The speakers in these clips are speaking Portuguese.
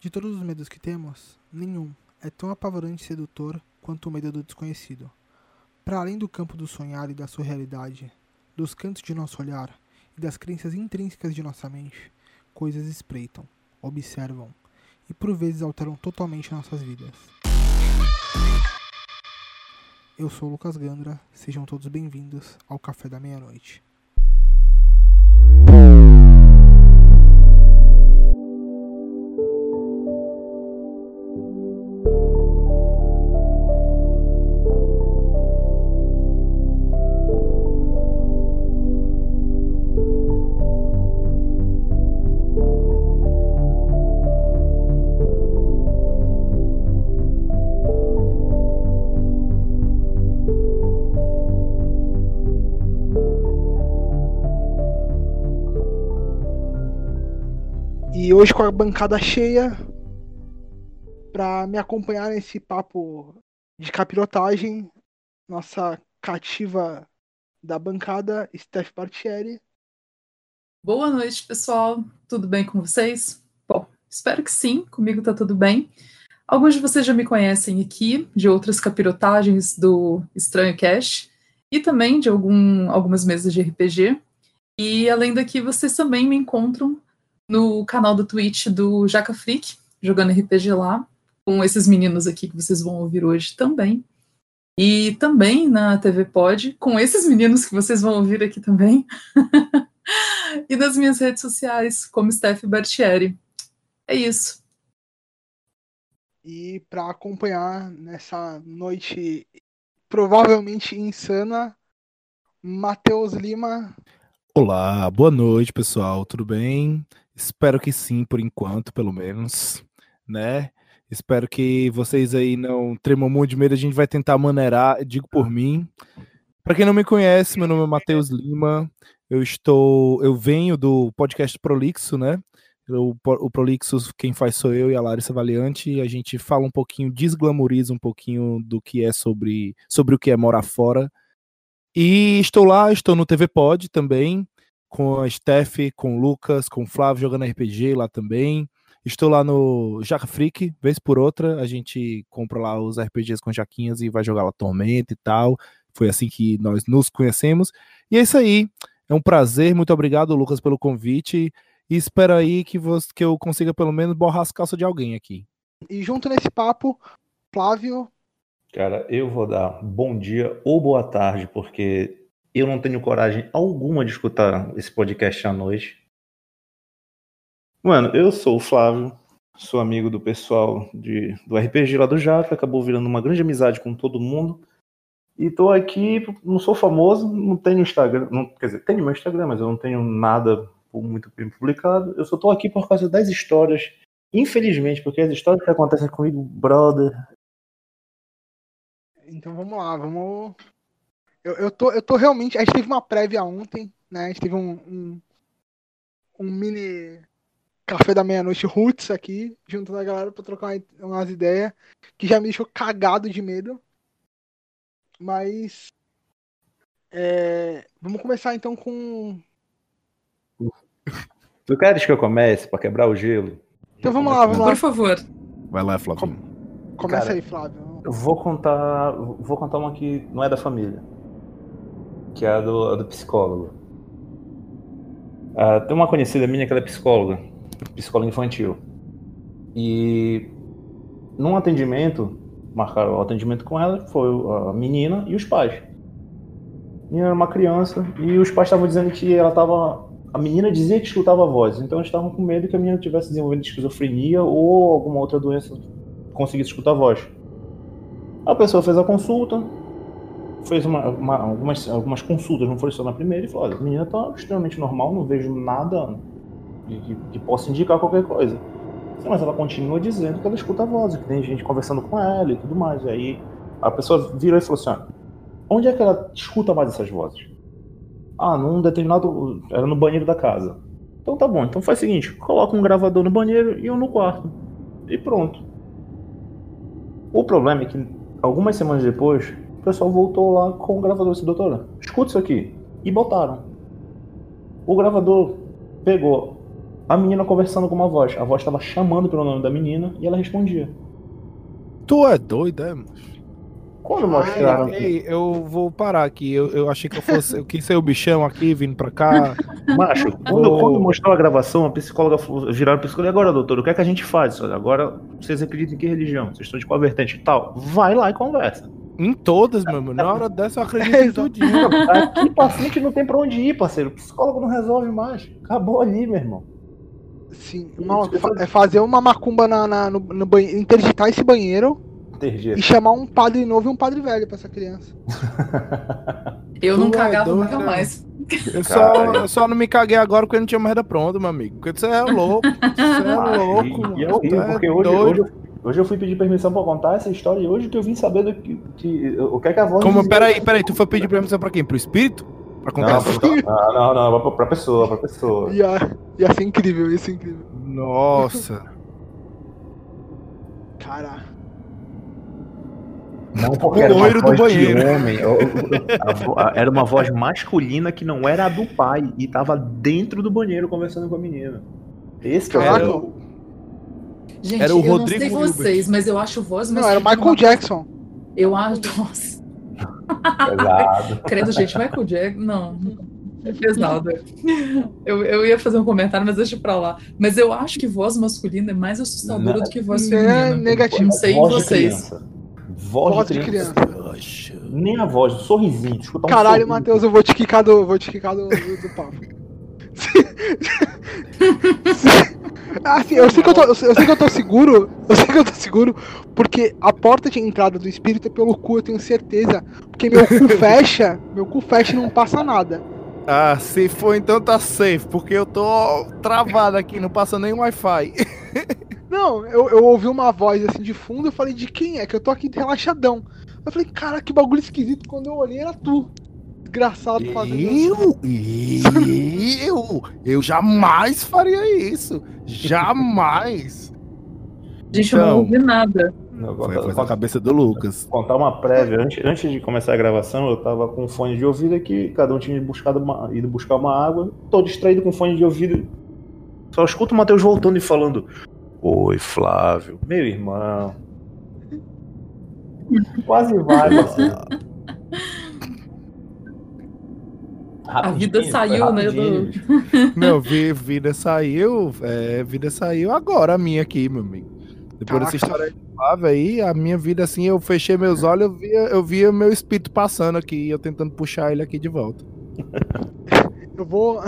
De todos os medos que temos, nenhum é tão apavorante e sedutor quanto o medo do desconhecido. Para além do campo do sonhar e da sua realidade, dos cantos de nosso olhar e das crenças intrínsecas de nossa mente, coisas espreitam, observam e por vezes alteram totalmente nossas vidas. Eu sou Lucas Gandra, sejam todos bem-vindos ao Café da Meia-Noite. Hoje com a bancada cheia para me acompanhar nesse papo de capirotagem, nossa cativa da bancada, Steph Bartieri. Boa noite, pessoal. Tudo bem com vocês? Bom, espero que sim, comigo tá tudo bem. Alguns de vocês já me conhecem aqui, de outras capirotagens do Estranho Cash, e também de algum, algumas mesas de RPG. E além daqui, vocês também me encontram no canal do Twitch do Jaca Freak, jogando RPG lá, com esses meninos aqui que vocês vão ouvir hoje também. E também na TV Pod, com esses meninos que vocês vão ouvir aqui também. e nas minhas redes sociais, como Steph Bartieri. É isso. E para acompanhar nessa noite provavelmente insana, Matheus Lima. Olá, boa noite, pessoal. Tudo bem? Espero que sim, por enquanto, pelo menos, né? Espero que vocês aí não tremam muito de medo. A gente vai tentar maneirar, digo por mim. Para quem não me conhece, meu nome é Matheus Lima. Eu estou, eu venho do podcast Prolixo, né? O, o Prolixo, quem faz sou eu e a Larissa Valiante. A gente fala um pouquinho, desglamoriza um pouquinho do que é sobre, sobre o que é morar fora. E estou lá, estou no TV Pod também com a Steph, com o Lucas, com o Flávio jogando RPG lá também. Estou lá no Jaca Freak, vez por outra, a gente compra lá os RPGs com jaquinhas e vai jogar lá Tormenta e tal. Foi assim que nós nos conhecemos. E é isso aí. É um prazer, muito obrigado, Lucas, pelo convite. E espero aí que, você, que eu consiga pelo menos borrar as calças de alguém aqui. E junto nesse papo, Flávio. Cara, eu vou dar bom dia ou boa tarde, porque eu não tenho coragem alguma de escutar esse podcast à noite. Mano, eu sou o Flávio, sou amigo do pessoal de, do RPG lá do Jaca, acabou virando uma grande amizade com todo mundo. E tô aqui, não sou famoso, não tenho Instagram, não, quer dizer, tenho meu Instagram, mas eu não tenho nada muito bem publicado. Eu só tô aqui por causa das histórias, infelizmente, porque as histórias que acontecem comigo, brother. Então vamos lá, vamos eu, eu, tô, eu tô realmente. A gente teve uma prévia ontem, né? A gente teve um, um, um mini café da meia-noite roots aqui, junto da galera pra trocar umas ideias, que já me deixou cagado de medo. Mas. É, vamos começar então com. Tu queres que eu comece pra quebrar o gelo? Então vamos lá, vamos lá. Por favor. Vai lá, Flávio. Começa Cara, aí, Flávio. Eu vou contar. Vou contar uma que não é da família que é a do, a do psicólogo. Uh, tem uma conhecida minha que ela é psicóloga, psicóloga infantil. E num atendimento, marcaram o atendimento com ela, foi a menina e os pais. A menina era uma criança e os pais estavam dizendo que ela estava. A menina dizia que escutava vozes, então eles estavam com medo que a menina tivesse desenvolvendo esquizofrenia ou alguma outra doença conseguisse escutar voz. A pessoa fez a consulta, fez uma, uma, algumas, algumas consultas, não foi só na primeira, e falou: olha, a menina está extremamente normal, não vejo nada que, que, possa indicar qualquer coisa. Mas ela continua dizendo que ela escuta a voz, que tem gente conversando com ela e tudo mais. E aí a pessoa virou e falou assim: onde é que ela escuta mais essas vozes? Ah, num determinado. Era no banheiro da casa. Então tá bom, então faz o seguinte: coloca um gravador no banheiro e um no quarto. E pronto. O problema é que algumas semanas depois o pessoal voltou lá com o gravador e disse, doutora, escuta isso aqui. E botaram. O gravador pegou a menina conversando com uma voz. A voz estava chamando pelo nome da menina e ela respondia. Tu é doido, é, mano? Quando mostraram. Ei, eu vou parar aqui. Eu, eu achei que eu fosse. Eu quis ser o bichão aqui, vindo pra cá. Macho, quando, Oh. quando mostrou a gravação, a psicóloga falou- viraram pra psicóloga, e agora, doutor, o que é que a gente faz? Agora, vocês acreditam em que religião? Vocês estão de qual vertente e tal? Vai lá e conversa. Em todas, meu irmão. Na hora dessa eu acredito em tudinho. Aqui paciente não tem pra onde ir, parceiro. O psicólogo não resolve mais. Acabou ali, meu irmão. Sim, uma- fa- é fazer uma macumba na, na- no, no banheiro, interditar esse banheiro Entendi. e chamar um padre novo e um padre velho pra essa criança. Eu Tu não é cagava doido, nunca né? mais. Eu só, eu só não me caguei agora porque não tinha merda pronta, meu amigo. Porque você é louco. Você é Ah, louco, e- mano. E eu rio, Tu é porque hoje, hoje, eu- hoje eu fui pedir permissão pra contar essa história e hoje que eu vim saber do que, que- o que é que a voz Como, dizia. peraí, peraí, tu foi pedir permissão pra quem? Pro espírito? Pra contar Não, essa história? não, não, não, pra, pra pessoa, pra pessoa. Ia, ia ser incrível, ia ser incrível. Nossa. Cara, Não, porque O loiro do banheiro. homem. Era uma voz masculina que não era a do pai e tava dentro do banheiro conversando com a menina. Esse que é Caraca. o. Gente, Era o eu Rodrigo não sei Hilbert. vocês, mas eu acho voz não, era o masculina Michael uma- Jackson. Eu acho. Nossa, pesado. credo, gente, Michael Jackson. Não. É pesado. Eu, eu ia fazer um comentário, mas deixa pra lá. Mas eu acho que voz masculina é mais assustadora Não. do que voz Né, feminina. negativo. Não sei voz de vocês. criança. Voz, Voz de de criança. Poxa. Nem a voz, o sorrisinho. Escutar um Caralho. Matheus, eu vou te quicar do, vou te quicar do, do, do papo. Assim, eu sei, que eu, tô, eu sei que eu tô seguro, eu sei que eu tô seguro, porque a porta de entrada do espírito é pelo cu, eu tenho certeza. Porque meu cu fecha, meu cu fecha e não passa nada. Ah, se for então tá safe, porque eu tô travado aqui, não passa nem Wi-Fi. Não, eu, eu ouvi uma voz assim de fundo, eu falei, de quem é? Que eu tô aqui relaxadão. Eu falei, cara, que bagulho esquisito. Quando eu olhei, era tu. Desgraçado fazendo Eu? Eu? Eu jamais faria isso. Jamais. Gente, eu não Então. ouvi nada. Foi, foi conta- a cabeça do Lucas. contar uma prévia. Antes, antes de começar a gravação, eu tava com fone de ouvido aqui, cada um tinha buscado uma- ido buscar uma água. Tô distraído com fone de ouvido. Só escuto o Matheus voltando e falando: Oi, Flávio. Meu irmão. Quase vai, A vida saiu, né, do-. Meu, vi- vida saiu. É, vida saiu agora, a minha aqui, meu amigo. Depois dessa Caraca. história de Flávio aí, a minha vida assim, eu fechei meus olhos, eu via, eu via meu espírito passando aqui, eu tentando puxar ele aqui de volta. Eu vou.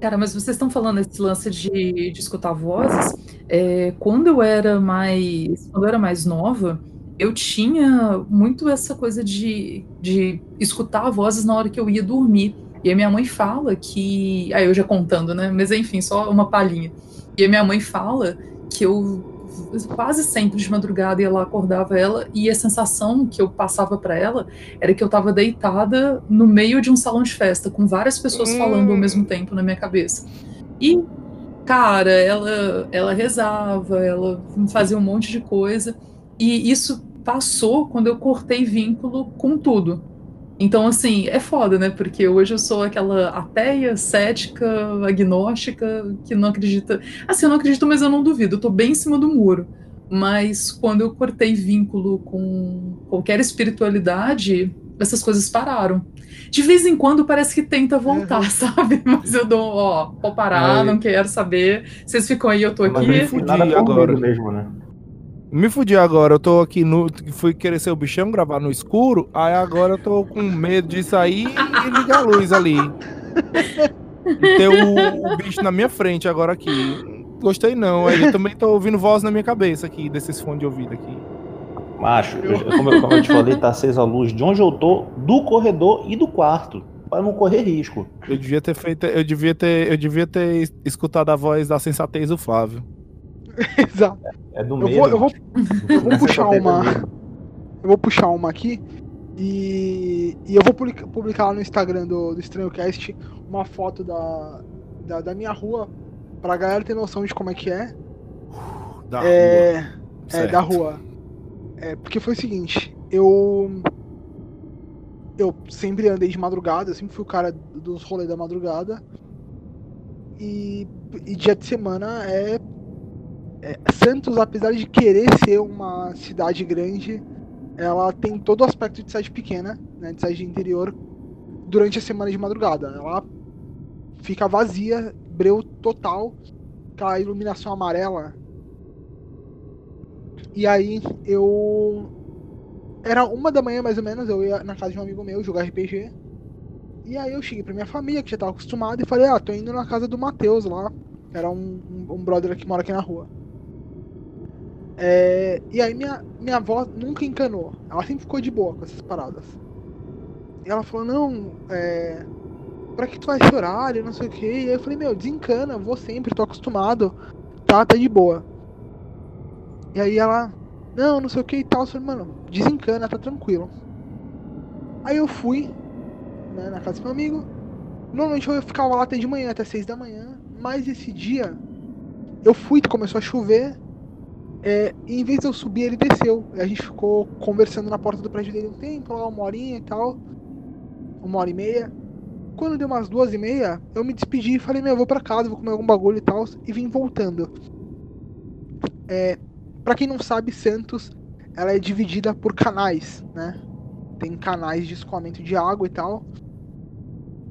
Cara, mas vocês estão falando esse lance de, de escutar vozes. É, quando eu era mais, quando eu era mais nova, eu tinha muito essa coisa de, de escutar vozes na hora que eu ia dormir. E a minha mãe fala que. Aí eu já contando, né? Mas enfim, só uma palhinha. E a minha mãe fala que eu quase sempre de madrugada ia lá, acordava ela, e a sensação que eu passava pra ela era que eu tava deitada no meio de um salão de festa, com várias pessoas Hum. falando ao mesmo tempo na minha cabeça. E, cara, ela, ela rezava, ela fazia um monte de coisa, e isso passou quando eu cortei vínculo com tudo. Então, assim, é foda, né? Porque hoje eu sou aquela ateia, cética, agnóstica, que não acredita. Assim, eu não acredito, mas eu não duvido. Eu tô bem em cima do muro. Mas quando eu cortei vínculo com qualquer espiritualidade, essas coisas pararam. De vez em quando parece que tenta voltar, Uhum. sabe? Mas eu dou, ó, vou parar, Aí. não quero saber. Vocês ficam aí, eu tô Mas aqui. me fudi nada agora. mesmo, né? Me fudi agora, eu tô aqui no. Fui querer ser o bichão, gravar no escuro, aí agora eu tô com medo de sair e ligar a luz ali. E ter o, o bicho na minha frente agora aqui. Gostei não, aí eu também tô ouvindo voz na minha cabeça aqui, desses fones de ouvido aqui. Macho, eu- como, eu, como eu te falei, tá acesa a luz de onde eu tô, do corredor e do quarto. Pra não correr risco. Eu devia ter feito. Eu devia ter. Eu devia ter escutado a voz da sensatez do Flávio. Exato. É do Eu medo. vou, eu vou, eu vou Você puxar uma. Eu vou puxar uma aqui. E, e eu vou publica- publicar lá no Instagram do, do EstranhoCast uma foto da, da, da minha rua pra galera ter noção de como é que é. Da é, rua. é, Certo. da rua. É, porque foi o seguinte, eu. Eu sempre andei de madrugada, eu sempre fui o cara dos rolês da madrugada. E, e dia de semana é, é. Santos, apesar de querer ser uma cidade grande, ela tem todo o aspecto de cidade pequena, né, de cidade de interior, durante a semana de madrugada. Ela fica vazia, breu total, com a iluminação amarela. E aí eu. Era uma da manhã mais ou menos, eu ia na casa de um amigo meu jogar RPG. E aí eu cheguei pra minha família, que já tava acostumada, e falei, ah, tô indo na casa do Matheus lá. Era um, um, um brother que mora aqui na rua. É, e aí minha, minha avó nunca encanou. Ela sempre ficou de boa com essas paradas. E ela falou, não, é. Pra que tu vai esse horário, não sei o que. E aí eu falei, meu, desencana, vou sempre, tô acostumado. Tá, tá de boa. E aí ela, não, não sei o que e tal. Eu falei, mano, desencana, tá tranquilo. Aí eu fui, né, na casa do meu amigo. Normalmente eu ficava lá até de manhã, até seis da manhã. Mas esse dia, eu fui, começou a chover. É, em vez de eu subir, ele desceu. A gente ficou conversando na porta do prédio dele um tempo, lá uma horinha e tal. Uma hora e meia. Quando deu umas duas e meia, eu me despedi e falei, meu, eu vou pra casa, vou comer algum bagulho e tal. E vim voltando. É, pra quem não sabe, Santos, ela é dividida por canais, né? Tem canais de escoamento de água e tal.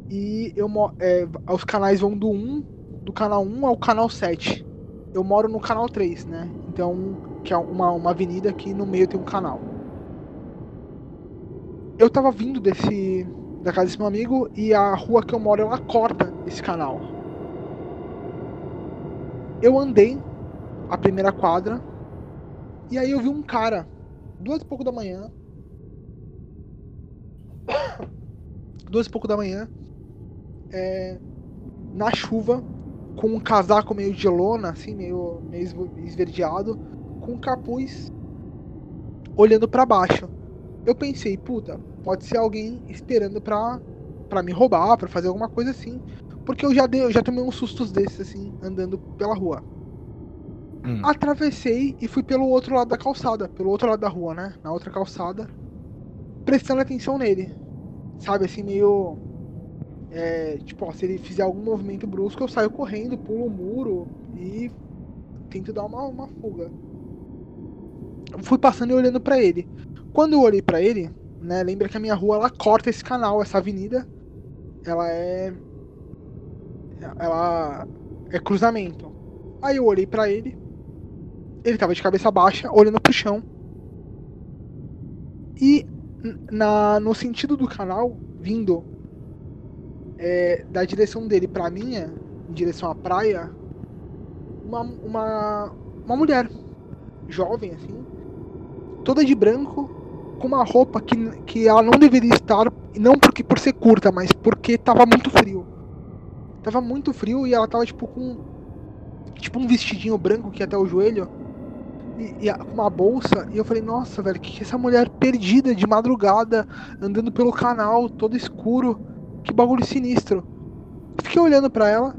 E eu é, os canais vão do 1, do canal 1 ao canal 7. Eu moro no canal 3, né? Então, que é uma, uma avenida que no meio tem um canal. Eu tava vindo desse da casa desse meu amigo e a rua que eu moro ela corta esse canal. Eu andei a primeira quadra e aí eu vi um cara, duas e pouco da manhã, duas e pouco da manhã, é, na chuva, com um casaco meio de lona, assim, meio, meio esverdeado, com um capuz olhando para baixo. Eu pensei, puta, pode ser alguém esperando pra, pra me roubar, pra fazer alguma coisa assim. Porque eu já dei, eu já tomei uns sustos desses, assim, andando pela rua. Hum. Atravessei e fui pelo outro lado da calçada, pelo outro lado da rua, né? Na outra calçada, prestando atenção nele. Sabe, assim, meio é, tipo, ó, se ele fizer algum movimento brusco, eu saio correndo, pulo o muro e tento dar uma, uma fuga. Eu fui passando e olhando para ele. Quando eu olhei para ele, né, lembra que a minha rua ela corta esse canal, essa avenida. Ela é ela é cruzamento. Aí eu olhei para ele. Ele tava de cabeça baixa, olhando pro chão. E na no sentido do canal, vindo é, da direção dele pra minha, em direção à praia, uma, uma, uma mulher, jovem assim, toda de branco, com uma roupa que, que ela não deveria estar, não porque por ser curta, mas porque tava muito frio. Tava muito frio e ela tava tipo com tipo um vestidinho branco que até o joelho e, e com uma bolsa e eu falei, nossa, velho, que, que essa mulher perdida de madrugada andando pelo canal todo escuro que bagulho sinistro. Fiquei olhando para ela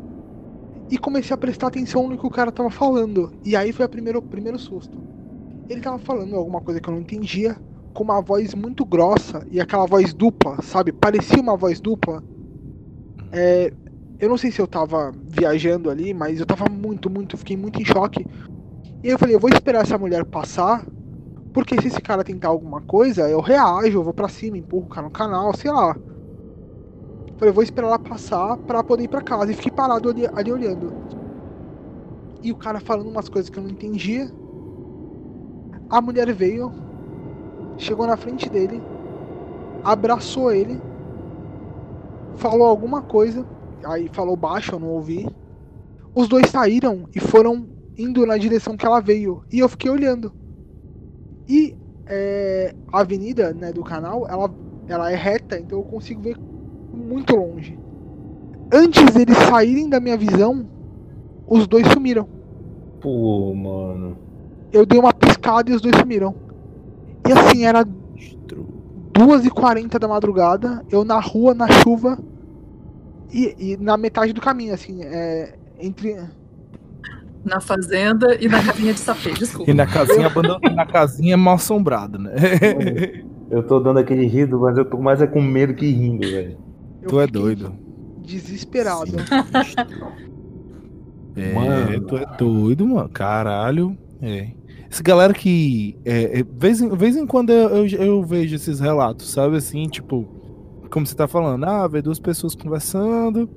e comecei a prestar atenção no que o cara tava falando. E aí foi o primeiro, primeiro susto. Ele tava falando alguma coisa que eu não entendia, com uma voz muito grossa e aquela voz dupla, sabe? Parecia uma voz dupla. É, eu não sei se eu tava viajando ali, mas eu tava muito, muito, fiquei muito em choque. E eu falei, eu vou esperar essa mulher passar, porque se esse cara tentar alguma coisa, eu reajo, eu vou para cima, empurro o cara no canal, sei lá. Falei, vou esperar ela passar pra poder ir pra casa. E fiquei parado ali, ali olhando. E o cara falando umas coisas que eu não entendia. A mulher veio, chegou na frente dele, abraçou ele, falou alguma coisa, aí falou baixo, eu não ouvi. Os dois saíram e foram indo na direção que ela veio. E eu fiquei olhando. E é, a avenida né, do canal, ela, ela é reta, então eu consigo ver muito longe. Antes deles saírem da minha visão, os dois sumiram. Pô, mano. Eu dei uma piscada e os dois sumiram. E assim, era 2h40 da madrugada, eu na rua, na chuva, e, e na metade do caminho, assim, é, entre. Na fazenda e na casinha de sapê, desculpa. E na casinha abandonada, na casinha mal assombrada, né? Eu tô dando aquele riso, mas eu tô mais é com medo que rindo, velho. Tu é doido. Desesperado. É, Mano. tu é doido, mano. Caralho. É. Essa galera que. É, é, vez, em, vez em quando eu, eu, eu vejo esses relatos, sabe? Assim, tipo. Como você tá falando, ah, vê duas pessoas conversando.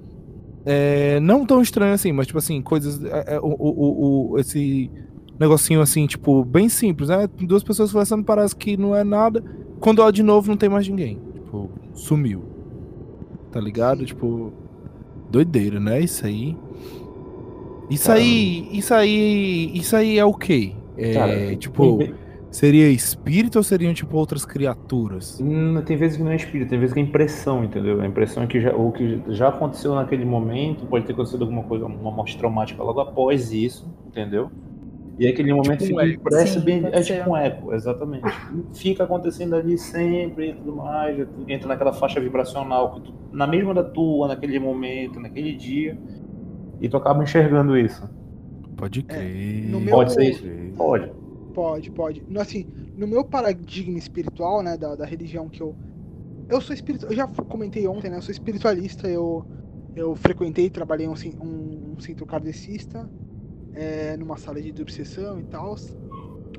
É, não tão estranho assim, mas tipo assim, coisas. é, é, o, o, o- esse negocinho assim, tipo, bem simples, né? Duas pessoas conversando, parece que não é nada. Quando olha de novo, não tem mais ninguém. Tipo, sumiu. Tá ligado? Tipo, doideira, né? Isso aí. Isso Caramba. aí, isso aí, isso aí é o quê? É, Cara, tipo, tem, seria espírito ou seriam tipo outras criaturas? Hum, tem vezes que não é espírito, tem vezes que é impressão, entendeu? A impressão é que já, o que já aconteceu naquele momento, pode ter acontecido alguma coisa, uma morte traumática logo após isso, entendeu? E aquele momento um fica impresso Sim, bem. É ser. tipo um eco, exatamente. Fica acontecendo ali sempre e tudo mais. Entra naquela faixa vibracional que tu, na mesma da tua, naquele momento, naquele dia. E tu acaba enxergando isso. Pode crer. no meu- Pode ser isso? Pode. Pode, pode. No- Assim, no meu paradigma espiritual, né, da, da religião que eu. Eu sou espiritual. Eu já comentei ontem, né? Eu sou espiritualista. Eu, eu frequentei, trabalhei um, um, um centro kardecista, é, numa sala de obsessão e tal.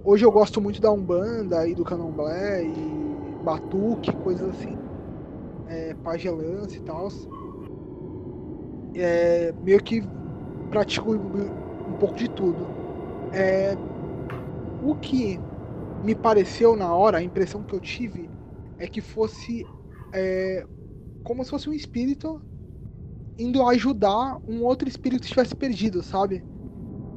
Hoje eu gosto muito da Umbanda e do Candomblé e Batuque, coisas assim. É, e tal. É, meio que pratico um pouco de tudo. É, o que me pareceu na hora, a impressão que eu tive é que fosse é, como se fosse um espírito indo ajudar um outro espírito que estivesse perdido, sabe?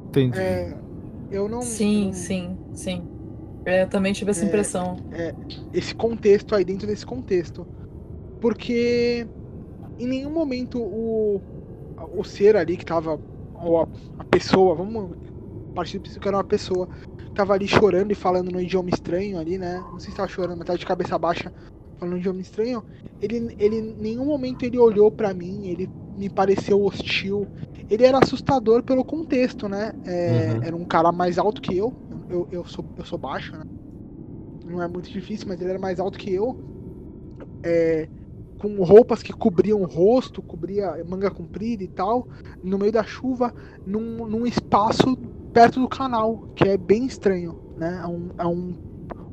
Entendi. É, eu não. Sim, não- sim, sim. É, eu também tive essa É. impressão. Esse contexto aí dentro desse contexto. Porque em nenhum momento o, o ser ali que tava. Ou a, a pessoa, vamos partir do princípio que era uma pessoa, tava ali chorando e falando no idioma estranho ali, né? Não sei se tava chorando, mas tava de cabeça baixa falando no idioma estranho. Ele, ele em nenhum momento ele olhou pra mim, ele me pareceu hostil. Ele era assustador pelo contexto, né? É, Uhum. Era um cara mais alto que eu. Eu, eu, sou, eu sou baixo, né? Não é muito difícil, mas ele era mais alto que eu. É, com roupas que cobriam o rosto, cobria manga comprida e tal, no meio da chuva, num, num espaço perto do canal, que é bem estranho, né? É um, é um,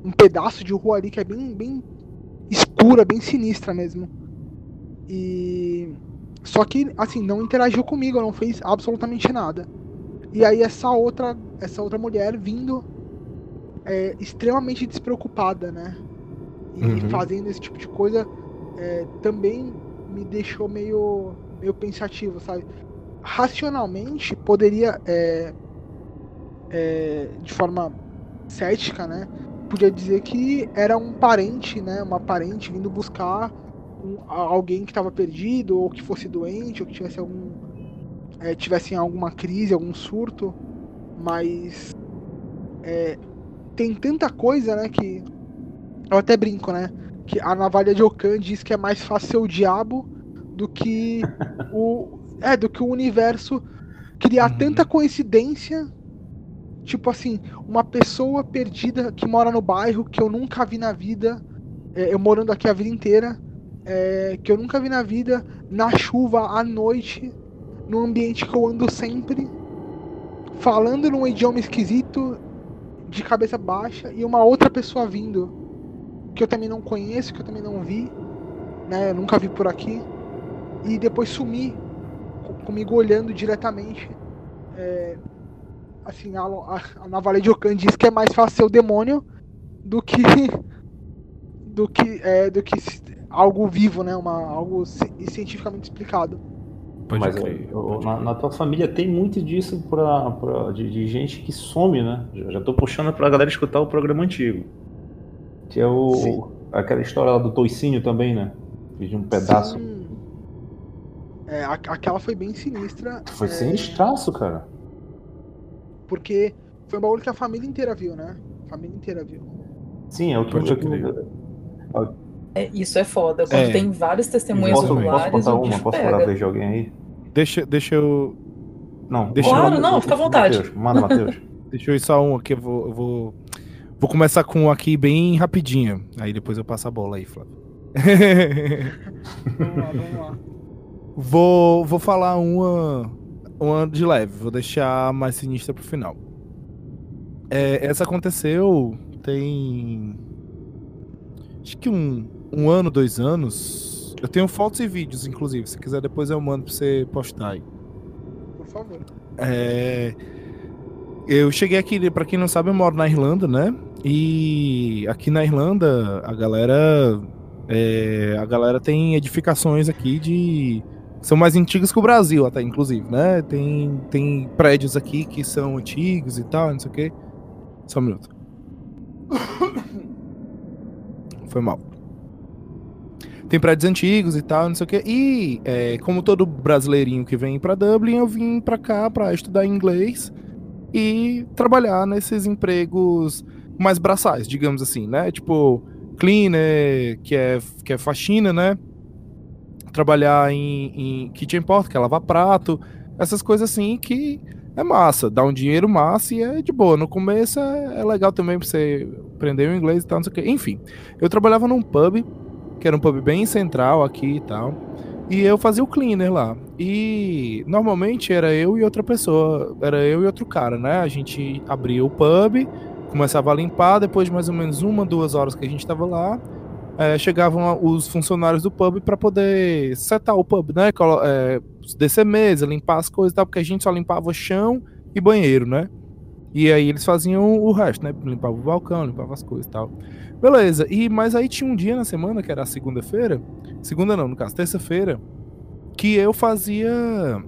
um pedaço de rua ali que é bem, bem escura, bem sinistra mesmo. E só que assim, não interagiu comigo, não fez absolutamente nada. E aí essa outra, essa outra mulher vindo é, extremamente despreocupada, né? E Uhum. fazendo esse tipo de coisa é, também me deixou meio, meio pensativo, sabe? Racionalmente poderia, é, é, de forma cética, né? Podia dizer que era um parente, né? Uma parente vindo buscar um- alguém que estava perdido ou que fosse doente ou que tivesse algum é, tivesse em alguma crise, algum surto, mas é, tem tanta coisa, né, que eu até brinco, né, que a navalha de Okan diz que é mais fácil ser o diabo do que o é do que o universo criar Uhum. tanta coincidência, tipo assim, uma pessoa perdida que mora no bairro que eu nunca vi na vida, é, eu morando aqui a vida inteira, é, que eu nunca vi na vida, na chuva, à noite, num ambiente que eu ando sempre, falando num idioma esquisito, de cabeça baixa, e uma outra pessoa vindo, que eu também não conheço, que eu também não vi, né? Eu nunca vi por aqui, e depois sumir co- comigo olhando diretamente. É, assim, a, a, a de Okan diz que é mais fácil ser o demônio do que do que é, do que algo vivo, né? Uma, algo ci- cientificamente explicado. Pode Mas crer. ó, na, na tua família tem muito disso pra, pra- de, de gente que some, né? Já, já tô puxando pra galera escutar o programa antigo. Que é o. Sim. aquela história lá do toicinho também, né? De um pedaço. Sim. É, a- aquela foi bem sinistra. Foi é, sinistraço, cara. Porque foi um bagulho que a família inteira viu, né? A família inteira viu. Sim, é o que Pode eu. É, isso é foda. Quando É. tem várias testemunhas Posso, posso oculares, contar o uma? Posso pega. falar a vez de alguém aí? Deixa, deixa eu. Não. Deixa Claro, manda- não, fica à vontade. Mateus, manda, Matheus. Deixa eu ir só um aqui, eu vou, eu vou. Vou começar com um aqui bem rapidinho. Aí depois eu passo a bola aí, Flávio. Vamos lá, vamos lá. vou, vou falar uma. uma de leve, vou deixar mais sinistra pro final. É, essa aconteceu tem. Acho que um, um ano, dois anos. Eu tenho fotos e vídeos, inclusive. Se quiser, depois eu mando pra você postar aí. Por favor. É, eu cheguei aqui, para quem não sabe, eu moro na Irlanda, né? E aqui na Irlanda, a galera. É, a galera tem edificações aqui de. São mais antigas que o Brasil, até, inclusive, né? Tem, tem prédios aqui que são antigos e tal, não sei o quê. Só um minuto. Foi mal. Tem prédios antigos e tal, não sei o quê. E, é, como todo brasileirinho que vem para Dublin, eu vim para cá para estudar inglês e trabalhar nesses empregos mais braçais, digamos assim, né? Tipo, cleaner, que é, que é faxina, né? Trabalhar em, em kitchen port, que é lavar prato, essas coisas assim que é massa, dá um dinheiro massa e é de boa. No começo é, é legal também pra você aprender o inglês e tal, não sei o quê. Enfim, eu trabalhava num pub, que era um pub bem central aqui e tal. E eu fazia o cleaner lá. E normalmente era eu e outra pessoa, era eu e outro cara, né? A gente abria o pub, começava a limpar, depois de mais ou menos uma, duas horas que a gente tava lá, é, chegavam os funcionários do pub para poder setar o pub, né? É, descer mesa, limpar as coisas e tal, porque a gente só limpava chão e banheiro, né? E aí eles faziam o resto, né? Limpava o balcão, limpava as coisas e tal. Beleza. E mas aí tinha um dia na semana, que era a segunda-feira, segunda não, no caso, terça-feira, que eu fazia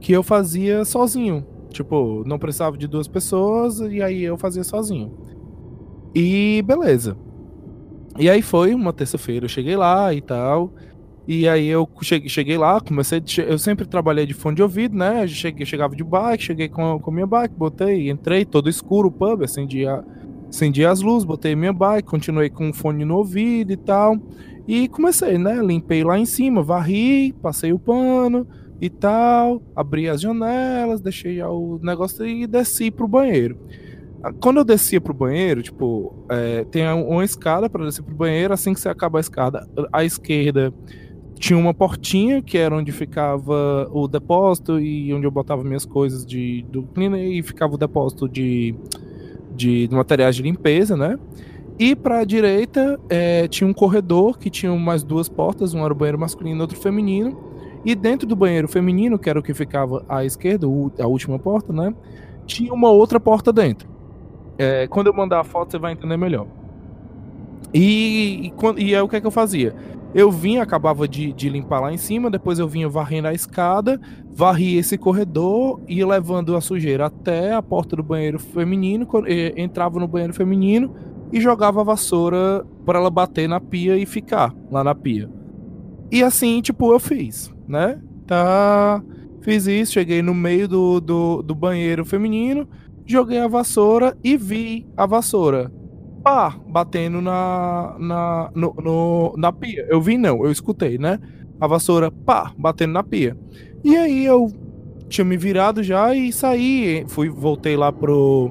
que eu fazia sozinho. Tipo, não precisava de duas pessoas e aí eu fazia sozinho. E beleza. E aí foi uma terça-feira, eu cheguei lá e tal. E aí eu cheguei, cheguei lá, comecei. Eu sempre trabalhei de fone de ouvido, né? Eu cheguei, chegava de bike, cheguei com, com minha bike, botei, entrei todo escuro o pub, acendi, a, acendi as luzes, botei minha bike, continuei com o fone no ouvido e tal. E comecei, né? Limpei lá em cima, varri, passei o pano e tal, abri as janelas, deixei o negócio e desci pro banheiro. Quando eu descia pro banheiro, tipo, é, tem uma escada para descer pro banheiro, assim que você acaba a escada, à esquerda tinha uma portinha que era onde ficava o depósito e onde eu botava minhas coisas de, do cleaner e ficava o depósito de, de, de materiais de limpeza, né? E para a direita é, tinha um corredor que tinha mais duas portas, um era o banheiro masculino e outro feminino. E dentro do banheiro feminino, que era o que ficava à esquerda, a última porta, né? Tinha uma outra porta dentro. É, quando eu mandar a foto, você vai entender melhor. E, e, e é o que, é que eu fazia? Eu vinha, acabava de, de, limpar lá em cima, depois eu vinha varrendo a escada, varri esse corredor, ia levando a sujeira até a porta do banheiro feminino, entrava no banheiro feminino e jogava a vassoura para ela bater na pia e ficar lá na pia. E assim, tipo, eu fiz, né? Tá. Fiz isso, cheguei no meio do, do, do banheiro feminino, joguei a vassoura e vi a vassoura pá, batendo na, na, no, no, na pia. Eu vi, não, eu escutei, né? A vassoura, pá, batendo na pia. E aí eu tinha me virado já e saí. Fui, voltei lá pro.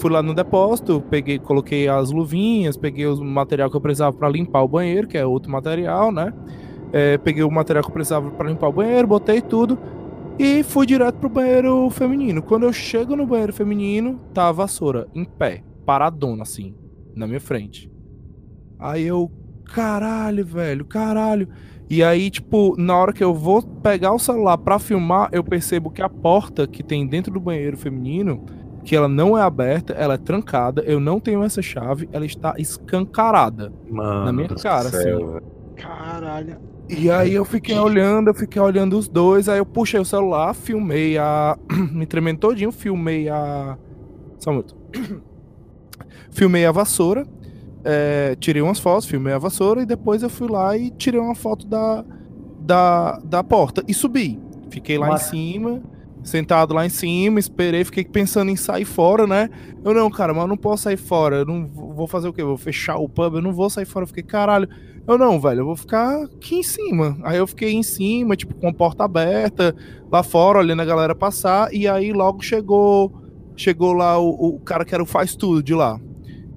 Fui lá no depósito, peguei, coloquei as luvinhas, peguei o material que eu precisava para limpar o banheiro, que é outro material, né? É, peguei o material que eu precisava para limpar o banheiro, botei tudo e fui direto pro banheiro feminino. Quando eu chego no banheiro feminino, tá a vassoura em pé paradona, assim, na minha frente. Aí eu, caralho, velho, caralho. E aí, tipo, na hora que eu vou pegar o celular para filmar, eu percebo que a porta que tem dentro do banheiro feminino, que ela não é aberta, ela é trancada, eu não tenho essa chave, ela está escancarada Mano na minha cara, céu, assim. Caralho. E aí eu fiquei olhando, eu fiquei olhando os dois, aí eu puxei o celular, filmei a. Me tremendo todinho, filmei a. Só um minuto filmei a vassoura, é, tirei umas fotos, filmei a vassoura e depois eu fui lá e tirei uma foto da, da, da porta e subi. Fiquei lá em cima, sentado lá em cima, esperei, fiquei pensando em sair fora, né? Eu não, cara, mas eu não posso sair fora. Eu não vou fazer o quê? Eu vou fechar o pub, eu não vou sair fora. Eu fiquei, caralho. Eu não, velho, eu vou ficar aqui em cima. Aí eu fiquei em cima, tipo, com a porta aberta, lá fora, olhando a galera passar, e aí logo chegou. Chegou lá o, o cara que era o faz tudo de lá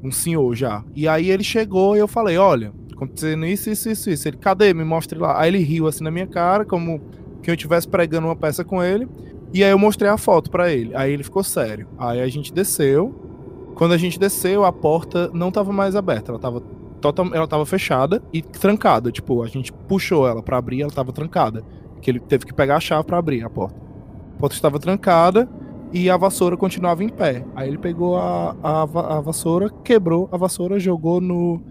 um senhor já. E aí ele chegou e eu falei, olha, acontecendo isso, isso, isso, isso. Ele, cadê? Me mostre lá. Aí ele riu assim na minha cara, como que eu estivesse pregando uma peça com ele. E aí eu mostrei a foto para ele. Aí ele ficou sério. Aí a gente desceu. Quando a gente desceu, a porta não tava mais aberta, ela tava total, ela tava fechada e trancada, tipo, a gente puxou ela para abrir, ela tava trancada, que ele teve que pegar a chave para abrir a porta. A porta estava trancada e a vassoura continuava em pé. Aí ele pegou a, a, a vassoura, quebrou a vassoura, jogou no,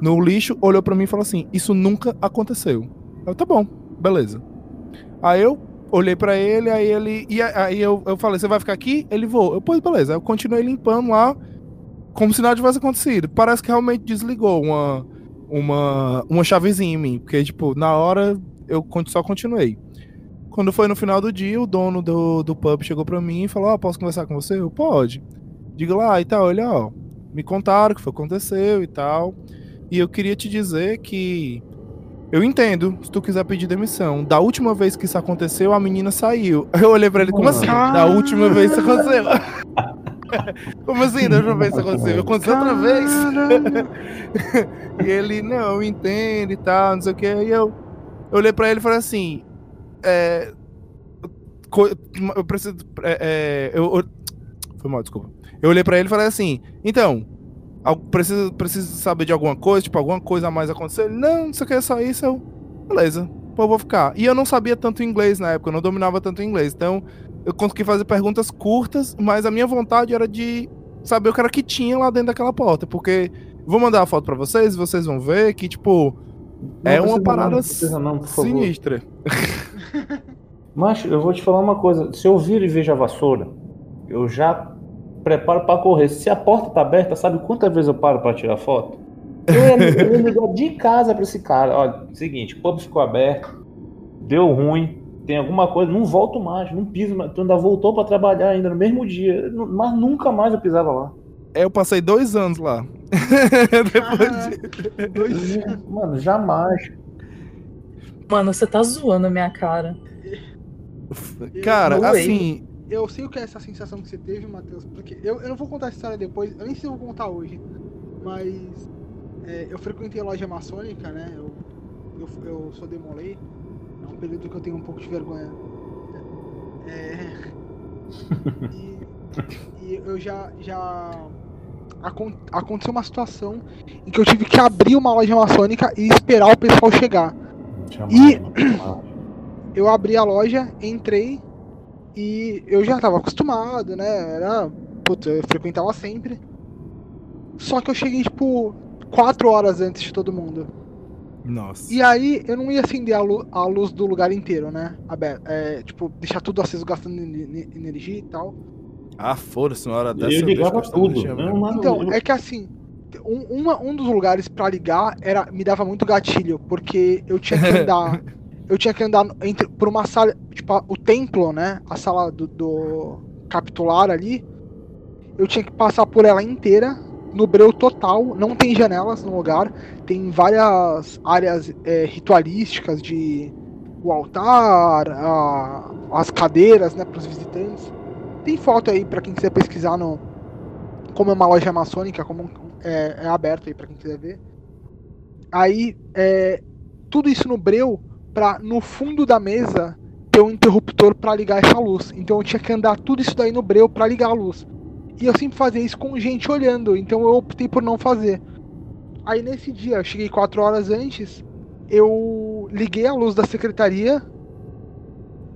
no lixo, olhou para mim e falou assim: Isso nunca aconteceu. Eu, tá bom, beleza. Aí eu olhei para ele, aí ele. E aí eu, eu falei: Você vai ficar aqui? Ele voou. Eu, pois, beleza. Aí eu continuei limpando lá como se nada tivesse acontecido. Parece que realmente desligou uma, uma, uma chavezinha em mim, porque, tipo, na hora eu só continuei. Quando foi no final do dia, o dono do, do pub chegou pra mim e falou: Ó, oh, posso conversar com você? Eu, pode. Diga lá e tal. Olha, ó, me contaram o que foi aconteceu e tal. E eu queria te dizer que eu entendo se tu quiser pedir demissão. Da última vez que isso aconteceu, a menina saiu. Eu olhei pra ele, como assim? Da última vez que isso aconteceu. Como assim? Deixa eu ver se aconteceu. Aconteceu outra vez? e ele, não, entende e tal, não sei o que. E eu, eu olhei pra ele e falei assim: é, eu preciso. É, é, eu, eu, foi mal, desculpa. Eu olhei pra ele e falei assim: então, preciso, preciso saber de alguma coisa, tipo, alguma coisa a mais aconteceu? Ele, não, não sei o que, é só isso. Eu, beleza, pô, eu vou ficar. E eu não sabia tanto inglês na época, eu não dominava tanto inglês. Então, eu consegui fazer perguntas curtas, mas a minha vontade era de saber o era que tinha lá dentro daquela porta, porque vou mandar a foto para vocês, vocês vão ver que tipo não, é uma parada não, não, sinistra. Mas eu vou te falar uma coisa, se eu vir e vejo a vassoura, eu já preparo para correr. Se a porta tá aberta, sabe quantas vezes eu paro para tirar foto? Eu ia, eu ia ligar de casa para esse cara. Olha, seguinte, o pub ficou aberto, deu ruim, tem alguma coisa, não volto mais, não piso mais. Tu ainda voltou para trabalhar ainda no mesmo dia, mas nunca mais eu pisava lá. É, eu passei dois anos lá. Depois de... Mano, jamais. Mano, você tá zoando a minha cara. Cara, eu, assim. Eu sei o que é essa sensação que você teve, Matheus, porque eu, eu não vou contar essa história depois, eu nem sei se eu vou contar hoje, mas é, eu frequentei a loja maçônica, né? Eu, eu, eu sou demolei um período que eu tenho um pouco de vergonha. É... e, e, eu já. já aconteceu uma situação em que eu tive que abrir uma loja maçônica e esperar o pessoal chegar. E eu abri a loja, entrei e eu já estava acostumado, né? Era. Puta, eu frequentava sempre. Só que eu cheguei, tipo, quatro horas antes de todo mundo. Nossa. E aí eu não ia acender a, lu a luz do lugar inteiro, né? Aberto. É, tipo, deixar tudo aceso gastando energia e tal. Ah, foda-se, na hora dessa. Eu ligava tudo. Não, então, eu... é que assim, um, uma, um dos lugares para ligar era me dava muito gatilho, porque eu tinha que andar. eu tinha que andar entre, por uma sala. Tipo, o templo, né? A sala do, do capitular ali. Eu tinha que passar por ela inteira no breu total, não tem janelas no lugar, tem várias áreas é, ritualísticas de o altar, a, as cadeiras, né, para os visitantes. Tem foto aí para quem quiser pesquisar no como é uma loja maçônica, como é, é aberto aí para quem quiser ver. Aí é, tudo isso no breu para no fundo da mesa ter um interruptor para ligar essa luz. Então eu tinha que andar tudo isso daí no breu para ligar a luz. E eu sempre fazia isso com gente olhando, então eu optei por não fazer. Aí nesse dia, eu cheguei quatro horas antes, eu liguei a luz da secretaria.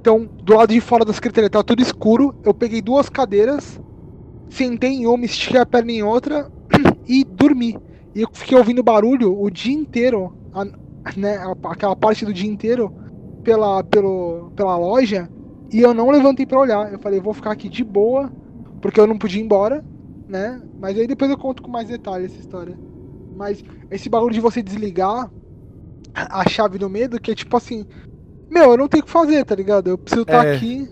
Então, do lado de fora da secretaria tava tudo escuro. Eu peguei duas cadeiras, sentei em uma, estiquei a perna em outra e dormi. E eu fiquei ouvindo barulho o dia inteiro, a, né, aquela parte do dia inteiro pela, pelo, pela loja. E eu não levantei para olhar. Eu falei, vou ficar aqui de boa porque eu não podia ir embora, né? Mas aí depois eu conto com mais detalhes essa história. Mas esse bagulho de você desligar a chave do medo, que é tipo assim, meu, eu não tenho o que fazer, tá ligado? Eu preciso estar tá é. aqui.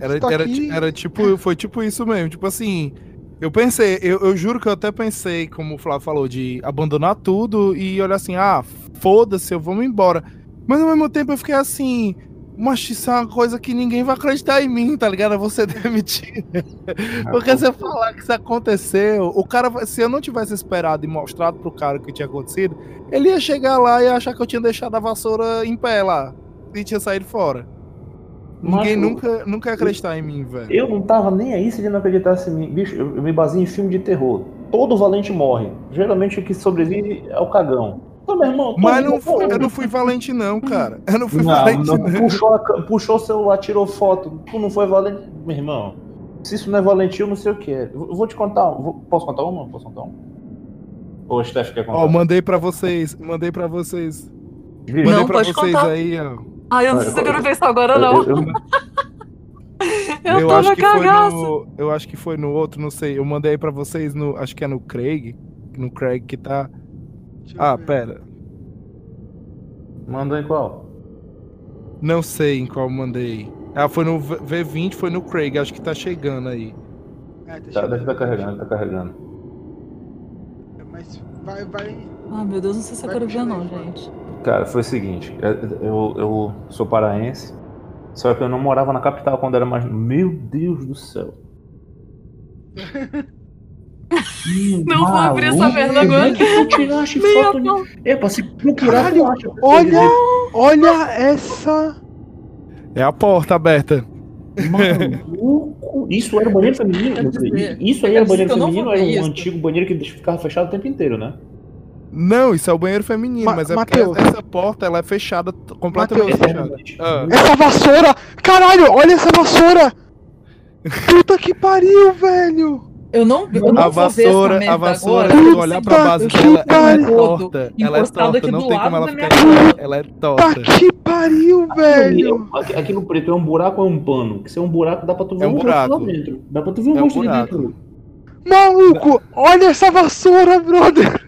Era, tá era, aqui. era tipo, foi tipo isso mesmo, tipo assim, eu pensei, eu, eu juro que eu até pensei, como o Flávio falou, de abandonar tudo e olhar assim, ah, foda-se, eu vou embora. Mas ao mesmo tempo eu fiquei assim, mas isso é uma coisa que ninguém vai acreditar em mim, tá ligado? Você demitir. Porque se eu falar que isso aconteceu, o cara, se eu não tivesse esperado e mostrado pro cara o que tinha acontecido, ele ia chegar lá e achar que eu tinha deixado a vassoura em pé lá e tinha saído fora. Ninguém nunca, nunca ia acreditar em mim, velho. Eu não tava nem aí se ele não acreditasse em mim. Bicho, eu, eu me baseio em filme de terror. Todo valente morre. Geralmente o que sobrevive é o cagão. Então, meu irmão, Mas não, mundo fu- morreu. eu não fui valente, não, cara. Eu não fui Não, valente, não, não. puxou, puxou o celular, tirou foto. Tu não foi valente. Meu irmão, se isso não é valentia, eu não sei o que é. Eu vou te contar. vou- posso contar uma? Posso contar uma? Ou o Steph quer contar? Ó, mandei pra vocês, mandei pra vocês. Vive. Mandei Não, pra pode vocês contar. aí, ó. Ai, eu não sei se eu quero ver isso agora, não. Eu- eu- Eu, Eu tô acho que foi cagaça. no, eu acho que foi no outro, não sei. Eu mandei aí pra vocês no, acho que é no Craig, no Craig que tá. Ah, ver. pera. Mandou em qual? Não sei em qual mandei. Ah, foi no V- V20, foi no Craig, acho que tá chegando aí. É, tá Tá, chegando. deve estar carregando, tá carregando. Mas vai, vai. Ai, meu Deus, não sei se eu quero ver, não, gente. Cara, foi o seguinte, eu, eu, eu sou paraense, só que eu não morava na capital quando era mais. Meu Deus do céu. Não vou abrir essa merda agora. Tu tiraste foto pau. É, pra se procurar, Caralho, acha. Olha, olha essa. É a porta aberta. Maluco. Isso era o banheiro feminino? Isso aí era dizer banheiro não feminino era ver um antigo banheiro que ficava fechado o tempo inteiro, né? Não, isso é o banheiro feminino, Ma- mas é Mateus. porque essa porta ela é fechada, completamente Mateus. fechada. Ah. Essa vassoura! Caralho, olha essa vassoura! Puta que pariu, velho! Eu não, eu não A vou ver essa vassoura, a vassoura, agora. se eu olhar pra base Puta dela, ela é torta. Ela é torta, aqui não tem como lado ela ficar minha. Ela é Tá torta. que pariu, velho! Aqui, aqui no preto é um buraco ou é um pano? Que se é um buraco, dá pra tu ver É um rosto buraco. lá dentro. Dá pra tu ver o É um rosto de dentro. Maluco, olha essa vassoura, brother!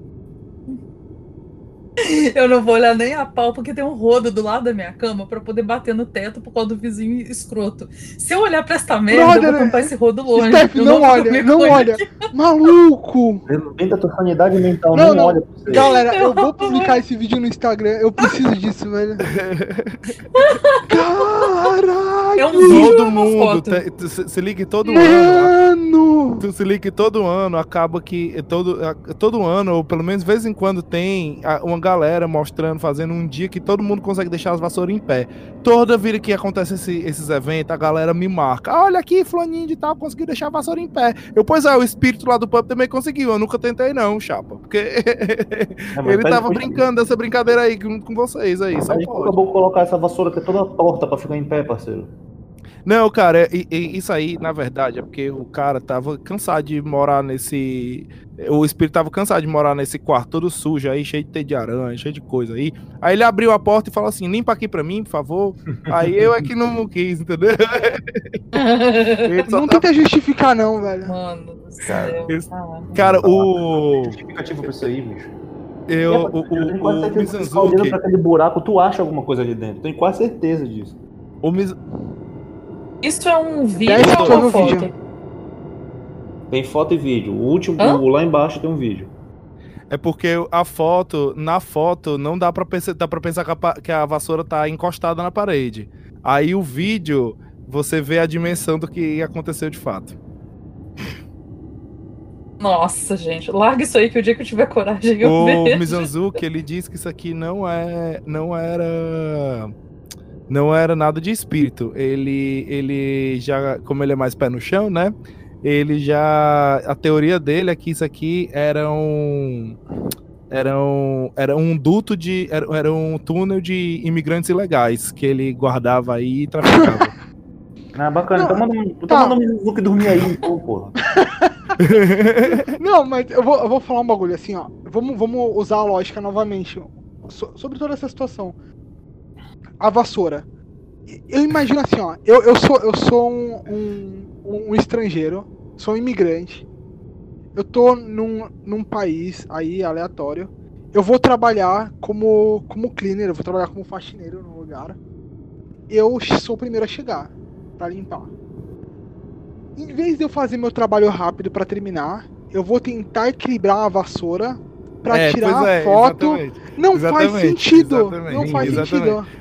Eu não vou olhar nem a pau, porque tem um rodo do lado da minha cama pra poder bater no teto por causa do vizinho escroto. Se eu olhar pra essa merda, eu Brother, vou tampar esse rodo longe. Steph, Eu não vou olha, não olha! aqui. Maluco! Dentro da tua sanidade mental, Não, não, não. olha pra você. Galera, eu vou Eu- publicar esse vídeo no Instagram. Eu preciso disso, velho. Caralho! É um vídeo Todo mundo, te- tu se, se liga todo ano, Mano! tu se liga todo ano acaba que todo, a- todo ano, ou pelo menos de vez em quando tem a- uma galera mostrando, fazendo um dia que todo mundo consegue deixar as vassouras em pé. Toda vida que acontece esse- esses eventos, a galera me marca. "Ah, olha aqui, fulaninho de tal, conseguiu deixar a vassoura em pé. Eu, pois é, o espírito lá do pub também conseguiu. Eu nunca tentei não, chapa. Porque É, ele tava brincando dessa brincadeira aí com, com vocês aí, só Aí tu pode. acabou colocar essa vassoura que é toda torta pra ficar em pé, parceiro. Não, cara, e- e isso aí, na verdade, é porque o cara tava cansado de morar nesse. O espírito tava cansado de morar nesse quarto todo sujo aí, cheio de teia de aranha, cheio de coisa aí. Aí ele abriu a porta e falou assim: limpa aqui pra mim, por favor. Aí eu é que não quis, entendeu? Não tava- tenta justificar, não, velho. Mano do Cara, céu. esse- Ah. Cara, o. Justificativo pra isso aí, bicho. Eu, É, o, eu o, o, tu tá Mizanzuki. olhando pra aquele buraco, tu acha alguma coisa ali dentro. Tenho quase certeza disso. O Miz... Isso é um vídeo ou pra uma foto? vídeo. Tem foto e vídeo. O último, Hã? o lá embaixo tem um vídeo. É porque a foto, na foto, não dá pra pensar, dá pra pensar que a, que a vassoura tá encostada na parede. Aí o vídeo, você vê a dimensão do que aconteceu de fato. Nossa, gente. Larga isso aí que o dia que eu tiver coragem eu O vejo. Mizanzuki, ele disse que isso aqui não é, não era, não era nada de espírito. Ele, ele já, como ele é mais pé no chão, né? Ele já, a teoria dele é que isso aqui era um, era um, era um duto de, era, era um túnel de imigrantes ilegais que ele guardava aí e traficava. Ah, bacana. Não, então manda, um- então tá. manda o Mizuki dormir aí, então, porra. Não, mas eu vou, eu vou falar um bagulho assim, ó. Vamos, vamos usar a lógica novamente so- sobre toda essa situação. A vassoura. Eu imagino assim, ó. Eu, eu sou, eu sou um, um, um estrangeiro, sou um imigrante. Eu tô num, num país aí aleatório. Eu vou trabalhar como, como cleaner, eu vou trabalhar como faxineiro no lugar. Eu sou o primeiro a chegar pra limpar. Em vez de eu fazer meu trabalho rápido pra terminar, eu vou tentar equilibrar a vassoura pra É, tirar a é, foto. exatamente. Não faz Exatamente, sentido. exatamente, Não faz exatamente. sentido.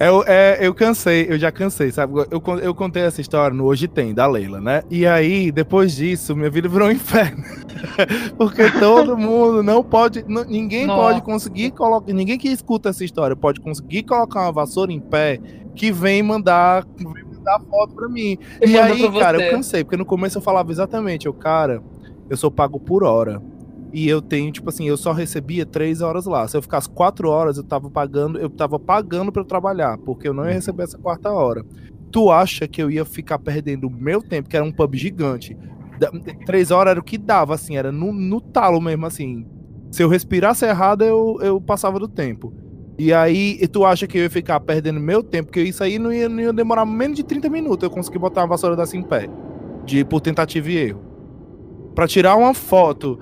Eu, é, eu cansei, eu já cansei, sabe? Eu, eu contei essa história no Hoje Tem, da Leila, né? E aí, depois disso, minha vida virou um inferno. Porque todo mundo não pode, não, ninguém Nossa. pode conseguir colocar, ninguém que escuta essa história pode conseguir colocar uma vassoura em pé que vem mandar, vem mandar foto pra mim. e aí, cara, eu cansei, porque no começo eu falava exatamente, eu, cara, eu sou pago por hora. E eu tenho, tipo assim, eu só recebia três horas lá. Se eu ficasse quatro horas, eu tava pagando, eu tava pagando para trabalhar, porque eu não ia receber essa quarta hora. Tu acha que eu ia ficar perdendo o meu tempo, que era um pub gigante? Três horas era o que dava, assim, era no, no talo mesmo, assim. Se eu respirasse errado, eu, eu passava do tempo. E aí, e tu acha que eu ia ficar perdendo meu tempo? Porque isso aí não ia, não ia demorar menos de 30 minutos eu conseguir botar uma vassoura dessa em pé. De, por tentativa e erro. Pra tirar uma foto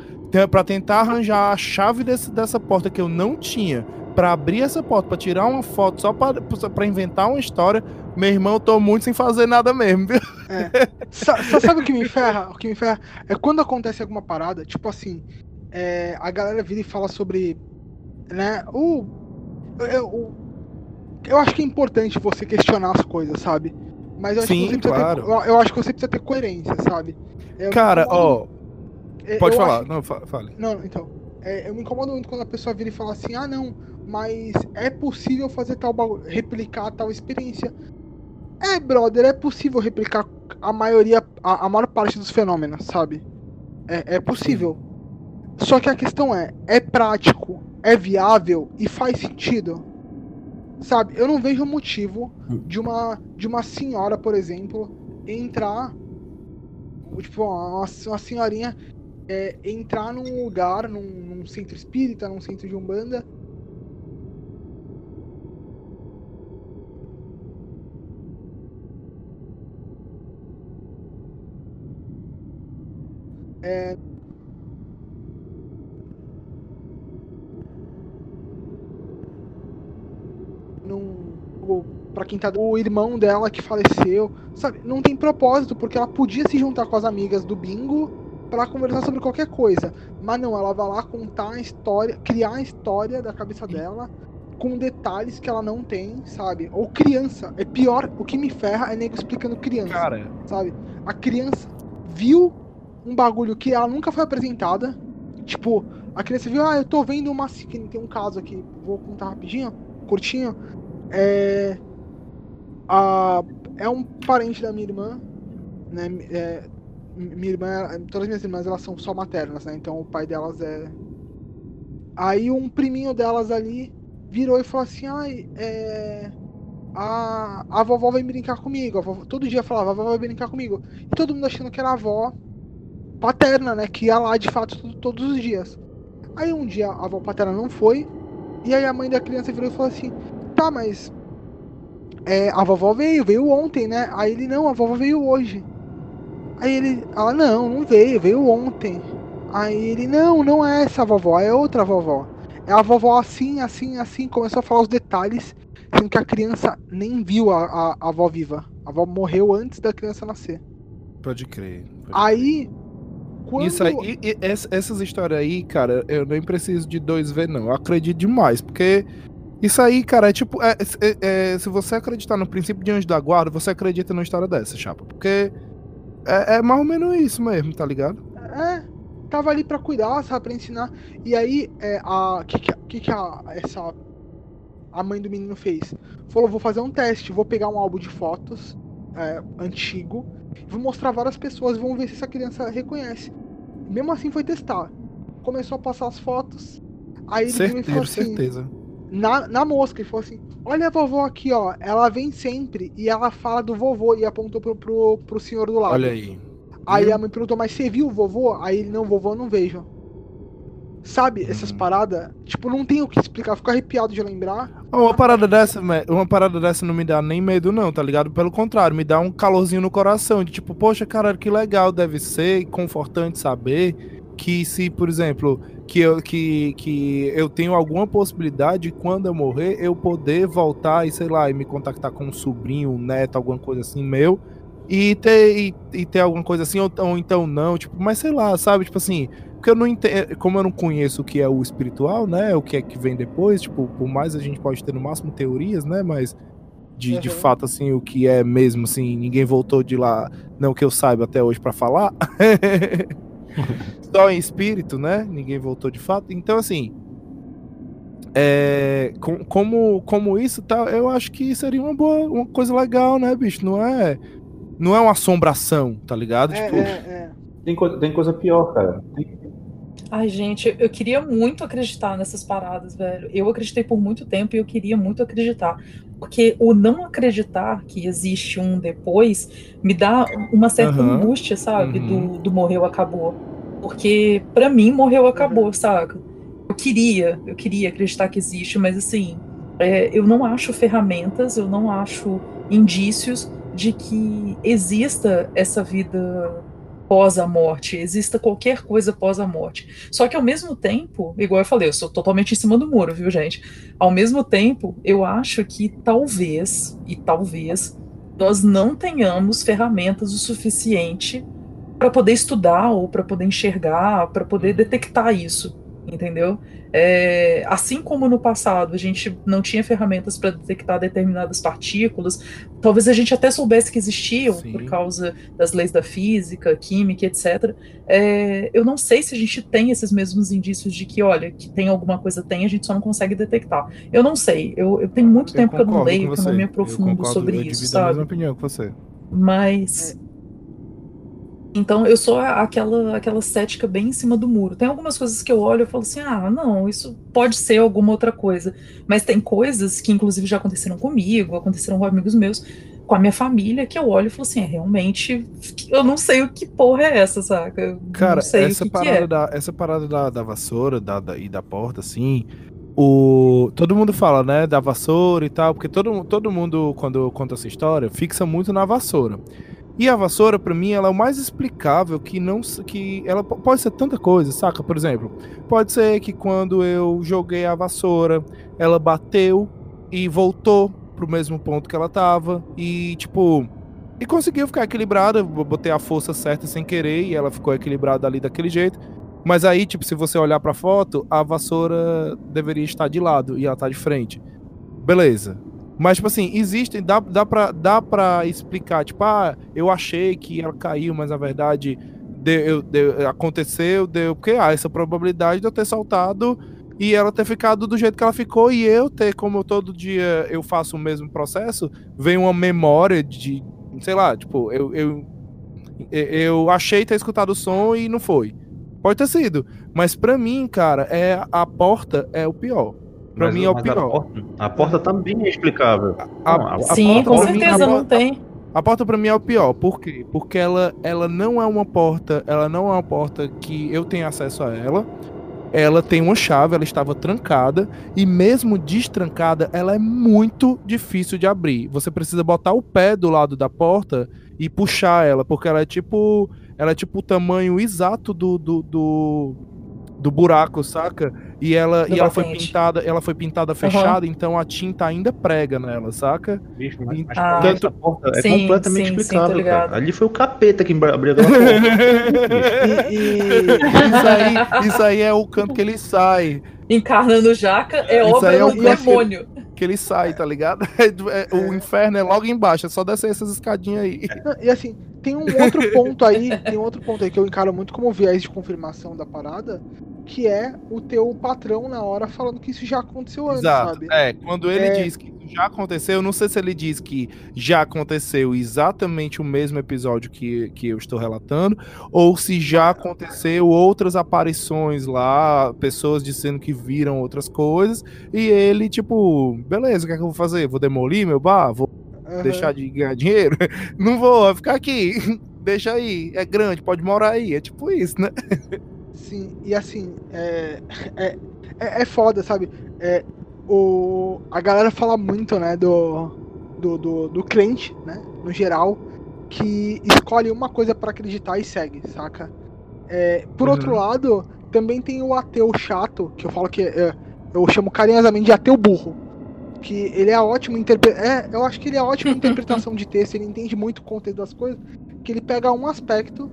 para tentar arranjar a chave desse, dessa porta que eu não tinha, para abrir essa porta, para tirar uma foto, só para inventar uma história, meu irmão, eu tô muito sem fazer nada mesmo, viu? É. sabe o que me ferra? O que me ferra é quando acontece alguma parada, tipo assim, é, a galera vira e fala sobre, né, o, eu, eu acho que é importante você questionar as coisas, sabe? Mas eu acho, Sim, que, você claro. ter, eu, eu acho que você precisa ter coerência, sabe? Eu, Cara, ó... É, Pode eu falar, acho... não, fale. Não, então. É, eu me incomodo muito quando a pessoa vira e fala assim: ah, não, mas é possível fazer tal bagulho, replicar tal experiência. É, brother, é possível replicar a maioria, a, a maior parte dos fenômenos, sabe? É, é possível. Só que a questão é: é prático, é viável e faz sentido? Sabe? Eu não vejo motivo hum. de uma, de uma senhora, por exemplo, entrar. Tipo, uma, uma senhorinha é, entrar num lugar, num, num, centro espírita, num centro de umbanda. É, para quem tá o irmão dela que faleceu, sabe? Não tem propósito porque ela podia se juntar com as amigas do bingo para conversar sobre qualquer coisa. Mas não, ela vai lá contar a história, criar a história da cabeça dela com detalhes que ela não tem, sabe? Ou criança. É pior, o que me ferra é nego explicando criança. Cara. Sabe? A criança viu um bagulho que ela nunca foi apresentada. Tipo, a criança viu, ah, eu tô vendo uma. Tem um caso aqui, vou contar rapidinho, curtinho. É. A, é um parente da minha irmã, né? É, minha irmã, todas as minhas irmãs elas são só maternas, né? Então o pai delas é. Aí um priminho delas ali virou e falou assim: ai, é. A, a vovó vai brincar comigo. Vovó, todo dia falava, a vovó vai brincar comigo. E todo mundo achando que era a avó paterna, né? Que ia lá de fato todos os dias. Aí um dia a avó paterna não foi. E aí a mãe da criança virou e falou assim: tá, mas. É, a vovó veio, veio ontem, né? Aí ele, não, a vovó veio hoje. Aí ele, ela, não, não veio, veio ontem. Aí ele, não, não é essa vovó, é outra vovó. É a vovó assim, assim, assim, começou a falar os detalhes, sendo que a criança nem viu a, a, a avó viva. A avó morreu antes da criança nascer. Pode crer. Pode aí, crer. Quando... Isso aí, e, e, essas histórias aí, cara, eu nem preciso de dois ver, não. Eu acredito demais, porque isso aí, cara, é tipo. É, é, é, se você acreditar no princípio de anjo da guarda, você acredita numa história dessa, chapa. Porque é, é mais ou menos isso mesmo, tá ligado? É, tava ali pra cuidar, sabe, pra ensinar. E aí, é, a que que, que a, essa a mãe do menino fez? Falou, vou fazer um teste, vou pegar um álbum de fotos é, antigo, vou mostrar várias pessoas e vamos ver se essa criança reconhece. Mesmo assim foi testar. Começou a passar as fotos. Aí ele certeza, falou assim, certeza. Na, na mosca, ele falou assim: Olha a vovó aqui, ó. Ela vem sempre e ela fala do vovô e apontou pro, pro, pro senhor do lado. Olha aí. Aí a mãe perguntou, mas você viu o vovô? Aí ele, não, vovô, eu não vejo. Sabe, essas hum. paradas, tipo, não tem o que explicar, fico arrepiado de lembrar. Uma parada dessa, uma parada dessa não me dá nem medo, não, tá ligado? Pelo contrário, me dá um calorzinho no coração, de tipo, poxa, cara, que legal deve ser, confortante saber que se, por exemplo, que eu, que, que eu tenho alguma possibilidade, quando eu morrer, eu poder voltar e, sei lá, e me contactar com um sobrinho, um neto, alguma coisa assim, meu, e ter, e, e ter alguma coisa assim, ou, ou, então não, tipo, mas sei lá, sabe, tipo assim, porque eu não entendo, como eu não conheço o que é o espiritual, né, o que é que vem depois, tipo, por mais a gente pode ter no máximo teorias, né, mas de, Uhum. de fato, assim, o que é mesmo, assim, ninguém voltou de lá, não que eu saiba até hoje pra falar. Só em espírito, né? Ninguém voltou de fato. Então, assim, é, com- como, como isso, tá, eu acho que seria uma boa, uma coisa legal, né, bicho? Não é, não é uma assombração, tá ligado? É, tipo, é, é. Tem, coisa, tem coisa pior, cara. Tem- Ai, gente, eu queria muito acreditar nessas paradas, velho. Eu acreditei por muito tempo e eu queria muito acreditar. Porque o não acreditar que existe um depois me dá uma certa Aham. angústia, sabe? Uhum. Do, do morreu, acabou. Porque pra mim morreu, acabou, saca? Eu queria, eu queria acreditar que existe, mas assim, é, eu não acho ferramentas, eu não acho indícios de que exista essa vida pós a morte, exista qualquer coisa pós a morte. Só que ao mesmo tempo, igual eu falei, eu sou totalmente em cima do muro, viu, gente? Ao mesmo tempo, eu acho que talvez, e talvez, nós não tenhamos ferramentas o suficiente para poder estudar ou para poder enxergar, para poder detectar isso, entendeu? É, assim como no passado a gente não tinha ferramentas para detectar determinadas partículas, talvez a gente até soubesse que existiam Sim. por causa das leis da física, química, etc. É, eu não sei se a gente tem esses mesmos indícios de que, olha, que tem alguma coisa, tem, a gente só não consegue detectar. Eu não sei, eu, eu tenho muito tempo que eu não leio, que eu não me Eu aprofundo concordo, sobre eu isso, divido a mesma sabe? opinião que você. Mas. Então eu sou aquela aquela cética bem em cima do muro. Tem algumas coisas que eu olho e falo assim: ah, não, isso pode ser alguma outra coisa. Mas tem coisas que, inclusive, já aconteceram comigo, aconteceram com amigos meus, com a minha família, que eu olho e falo assim: é, realmente, eu não sei o que porra é essa, saca? Eu Cara, não sei essa o que, que parada, é. da, essa parada da, da vassoura da, da- e da porta, assim, o, todo mundo fala, né, da vassoura e tal, porque todo, todo mundo, quando conta essa história, fixa muito na vassoura. E a vassoura, pra mim, ela é o mais explicável que não que ela po- pode ser tanta coisa, saca? Por exemplo, pode ser que quando eu joguei a vassoura, ela bateu e voltou pro mesmo ponto que ela tava e tipo e conseguiu ficar equilibrada, botei a força certa sem querer e ela ficou equilibrada ali daquele jeito. Mas aí, tipo, se você olhar pra foto, a vassoura deveria estar de lado e ela tá de frente. Beleza. Mas, tipo assim, existem, dá, dá, pra, dá pra explicar, tipo, ah, eu achei que ela caiu, mas na verdade deu, eu- deu- aconteceu, deu, porque há essa probabilidade de eu ter saltado e ela ter ficado do jeito que ela ficou e eu ter, como eu todo dia eu faço o mesmo processo, vem uma memória de, sei lá, tipo, eu, eu, eu achei ter escutado o som e não foi. Pode ter sido, mas pra mim, cara, é a porta é o pior. Pra Mas- mim é o mas pior. A porta, a porta também é explicável. A- a- a Sim, porta com mim- certeza a não tem. A porta pra mim é o pior. Por quê? Porque ela, ela não é uma porta, ela não é uma porta que eu tenho acesso a ela. Ela tem uma chave, ela estava trancada e mesmo destrancada, ela é muito difícil de abrir. Você precisa botar o pé do lado da porta e puxar ela, porque ela é tipo, ela é tipo o tamanho exato do do, do, do buraco, saca? E ela Do e ela foi pintada, ela foi pintada fechada, então a tinta ainda prega nela, saca? Bicho, mas, mas Ah. tanto a porta é Sim, completamente sim, sim, explicável, ligado. cara. Ali foi o capeta que abriu aquela porta. E, e- isso, aí, isso aí é o canto que ele sai. Encarnando jaca é Isso obra é do o câncer. demônio. Que ele sai, tá ligado? É, o inferno é logo embaixo, é só descer essas escadinhas aí. E assim, tem um outro ponto aí, tem um outro ponto aí que eu encaro muito como viés de confirmação da parada, que é o teu patrão na hora falando que isso já aconteceu antes, Exato. sabe? É, quando ele É. diz que isso já aconteceu, eu não sei se ele diz que já aconteceu exatamente o mesmo episódio que, que eu estou relatando, ou se já aconteceu outras aparições lá, pessoas dizendo que viram outras coisas, e ele, tipo, beleza, o que é que eu vou fazer? Vou demolir meu bar? Vou Aham. deixar de ganhar dinheiro? Não vou, vai ficar aqui. Deixa aí, é grande, pode morar aí. É tipo isso, né? Sim, e assim, é, é, é, é foda, sabe? É, o, a galera fala muito, né, do, do, do, do crente, né, no geral, que escolhe uma coisa pra acreditar e segue, saca? É, por Uhum. outro lado, também tem o ateu chato, que eu falo que é, eu chamo carinhosamente de ateu burro. Que ele é ótimo interpre... é, eu acho que ele é ótimo em interpretação de texto, ele entende muito o contexto das coisas, que ele pega um aspecto,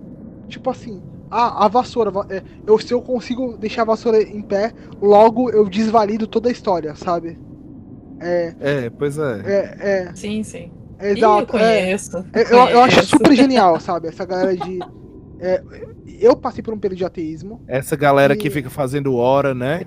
tipo assim, ah, a vassoura, va- é, eu, se eu consigo deixar a vassoura em pé, logo eu desvalido toda a história, sabe? É, É, pois é. é, é, Sim, sim. é Ih, eu exato. é. conheço. É, Eu, eu acho super genial, sabe? Essa galera de. é, eu passei por um período de ateísmo. Essa galera E- que fica fazendo hora, né?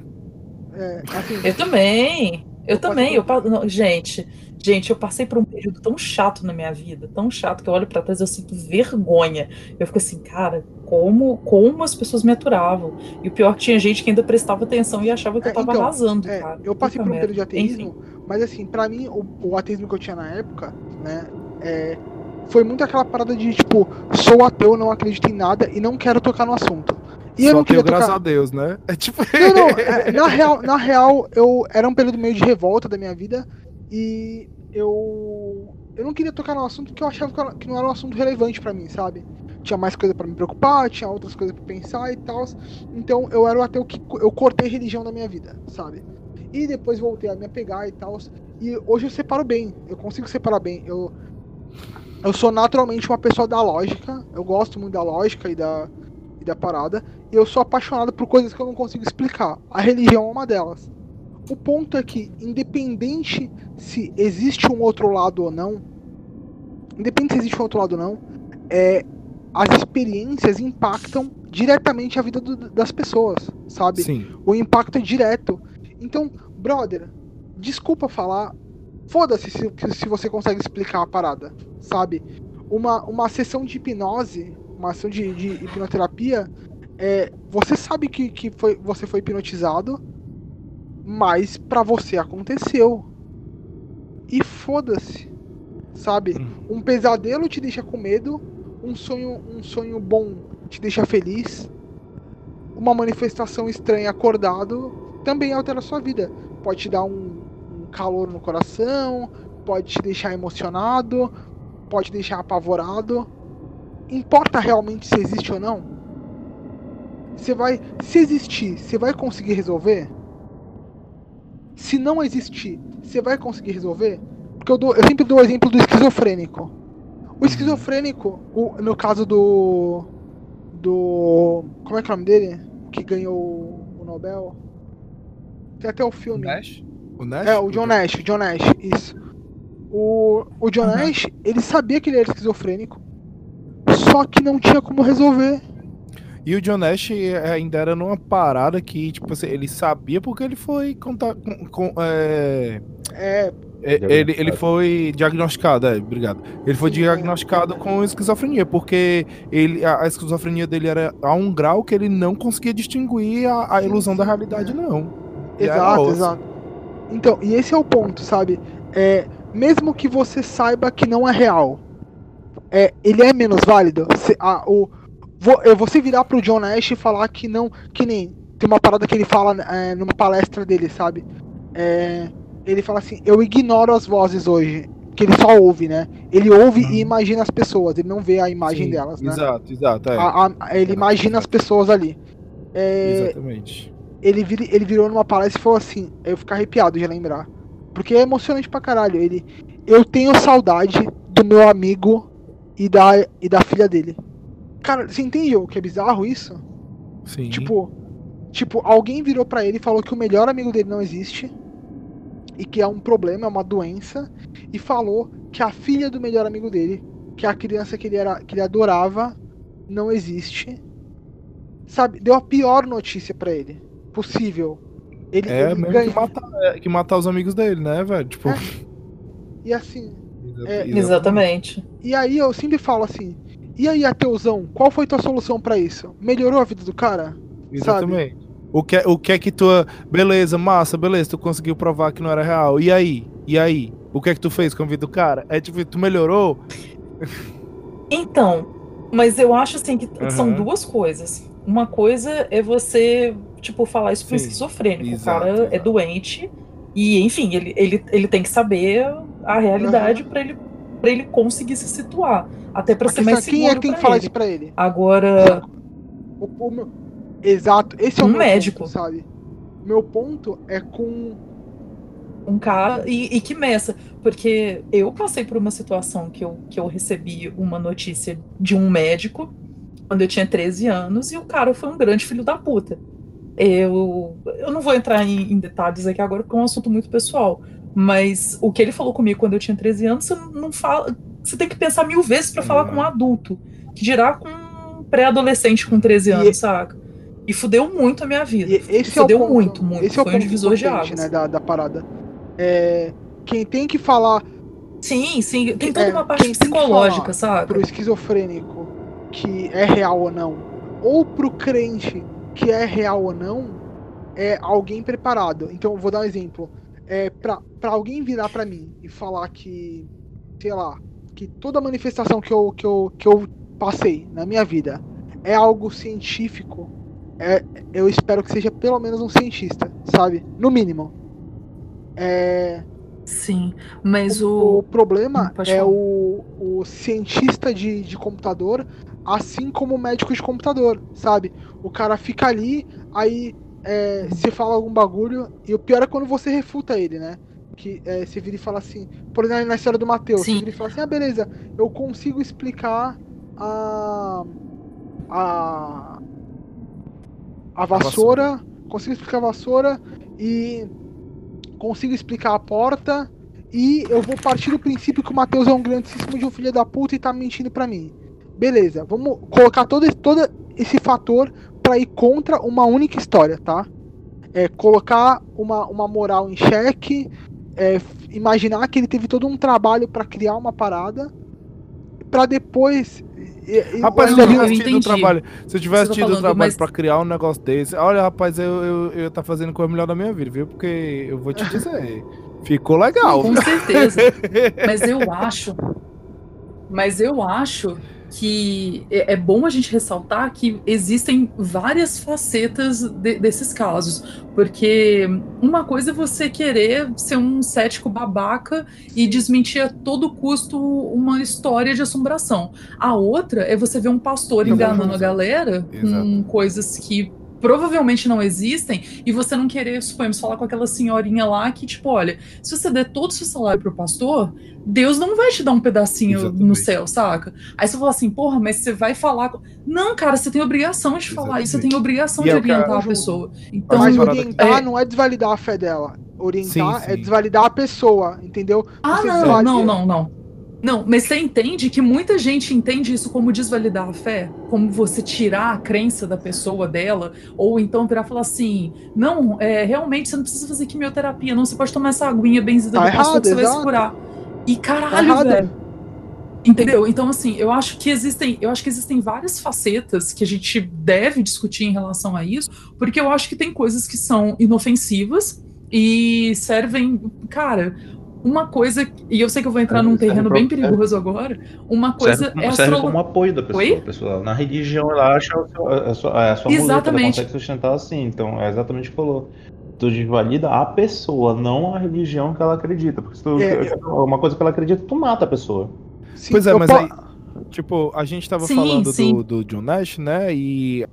É, assim, Eu também. Eu, também. Eu, não, gente, gente, eu passei por um período tão chato na minha vida, tão chato que eu olho pra trás e eu sinto vergonha. Eu fico assim, cara, como, como as pessoas me aturavam. E o pior é que tinha gente que ainda prestava atenção e achava que eu É, tava então, arrasando, é, cara. eu passei por um período de ateísmo, mas assim, pra mim, o, o ateísmo que eu tinha na época, né, é, foi muito aquela parada de tipo, sou ateu, não acredito em nada e não quero tocar no assunto. E eu Só não queria tenho graças tocar. a Deus, né? É tipo. Não, não, é, na real, na real, eu era um período meio de revolta da minha vida e eu eu não queria tocar no assunto porque eu achava que que não era um assunto relevante pra mim, sabe? Tinha mais coisa pra me preocupar, tinha outras coisas pra pensar e tal. Então eu era o ateu que eu cortei religião da minha vida, sabe? E depois voltei a me apegar e tal. E hoje eu separo bem, eu consigo separar bem. Eu eu sou naturalmente uma pessoa da lógica, eu gosto muito da lógica e da da parada e eu sou apaixonado por coisas que eu não consigo explicar. A religião é uma delas. O ponto é que, independente se existe um outro lado ou não, independente se existe um outro lado ou não, é, as experiências impactam diretamente a vida do- das pessoas, sabe? Sim. O impacto é direto. Então, brother, desculpa falar, foda-se se, se você consegue explicar a parada, sabe? Uma, uma sessão de hipnose, uma sessão de, de hipnoterapia, é, você sabe que, que foi, você foi hipnotizado, mas pra você aconteceu. E foda-se, sabe? Um pesadelo te deixa com medo, um sonho, um sonho bom te deixa feliz, uma manifestação estranha acordado também altera a sua vida. Pode te dar um, um calor no coração, pode te deixar emocionado, pode te deixar apavorado. Importa realmente se existe ou não? Você vai, se existir, você vai conseguir resolver? Se não existir, você vai conseguir resolver? Porque eu, dou, eu sempre dou o exemplo do esquizofrênico. O esquizofrênico, o- no caso do. Do. Como é que é o nome dele? Que ganhou o Nobel? Tem até o filme. Nash? O Nash? É, o John Nash, o John Nash, isso. O, o John Uhum. Nash, ele sabia que ele era esquizofrênico, só que não tinha como resolver. E o John Nash ainda era numa parada que, tipo assim, ele sabia porque ele foi contar com. com- é, É, é, ele, ele foi diagnosticado, é, obrigado. Ele foi diagnosticado com esquizofrenia, porque ele, a, a esquizofrenia dele era a um grau que ele não conseguia distinguir a, a ilusão da realidade, não. Exato, exato. Então, e esse é o ponto, sabe? É, mesmo que você saiba que não é real, é, ele é menos válido. Se, a, o, vo- é, você virar pro John Nash e falar que não. Que nem. Tem uma parada que ele fala é, numa palestra dele, sabe? É, ele fala assim: Eu ignoro as vozes hoje. Que ele só ouve, né? Ele ouve e imagina as pessoas, ele não vê a imagem Sim, delas, né? Exato, exato, é. A- a- ele imagina as pessoas ali. É, Exatamente. ele, vir- ele virou numa palestra e falou assim, eu fico arrepiado de lembrar. Porque é emocionante pra caralho. Ele. Eu tenho saudade do meu amigo e da, e da filha dele. Cara, você entende o que é bizarro isso? Sim. Tipo, tipo, alguém virou pra ele e falou que o melhor amigo dele não existe. E que é um problema, é uma doença. E falou que a filha do melhor amigo dele, que é a criança que ele, era, que ele adorava, não existe. Sabe, deu a pior notícia pra ele possível. Ele, é ele ganha- que matar, é, que matar os amigos dele, né, velho? Tipo. É. E assim, é, Exatamente. e aí eu sempre falo assim, e aí, ateuzão, qual foi tua solução pra isso? Melhorou a vida do cara? Exatamente. O que, é- o que é que tua. Beleza, massa, beleza, tu conseguiu provar que não era real. E aí? E aí? O que é que tu fez com a vida do cara? É tipo, tu melhorou? Então, mas eu acho assim que Aham. são duas coisas. Uma coisa é você, tipo, falar isso pro Sim, esquizofrênico. exato, o cara é exato. doente e, enfim, ele, ele, ele tem que saber a realidade pra ele, pra ele conseguir se situar. Até pra A ser mais é, seguro quem é que tem que pra falar ele. isso pra ele? Agora, O- o meu- Exato, esse é o Um meu médico. ponto, sabe? Meu ponto é com. um cara e, e que meça, porque eu passei por uma situação que eu, que eu recebi uma notícia de um médico quando eu tinha 13 anos e o cara foi um grande filho da puta. Eu, eu não vou entrar em, em detalhes aqui agora porque é um assunto muito pessoal, Mas o que ele falou comigo quando eu tinha 13 anos, você não fala. Você tem que pensar mil vezes para falar com um adulto. Que dirá com um pré-adolescente com 13 anos, e, saca? E fudeu muito a minha vida. Esse fudeu é o ponto, muito, muito. Esse é o Foi ponto um divisor de águas. Né, da, da parada. É, quem tem que falar. Sim, sim. Tem toda é, uma parte psicológica, sabe? Pro esquizofrênico que é real ou não, ou pro crente que é real ou não, é alguém preparado. Então, vou dar um exemplo. É, pra, pra alguém virar para mim e falar que, sei lá, que toda manifestação que eu, que eu, que eu passei na minha vida é algo científico, é, eu espero que seja pelo menos um cientista, sabe? No mínimo. É... Sim, mas o. O, o problema é o, o cientista de, de computador, assim como o médico de computador, sabe? O cara fica ali, aí é, se fala algum bagulho, e o pior é quando você refuta ele, né? Que é, você vira e fala assim, por exemplo, na história do Matheus, você vira e fala assim, ah, beleza, eu consigo explicar a. a. a vassoura, consigo explicar a vassoura e consigo explicar a porta e eu vou partir do princípio que o Matheus é um grandíssimo de um filho da puta e tá mentindo pra mim. Beleza, vamos colocar todo, todo esse fator para ir contra uma única história, tá? É, colocar uma, uma moral em xeque, é, imaginar que ele teve todo um trabalho para criar uma parada, para depois Rapaz, se eu tivesse tido trabalho, se eu tivesse tá tido falando, trabalho mas... pra criar um negócio desse, olha, rapaz, eu, eu, eu tá fazendo coisa melhor da minha vida, viu? Porque eu vou te dizer, ficou legal. Com certeza. mas eu acho, mas eu acho que é, é bom a gente ressaltar que existem várias facetas de, desses casos, porque uma coisa é você querer ser um cético babaca e desmentir a todo custo uma história de assombração. A outra é você ver um pastor enganando a galera Exato. com coisas que provavelmente não existem, e você não querer, suponhamos, falar com aquela senhorinha lá que, tipo, olha, se você der todo o seu salário pro pastor, Deus não vai te dar um pedacinho Exatamente. no céu, saca? Aí você fala assim, porra, mas você vai falar. Com... Não, cara, você tem obrigação de falar isso, você tem obrigação e de orientar a pessoa. Então, mas orientar é... não é desvalidar a fé dela. Orientar sim, sim. é desvalidar a pessoa, entendeu? Ah, não, não, não, não. Não, mas você entende que muita gente entende isso como desvalidar a fé? Como você tirar a crença da pessoa dela? Ou então virar e falar assim: não, é, realmente você não precisa fazer quimioterapia, não, você pode tomar essa aguinha benzida tá do pastor que você vai se curar. E caralho, tá velho. Entendeu? Então, assim, eu acho que existem, eu acho que existem várias facetas que a gente deve discutir em relação a isso, porque eu acho que tem coisas que são inofensivas e servem, cara, uma coisa, e eu sei que eu vou entrar num terreno bem perigoso agora, uma coisa serve, é serve como apoio da pessoa, Oi? pessoal. Na religião, ela acha a sua, a sua muleta, ela consegue sustentar assim, então é exatamente o que falou. Tu desvalida a pessoa, não a religião que ela acredita. Porque se tu, é, uma coisa que ela acredita, tu mata a pessoa. Sim, pois é, mas aí, tipo, a gente tava sim, falando sim. Do, do John Nash, né, e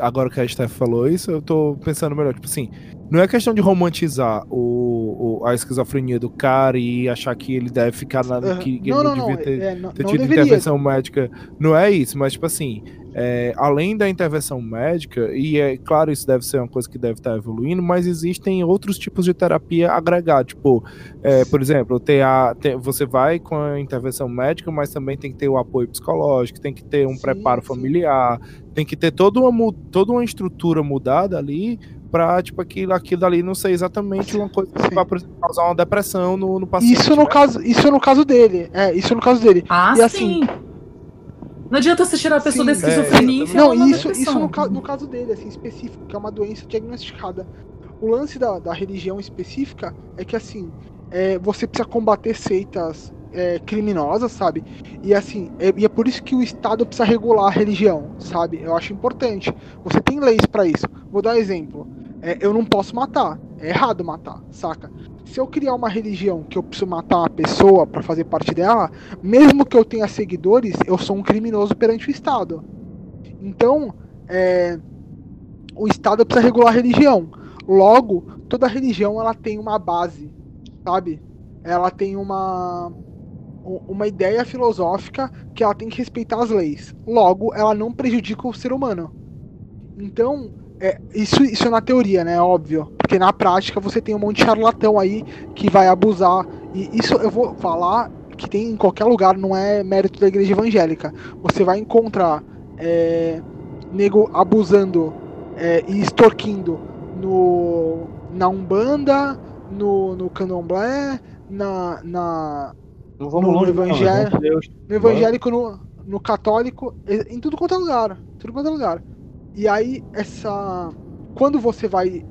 agora que a Steph falou isso, eu tô pensando melhor, tipo assim, não é questão de romantizar o, o, a esquizofrenia do cara e achar que ele deve ficar na. Que, que não, ele não, devia não, ter, é, não, ter tido intervenção médica. Não é isso, mas, tipo assim, é, além da intervenção médica, e é claro, isso deve ser uma coisa que deve estar evoluindo, mas existem outros tipos de terapia agregada. Tipo, é, por exemplo, ter a, ter, você vai com a intervenção médica, mas também tem que ter o apoio psicológico, tem que ter um sim, preparo sim. familiar, tem que ter toda uma, toda uma estrutura mudada ali pra, tipo, aquilo, aquilo ali não ser exatamente uma coisa que vai causar uma depressão no, no paciente. Isso no, né? caso, isso no caso dele. É, isso no caso dele. Ah, e, assim, sim. Não adianta você tirar a pessoa sim, da esquizofrenia é, Não, isso, isso no, no, caso dele, assim, específico, que é uma doença diagnosticada. O lance da, da religião específica é que, assim, é, você precisa combater seitas é, criminosas, sabe? E assim, é, e é por isso que o Estado precisa regular a religião, sabe? Eu acho importante. Você tem leis para isso. Vou dar um exemplo. É, eu não posso matar. É errado matar, saca? Se eu criar uma religião que eu preciso matar uma pessoa para fazer parte dela, mesmo que eu tenha seguidores, eu sou um criminoso perante o Estado. Então, é, o Estado precisa regular a religião. Logo, toda religião ela tem uma base, sabe? Ela tem uma uma ideia filosófica que ela tem que respeitar as leis. Logo, ela não prejudica o ser humano. Então, é, isso, isso é na teoria, né? Óbvio. Porque na prática você tem um monte de charlatão aí que vai abusar. E isso eu vou falar que tem em qualquer lugar, não é mérito da igreja evangélica. Você vai encontrar é, nego abusando é, e extorquindo no, na Umbanda, no, no Candomblé, na, na, Não vamos No longe, evangelho- não, no evangélico, no, no católico, em tudo quanto é lugar. Tudo quanto é lugar. E aí, essa. Quando você vai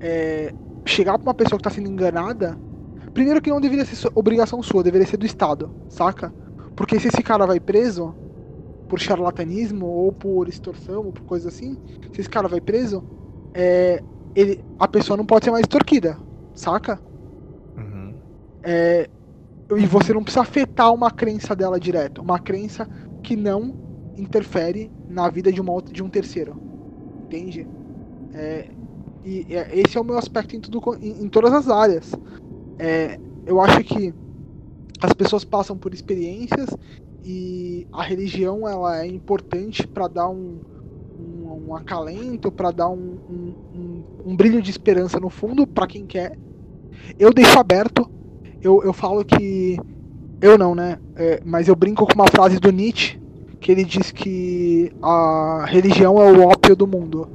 é, chegar pra uma pessoa que tá sendo enganada, primeiro que não deveria ser obrigação sua, deveria ser do Estado, saca? Porque se esse cara vai preso por charlatanismo ou por extorsão ou por coisa assim, se esse cara vai preso, é, ele, a pessoa não pode ser mais extorquida, saca? Uhum. É, e você não precisa afetar uma crença dela direto. Uma crença que não interfere na vida de, uma de um terceiro. Entende? É, e é, esse é o meu aspecto em, tudo, em, em todas as áreas. É, eu acho que as pessoas passam por experiências e a religião ela é importante para dar um, um, um acalento, para dar um, um, um brilho de esperança no fundo para quem quer. Eu deixo aberto eu, eu falo que. Eu não, né? É, mas eu brinco com uma frase do Nietzsche, que ele diz que a religião é o ópio do mundo.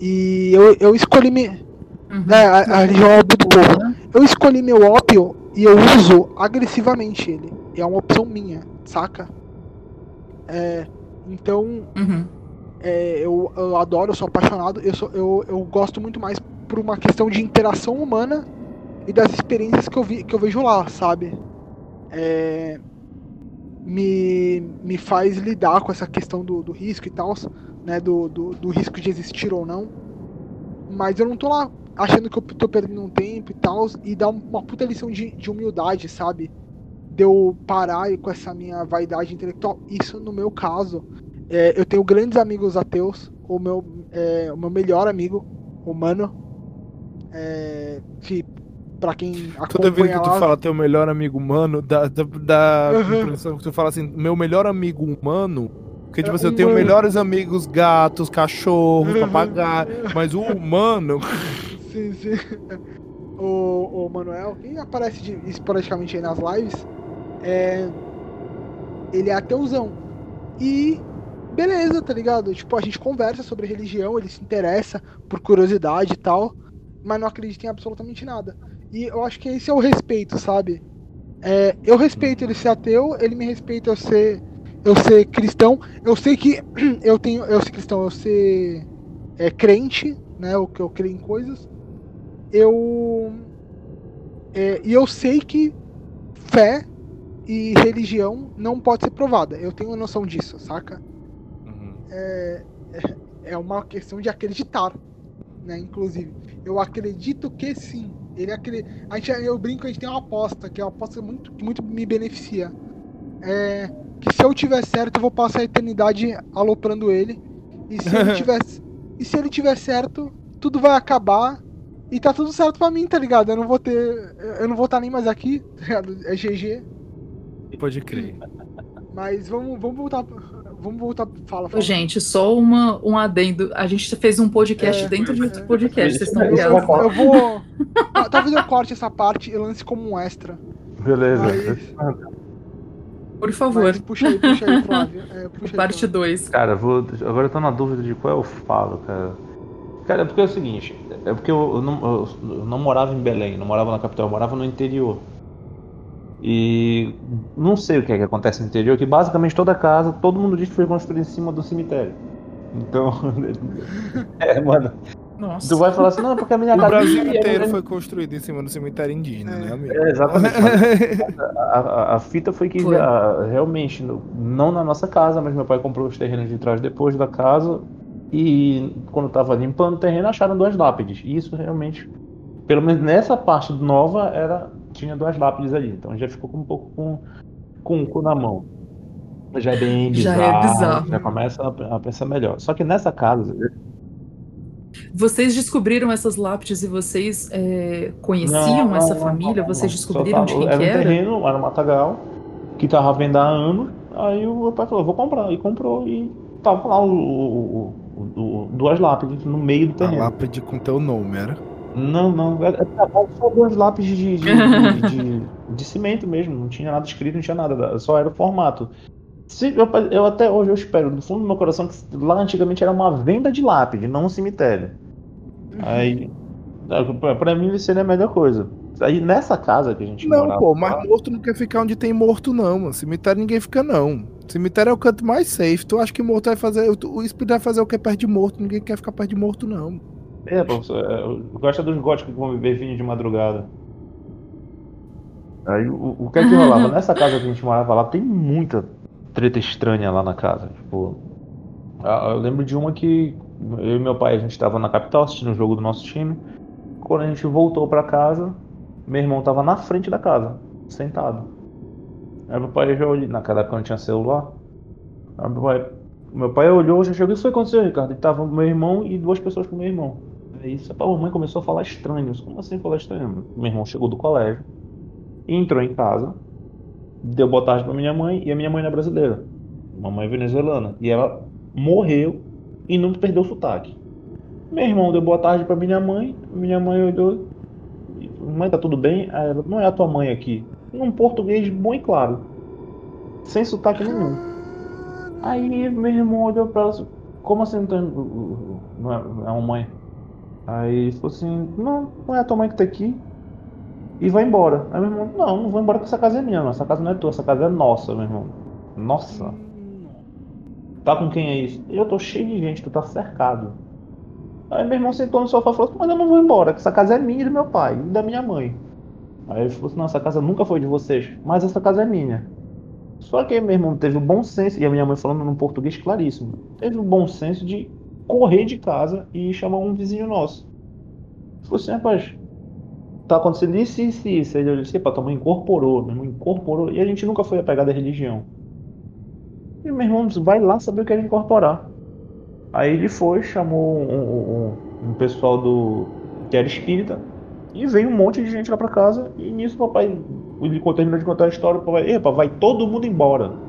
E eu, eu escolhi me. Uhum. Né, a, a religião é o ópio do povo. Eu escolhi meu ópio e eu uso agressivamente ele. E é uma opção minha, saca? É, então, Uhum. é, eu, eu adoro, eu sou apaixonado, eu, sou, eu, eu gosto muito mais por uma questão de interação humana e das experiências que eu, vi, que eu vejo lá, sabe? É, me, me faz lidar com essa questão do, do risco e tal, né? Do, do, do risco de existir ou não. Mas eu não tô lá achando que eu tô perdendo um tempo e tal, e dá uma puta lição de, de humildade, sabe? De eu parar com essa minha vaidade intelectual. Isso no meu caso. É, eu tenho grandes amigos ateus. O meu, é, o meu melhor amigo, o Mano. É, que, pra quem Toda vez acompanha que tu lá, fala teu melhor amigo humano, dá, dá, Uhum. impressão que tu fala assim, meu melhor amigo humano. Porque, tipo É, assim, eu tenho humano. melhores amigos gatos, cachorros, papagaio. Mas o humano. Sim, sim. O, o Manuel, que aparece de- esporadicamente aí nas lives, é, ele é ateuzão. E beleza, tá ligado? Tipo, a gente conversa sobre religião, ele se interessa por curiosidade e tal, mas não acredita em absolutamente nada. E eu acho que esse é o respeito, sabe? É, eu respeito ele ser ateu, ele me respeita eu ser eu ser cristão. Eu sei que eu tenho eu ser cristão, eu ser é, crente, né? O que eu creio em coisas. Eu é, e eu sei que fé e religião não pode ser provada. Eu tenho noção disso, saca? é uma questão de acreditar, né? Inclusive, eu acredito que sim. Ele acre... a gente, eu brinco, a gente tem uma aposta, que é uma aposta muito, que muito me beneficia. É que se eu tiver certo, eu vou passar a eternidade aloprando ele. E se ele tiver, e se ele tiver certo, tudo vai acabar e tá tudo certo pra mim, tá ligado? Eu não vou ter, eu não vou estar nem mais aqui, tá ligado? É GG. Pode crer. Mas vamos, vamos voltar, vamos voltar, fala, fala. Gente, só uma, um adendo. A gente fez um podcast É, dentro de é. outro podcast, vocês estão ligados? Eu vou. Talvez eu corte essa parte e lance como um extra. Beleza. Mas, Por favor, mas puxa aí, puxa aí, Flávio. É, puxa aí, parte Flávio. 2. Cara, vou, agora eu tô na dúvida de qual eu falo, cara. Cara, é porque é o seguinte, é porque eu, eu não, eu- eu não morava em Belém, não morava na capital, eu morava no interior. E não sei o que é que acontece no interior, que basicamente toda casa, todo mundo diz que foi construída em cima do cemitério. Então, é, mano, Nossa. tu vai falar assim, não, porque a minha O casa Brasil é- inteiro foi construído em cima do cemitério indígena, né, amigo? É, exatamente. A, a- a fita foi que Foi. a- realmente, no- não na nossa casa, mas meu pai comprou os terrenos de trás depois da casa. E quando tava limpando o terreno, acharam duas lápides. E isso realmente, pelo menos nessa parte nova, era tinha duas lápides ali. Então já ficou com um pouco com, com o cu na mão. Já é bem Já bizarro. é bizarro. Já começa a, a pensar melhor. Só que nessa casa, Vocês descobriram essas lápides e vocês é, conheciam Não, essa não, família? não, vocês descobriram de quem que era? um era? terreno, era um matagal, que tava à venda há anos. Aí o meu pai falou, vou comprar. E comprou e tava lá o, o- o- o- duas lápides no meio do A terreno. lápide com teu nome, era? Não, não, era era só duas lápides de, de, de, de- de cimento mesmo, não tinha nada escrito, não tinha nada, só era o formato. Se- eu, eu até hoje eu espero, do fundo do meu coração, que lá antigamente era uma venda de lápide, não um cemitério. Aí, pra, pra mim, seria a melhor coisa. Aí nessa casa que a gente Não, morava, pô, mas morto não quer ficar onde tem morto, não, mano. Cemitério ninguém fica, não. Cemitério é o canto mais safe. Tu acha que morto vai fazer. O espírito vai fazer o que perto de morto? Ninguém quer ficar perto de morto, não. É, professor, é, eu gosto dos góticos que vão beber vinho de madrugada. Aí o, o que é que rolava? Nessa casa que a gente morava lá, tem muita treta estranha lá na casa. Tipo, ah, eu lembro de uma que eu e meu pai, a gente tava na capital assistindo o jogo do nosso time. Quando a gente voltou pra casa, meu irmão tava na frente da casa, sentado. Aí meu pai já olhou, naquela época não tinha celular. Aí meu pai, meu pai olhou, já chegou, o que foi que aconteceu, Ricardo? E tava meu irmão e duas pessoas com meu irmão. Aí a mamãe começou a falar estranhos. Como assim falar estranho? Meu irmão chegou do colégio, entrou em casa, deu boa tarde pra minha mãe, e a minha mãe é brasileira. Mamãe é venezuelana. E ela morreu e não perdeu o sotaque. Meu irmão deu boa tarde pra minha mãe, minha mãe olhou, mãe, tá tudo bem? Ela, não é a tua mãe aqui. Num português bom e claro. Sem sotaque nenhum. Aí meu irmão olhou pra ela como assim não, tem, não é, é uma mãe? Aí ele falou assim, não, não é a tua mãe que tá aqui. E vai embora. Aí meu irmão, não, não vou embora porque essa casa é minha, não. Essa casa não é tua, essa casa é nossa, meu irmão. Nossa. Tá com quem é isso? Eu tô cheio de gente, tu tá cercado. Aí meu irmão sentou no sofá e falou assim, mas eu não vou embora, que essa casa é minha e do meu pai, e da minha mãe. Aí ele falou assim, não, essa casa nunca foi de vocês, mas essa casa é minha. Só que meu irmão teve o bom senso, e a minha mãe falando num português claríssimo, teve o bom senso de correr de casa e chamar um vizinho nosso. Falou assim, rapaz, tá acontecendo isso, isso e isso. Aí ele disse, pá, tua mãe incorporou, meu irmão incorporou, e a gente nunca foi apegado à religião. E meu irmão vai lá saber o que era incorporar. Aí ele foi, chamou um, um- um pessoal do que era espírita, e veio um monte de gente lá pra casa, e nisso o papai, ele terminou de contar a história, o papai, epa, vai todo mundo embora.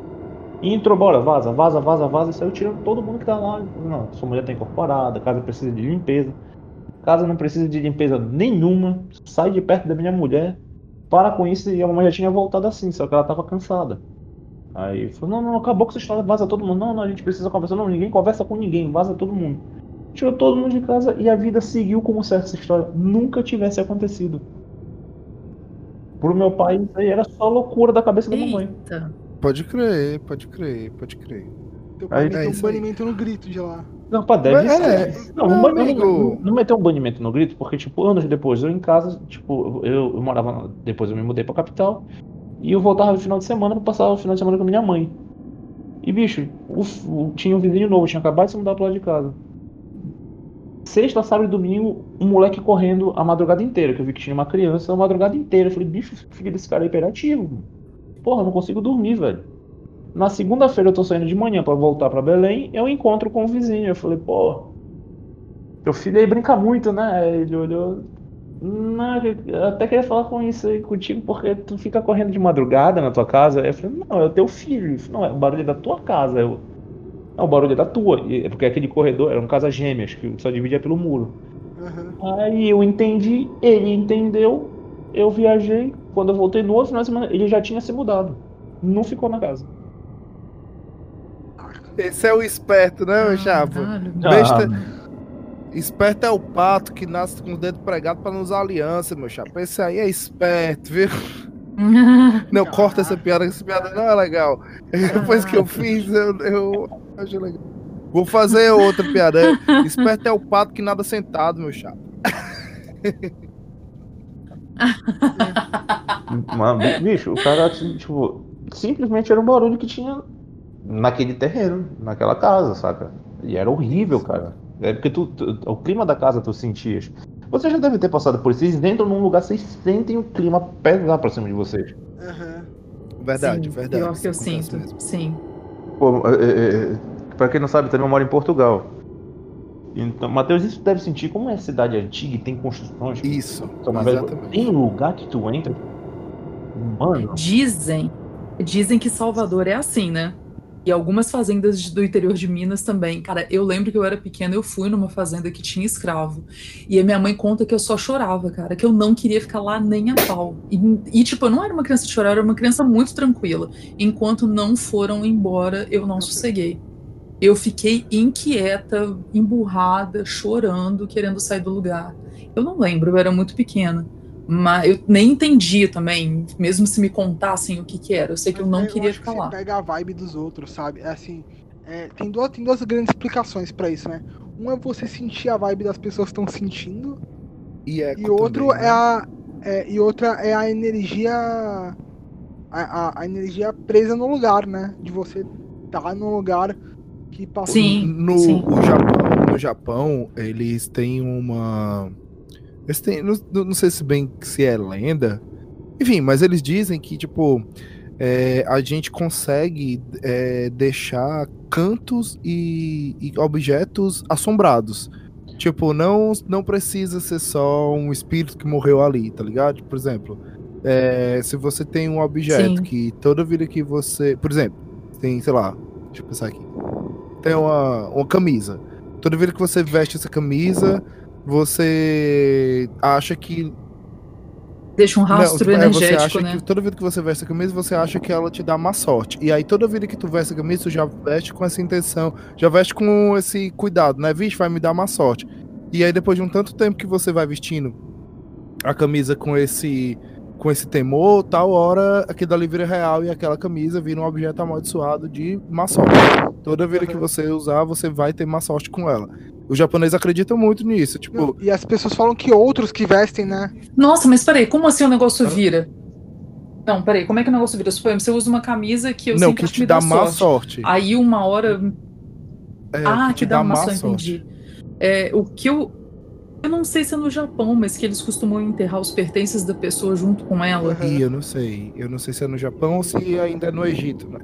E entrou, bora, vaza, vaza, vaza, vaza, e saiu tirando todo mundo que tá lá. Não, sua mulher tá incorporada, casa precisa de limpeza. Casa não precisa de limpeza nenhuma, sai de perto da minha mulher, para com isso, e a mamãe já tinha voltado assim, só que ela tava cansada. Aí falou, não, não, acabou com essa história, vaza todo mundo. Não, não, a gente precisa conversar. Não, ninguém conversa com ninguém, vaza todo mundo. Tirou todo mundo de casa e a vida seguiu como se essa história nunca tivesse acontecido. Pro meu pai, isso aí era só loucura da cabeça da mamãe. Pode crer, pode crer, pode crer. Teu pai Aí- meteu é um isso aí. banimento no grito de lá. Não, pá, deve Mas é, ser. Não, não, amigo. não, não meteu um banimento no grito, porque, tipo, anos depois, eu em casa, tipo, eu, eu morava. Depois eu me mudei pra capital. E eu voltava no final de semana pra passar o final de semana com minha mãe. E, bicho, o- tinha um vizinho novo, tinha acabado de se mudar pro lado de casa. Sexta, sábado e domingo, um moleque correndo a madrugada inteira, que eu vi que tinha uma criança a madrugada inteira. Eu falei, bicho, filho desse cara é hiperativo. Porra, eu não consigo dormir, velho. Na segunda-feira eu tô saindo de manhã pra voltar pra Belém, eu encontro com o vizinho. Eu falei, pô, teu filho aí brinca muito, né? Ele olhou. Não, eu até queria falar com isso aí contigo, porque tu fica correndo de madrugada na tua casa. Eu falei, não, é o teu filho. Falou, não, é o barulho da tua casa. Eu, não, o barulho é da tua. E- Porque aquele corredor era um casa gêmeas, que só dividia pelo muro. Aham. Aí eu entendi, ele entendeu, eu viajei. Quando eu voltei no outro final de semana, ele já tinha se mudado. Não ficou na casa. Esse é o esperto, né, meu chapa? Caralho. Besta. Esperto é o pato que nasce com o dedo pregado pra não usar aliança, meu chapa. Esse aí é esperto, viu? Não, corta essa piada, que essa piada não é legal. Depois que eu fiz, eu, eu achei legal. Vou fazer outra piada. Esperto é o pato que nada sentado, meu chapa. Mas, bicho, o cara, tipo, simplesmente era um barulho que tinha naquele terreno, naquela casa, saca? E era horrível, cara. É porque tu, tu- o clima da casa tu sentias. Você já deve ter passado por isso. Vocês entram num lugar, vocês sentem o clima pesar pra cima de vocês. Aham. Verdade, Sim, verdade. Pior que eu sinto. mesmo. Sim. Pô, é, é, é, pra quem não sabe, também eu moro em Portugal. Então, Matheus, isso deve sentir como é cidade antiga e tem construções. que Isso, exatamente. Tem lugar que tu entra. Mano, Dizem. Dizem que Salvador é assim, né? E algumas fazendas do interior de Minas também. Cara, eu lembro que eu era pequena, eu fui numa fazenda que tinha escravo. E a minha mãe conta que eu só chorava, cara, que eu não queria ficar lá nem a pau. E, e tipo, eu não era uma criança de chorar, eu era uma criança muito tranquila. Enquanto não foram embora, eu não sosseguei. Eu fiquei inquieta, emburrada, chorando, querendo sair do lugar. Eu não lembro, eu era muito pequena. Mas eu nem entendi também, mesmo se me contassem o que que era. Eu sei que eu não eu queria acho ficar que lá. Você pega a vibe dos outros, sabe? É assim, é, tem, duas, tem duas grandes explicações pra isso, né? Um é você sentir a vibe das pessoas que estão sentindo, E, eco e outro também, né? é a. é, e outra é a energia. A, a- a energia presa no lugar, né? De você estar no lugar que passou. Sim. No sim. o Japão, no Japão, eles têm uma. Eles têm, não, não sei se bem se é lenda. Enfim, mas eles dizem que, tipo, é, a gente consegue é, deixar cantos e, e objetos assombrados. Tipo, não, não precisa ser só um espírito que morreu ali, tá ligado? Por exemplo, é, se você tem um objeto Sim. que toda vida que você. Por exemplo, tem, sei lá, deixa eu pensar aqui. Tem uma, uma camisa. Toda vida que você veste essa camisa, você acha que Deixa um rastro não, é, você energético, acha né? que toda vida que você veste a camisa, você acha que ela te dá má sorte. E aí toda vida que tu veste a camisa, tu já veste com essa intenção, já veste com esse cuidado, né? Vixe, vai me dar má sorte. E aí depois de um tanto tempo que você vai vestindo a camisa com esse com esse temor, tal hora aquilo dali vira real e aquela camisa vira um objeto amaldiçoado de má sorte. Toda vida que você usar, você vai ter má sorte com ela. Os japoneses acreditam muito nisso, tipo, Não, e as pessoas falam que outros que vestem, né? Nossa, mas peraí, como assim o negócio vira? Não, peraí, como é que o negócio vira? Suponho, você usa uma camisa que eu não, sempre que acho que te me dá dá má sorte. sorte. Aí uma hora. É, ah, te que dá uma sorte, entendi. É, o que eu. Eu não sei se é no Japão, mas que eles costumam enterrar os pertences da pessoa junto com ela. E eu não sei. Eu não sei se é no Japão ou se ainda é no Egito.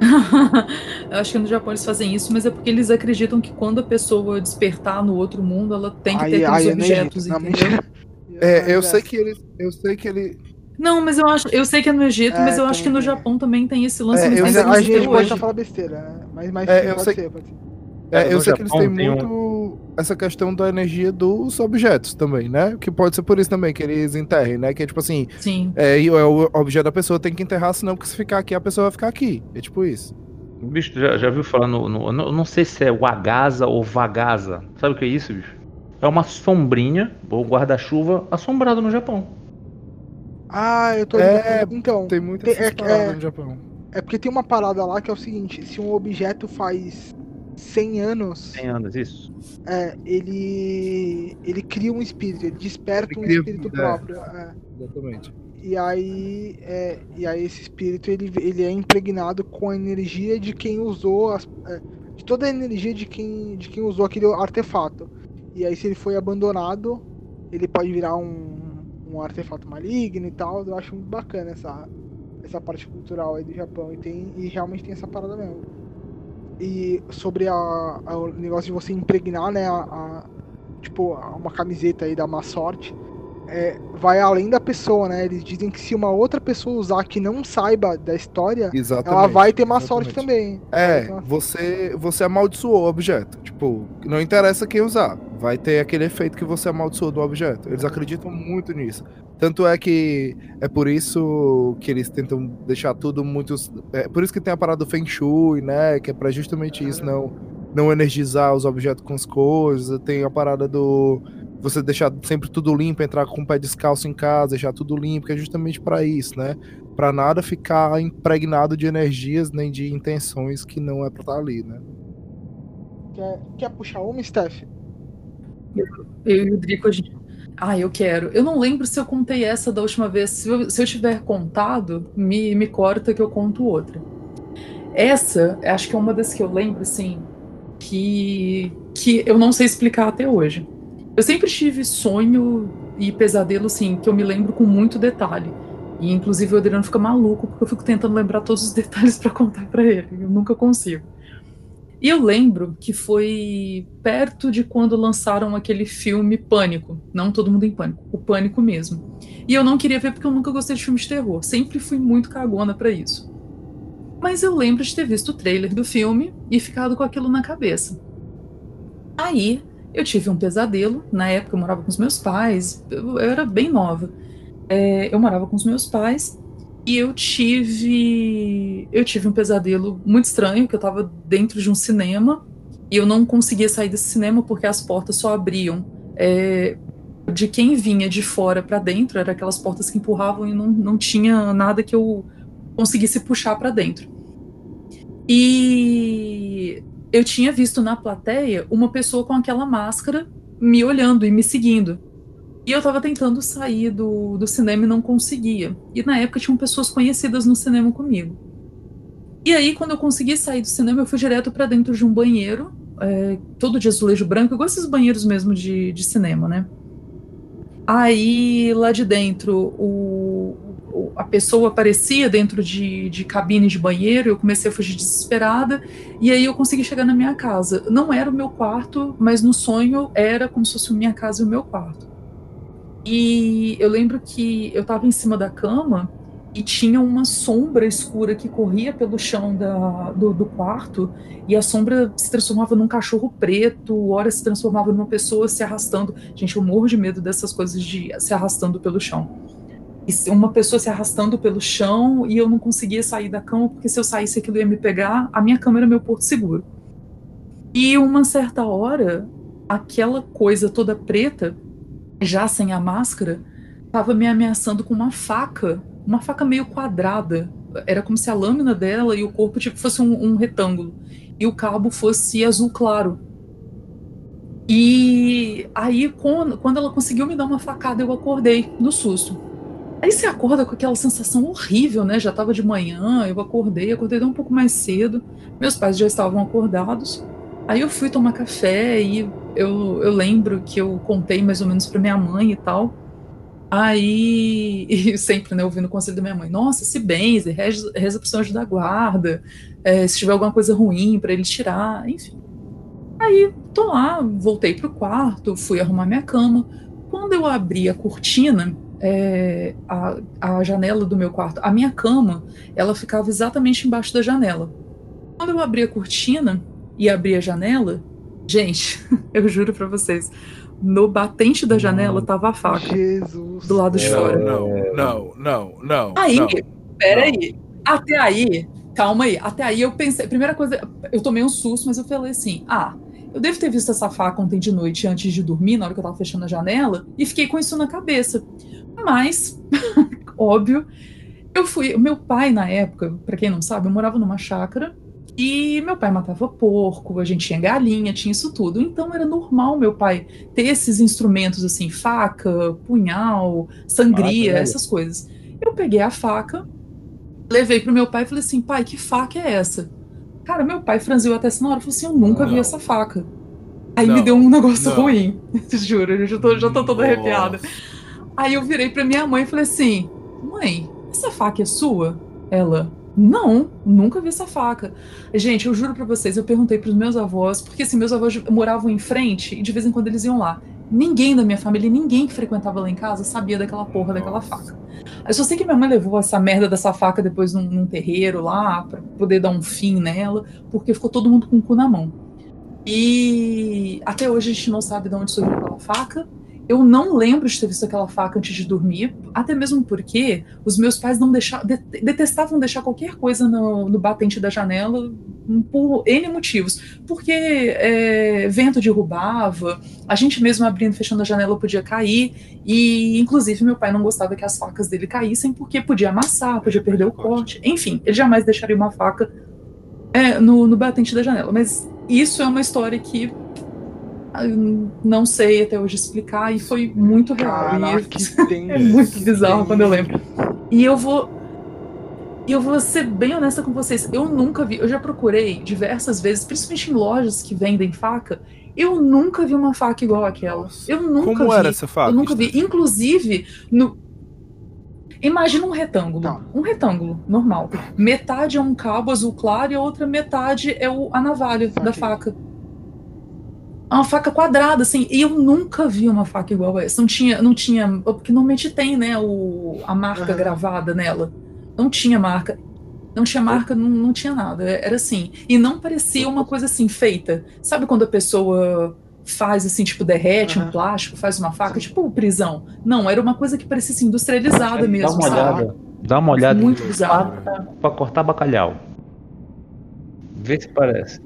Eu acho que no Japão eles fazem isso, mas é porque eles acreditam que quando a pessoa despertar no outro mundo, ela tem que Aí, ter aqueles é objetos, entendeu? mentira. É, eu sei que ele. Eu sei que ele. Não, mas eu acho, eu sei que é no Egito, É, mas eu acho que no. Japão também tem esse lance, É, mas eu a gente pode estar falando besteira, né? Mas, mas É, eu pode sei- ser, pode ser. É, É, eu sei que eles Japão têm tem um- muito essa questão da energia dos objetos também, né? Que pode ser por isso também que eles enterrem, né? Que é tipo assim, Sim. é, é o objeto da pessoa tem que enterrar, senão porque se ficar aqui, a pessoa vai ficar aqui. É tipo isso. Bicho, tu já, já viu falar no, no- Eu não sei se é Wagaza ou Vagaza. Sabe o que é isso, bicho? É uma sombrinha, ou guarda-chuva, assombrado no Japão. Ah, eu tô É. Então, Tem muitas Tem- é- é- no Japão. é porque tem uma parada lá que é o seguinte: se um objeto faz 100 anos, 100 anos, isso. é, ele ele cria um espírito, ele desperta Ele um espírito vida, é. próprio. é. Exatamente. E aí, é, e aí esse espírito ele, ele é impregnado com a energia de quem usou as, é, de toda a energia de quem de quem usou aquele artefato. E aí se ele foi abandonado, ele pode virar um, um artefato maligno e tal. Eu acho muito bacana essa essa parte cultural aí do Japão e tem e realmente tem essa parada mesmo. E sobre a, a- o negócio de você impregnar, né, a, a- tipo uma camiseta aí da má sorte é, vai além da pessoa, né? Eles dizem que se uma outra pessoa usar que não saiba da história, Exatamente. ela vai ter má sorte exatamente. também. É, você, você amaldiçoou o objeto. Tipo, não interessa quem usar. Vai ter aquele efeito que você amaldiçoou do objeto. Eles acreditam muito nisso. Tanto é que é por isso que eles tentam deixar tudo muito. É por isso que tem a parada do Feng Shui, né? Que é pra justamente isso, não, não energizar os objetos com as coisas. Tem a parada do. Você deixar sempre tudo limpo, entrar com o pé descalço em casa, deixar tudo limpo, que é justamente pra isso, né? Pra nada ficar impregnado de energias nem de intenções que não é pra estar ali, né? Quer, quer puxar uma, Steph? Eu e o Drico, a gente... Ah, eu quero. Eu não lembro se eu contei essa da última vez. Se eu, se eu tiver contado, me, me corta que eu conto outra. Essa, acho que é uma das que eu lembro, assim, que, que eu não sei explicar até hoje. Eu sempre tive sonho e pesadelo, assim, que eu me lembro com muito detalhe. E, inclusive, o Adriano fica maluco porque eu fico tentando lembrar todos os detalhes para contar para ele. Eu nunca consigo. E eu lembro que foi perto de quando lançaram aquele filme Pânico. Não todo mundo em pânico, o Pânico mesmo. E eu não queria ver porque eu nunca gostei de filmes de terror. Sempre fui muito cagona para isso. Mas eu lembro de ter visto o trailer do filme e ficado com aquilo na cabeça. Aí eu tive um pesadelo. Na época eu morava com os meus pais, eu, era bem nova. É, eu morava com os meus pais e eu tive. Eu tive um pesadelo muito estranho, que eu tava dentro de um cinema e eu não conseguia sair desse cinema porque as portas só abriam. É, de quem vinha de fora para dentro, eram aquelas portas que empurravam e não, não tinha nada que eu conseguisse puxar para dentro. E eu tinha visto na plateia uma pessoa com aquela máscara me olhando e me seguindo. E eu tava tentando sair do, do cinema e não conseguia. E na época tinham pessoas conhecidas no cinema comigo. E aí, quando eu consegui sair do cinema, eu fui direto para dentro de um banheiro, é, todo de azulejo branco, igual esses banheiros mesmo de, de cinema, né? Aí, lá de dentro, o, o, a pessoa aparecia dentro de, de cabine de banheiro, eu comecei a fugir desesperada, e aí eu consegui chegar na minha casa. Não era o meu quarto, mas no sonho era como se fosse minha casa e o meu quarto. E eu lembro que eu estava em cima da cama e tinha uma sombra escura que corria pelo chão da, do, do, quarto, e a sombra se transformava num cachorro preto, hora se transformava numa pessoa se arrastando. Gente, eu morro de medo dessas coisas de se arrastando pelo chão. E uma pessoa se arrastando pelo chão e eu não conseguia sair da cama, porque se eu saísse aquilo ia me pegar, a minha cama era meu porto seguro. E uma certa hora, aquela coisa toda preta já sem a máscara, estava me ameaçando com uma faca, uma faca meio quadrada. Era como se a lâmina dela e o corpo tipo, fosse um, um retângulo e o cabo fosse azul claro. E aí, quando, quando ela conseguiu me dar uma facada, eu acordei no susto. Aí você acorda com aquela sensação horrível, né? Já estava de manhã, eu acordei, acordei um pouco mais cedo. Meus pais já estavam acordados. Aí eu fui tomar café e eu, eu lembro que eu contei mais ou menos para minha mãe e tal. Aí, e sempre, né, ouvindo o conselho da minha mãe, nossa, se benze, reza, reza pro seu anjo da guarda, é, se tiver alguma coisa ruim para ele tirar, enfim. Aí, tô lá, voltei pro quarto, fui arrumar minha cama. Quando eu abri a cortina, é, a, a janela do meu quarto, a minha cama, ela ficava exatamente embaixo da janela. Quando eu abri a cortina, e abri a janela, gente, eu juro para vocês, no batente da janela tava a faca. Jesus. Do lado de fora. Não, não, não, não. Aí, peraí. Até aí, calma aí. Até aí eu pensei, primeira coisa, eu tomei um susto, mas eu falei assim: ah, eu devo ter visto essa faca ontem de noite antes de dormir, na hora que eu tava fechando a janela, e fiquei com isso na cabeça. Mas, óbvio, eu fui. Meu pai, na época, para quem não sabe, eu morava numa chácara e meu pai matava porco, a gente tinha galinha, tinha isso tudo. Então era normal meu pai ter esses instrumentos assim, faca, punhal, sangria, ah, essas coisas. Eu peguei a faca, levei pro meu pai e falei assim: pai, que faca é essa? Cara, meu pai franziu até essa hora e falou assim: eu nunca não. vi essa faca. Aí não, me deu um negócio não. ruim, juro, eu já tô, já tô toda arrepiada. Aí eu virei pra minha mãe e falei assim: mãe, essa faca é sua? Ela, não, nunca vi essa faca. Gente, eu juro para vocês, eu perguntei para os meus avós, porque assim, meus avós moravam em frente e de vez em quando eles iam lá. Ninguém da minha família, ninguém que frequentava lá em casa sabia daquela porra daquela faca. Eu só sei que minha mãe levou essa merda dessa faca depois num, num terreiro lá, para poder dar um fim nela, porque ficou todo mundo com o cu na mão. E até hoje a gente não sabe de onde surgiu aquela faca. Eu não lembro de ter visto aquela faca antes de dormir, até mesmo porque os meus pais não deixavam, detestavam deixar qualquer coisa no, no, batente da janela por N motivos. Porque é, vento derrubava, a gente mesmo abrindo e fechando a janela podia cair, e inclusive meu pai não gostava que as facas dele caíssem porque podia amassar, podia perder o corte. Enfim, ele jamais deixaria uma faca é, no, no batente da janela. Mas isso é uma história que não sei até hoje explicar e foi muito real. Caraca, e é muito bizarro quando eu lembro. E eu vou e eu vou ser bem honesta com vocês, eu nunca vi, eu já procurei diversas vezes, principalmente em lojas que vendem faca, eu nunca vi uma faca igual aquela. Eu nunca Como vi. era essa faca? Eu nunca vi. Inclusive, no, Imagina um retângulo. Tá. Um retângulo, normal. Metade é um cabo azul claro e a outra metade é o, a navalha da Saquei. faca. É Uma faca quadrada, assim. E eu nunca vi uma faca igual a essa. Não tinha, não tinha. Porque normalmente tem, né? O, a marca Aham. gravada nela. Não tinha marca. Não tinha marca, não, não tinha nada. Era assim. E não parecia uma coisa assim, feita. Sabe quando a pessoa faz assim, tipo, derrete um Aham. plástico, faz uma faca, tipo prisão. Não, era uma coisa que parecia assim, industrializada Dá mesmo. uma sabe? olhada. Dá uma olhada Muito bizarro. faca pra cortar bacalhau. Vê se parece.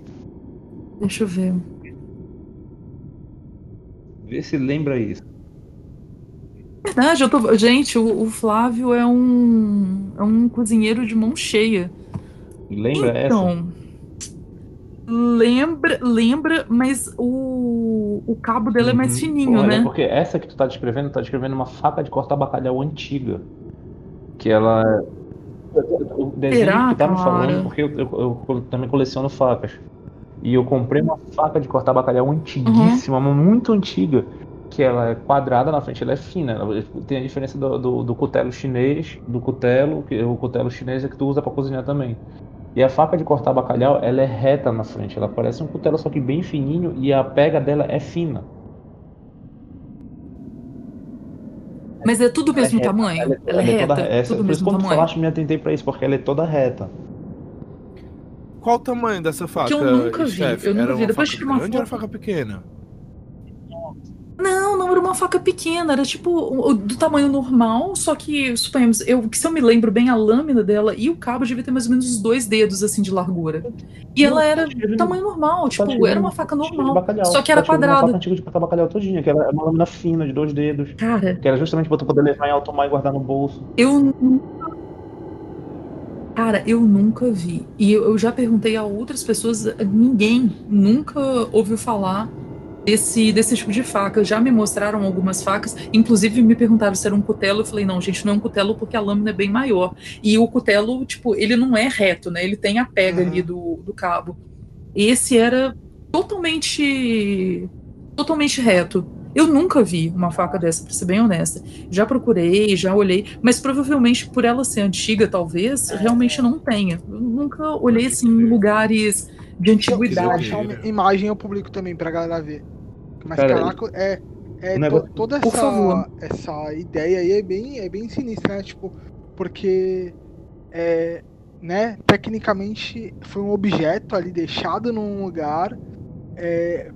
Deixa eu ver. Vê se lembra isso. Verdade, eu tô. Gente, o, o Flávio é um. É um cozinheiro de mão cheia. Lembra essa? então. Lembra, lembra, mas o, o cabo dela é mais Uhum. fininho, Olha, né? porque essa que tu tá descrevendo, tá descrevendo uma faca de cortar bacalhau antiga. Que ela. O desenho Será, que tá me falando, porque eu, eu- eu também coleciono facas. E eu comprei uma faca de cortar bacalhau antiguíssima, Uhum. muito antiga. Que ela é quadrada na frente, ela é fina. Ela tem a diferença do, do, do cutelo chinês, do cutelo, que o cutelo chinês é que tu usa pra cozinhar também. E a faca de cortar bacalhau, ela é reta na frente. Ela parece um cutelo, só que bem fininho, e a pega dela é fina. Mas é tudo o mesmo reta, tamanho? Ela é, Ela é toda reta, essa, tudo o por isso mesmo quando tu tamanho. falaste, me atentei pra isso, porque ela é toda reta. Qual o tamanho dessa faca? eu nunca vi, eu nunca era vi. uma Depois faca tira uma grande ou era foto. faca pequena? Não, não era uma faca pequena, era tipo do tamanho normal, só que, suponhamos, eu, que se eu me lembro bem, a lâmina dela e o cabo devia ter mais ou menos dois dedos assim de largura. E Não, ela era tá descrevendo- tamanho normal, tá tipo, era uma faca normal, bacalhau. só que Tá era descrevendo Uma faca quadrada. antiga de cortar bacalhau todinha, que ela é uma lâmina fina, de dois dedos. Cara, Que era justamente pra tu poder levar em alto mar e guardar no bolso. eu nunca. Cara, eu nunca vi. E eu, eu já perguntei a outras pessoas, ninguém nunca ouviu falar desse, desse tipo de faca. Já me mostraram algumas facas, inclusive me perguntaram se era um cutelo. Eu falei, não, gente, não é um cutelo porque a lâmina é bem maior. E o cutelo, tipo, ele não é reto, né? Ele tem a pega Uhum. ali do, do cabo. Esse era totalmente. totalmente reto. Eu nunca vi uma faca dessa, pra ser bem honesta. Já procurei, já olhei, mas provavelmente por ela ser antiga, talvez, realmente não tenha. Eu nunca olhei assim em lugares de eu, eu antiguidade. achar uma imagem, eu publico também pra galera ver. Mas Cara, caraca, é. É negócio- toda Por favor. essa, essa ideia aí é bem, é bem sinistra, né? Tipo, porque é, né, tecnicamente foi um objeto ali deixado num lugar é,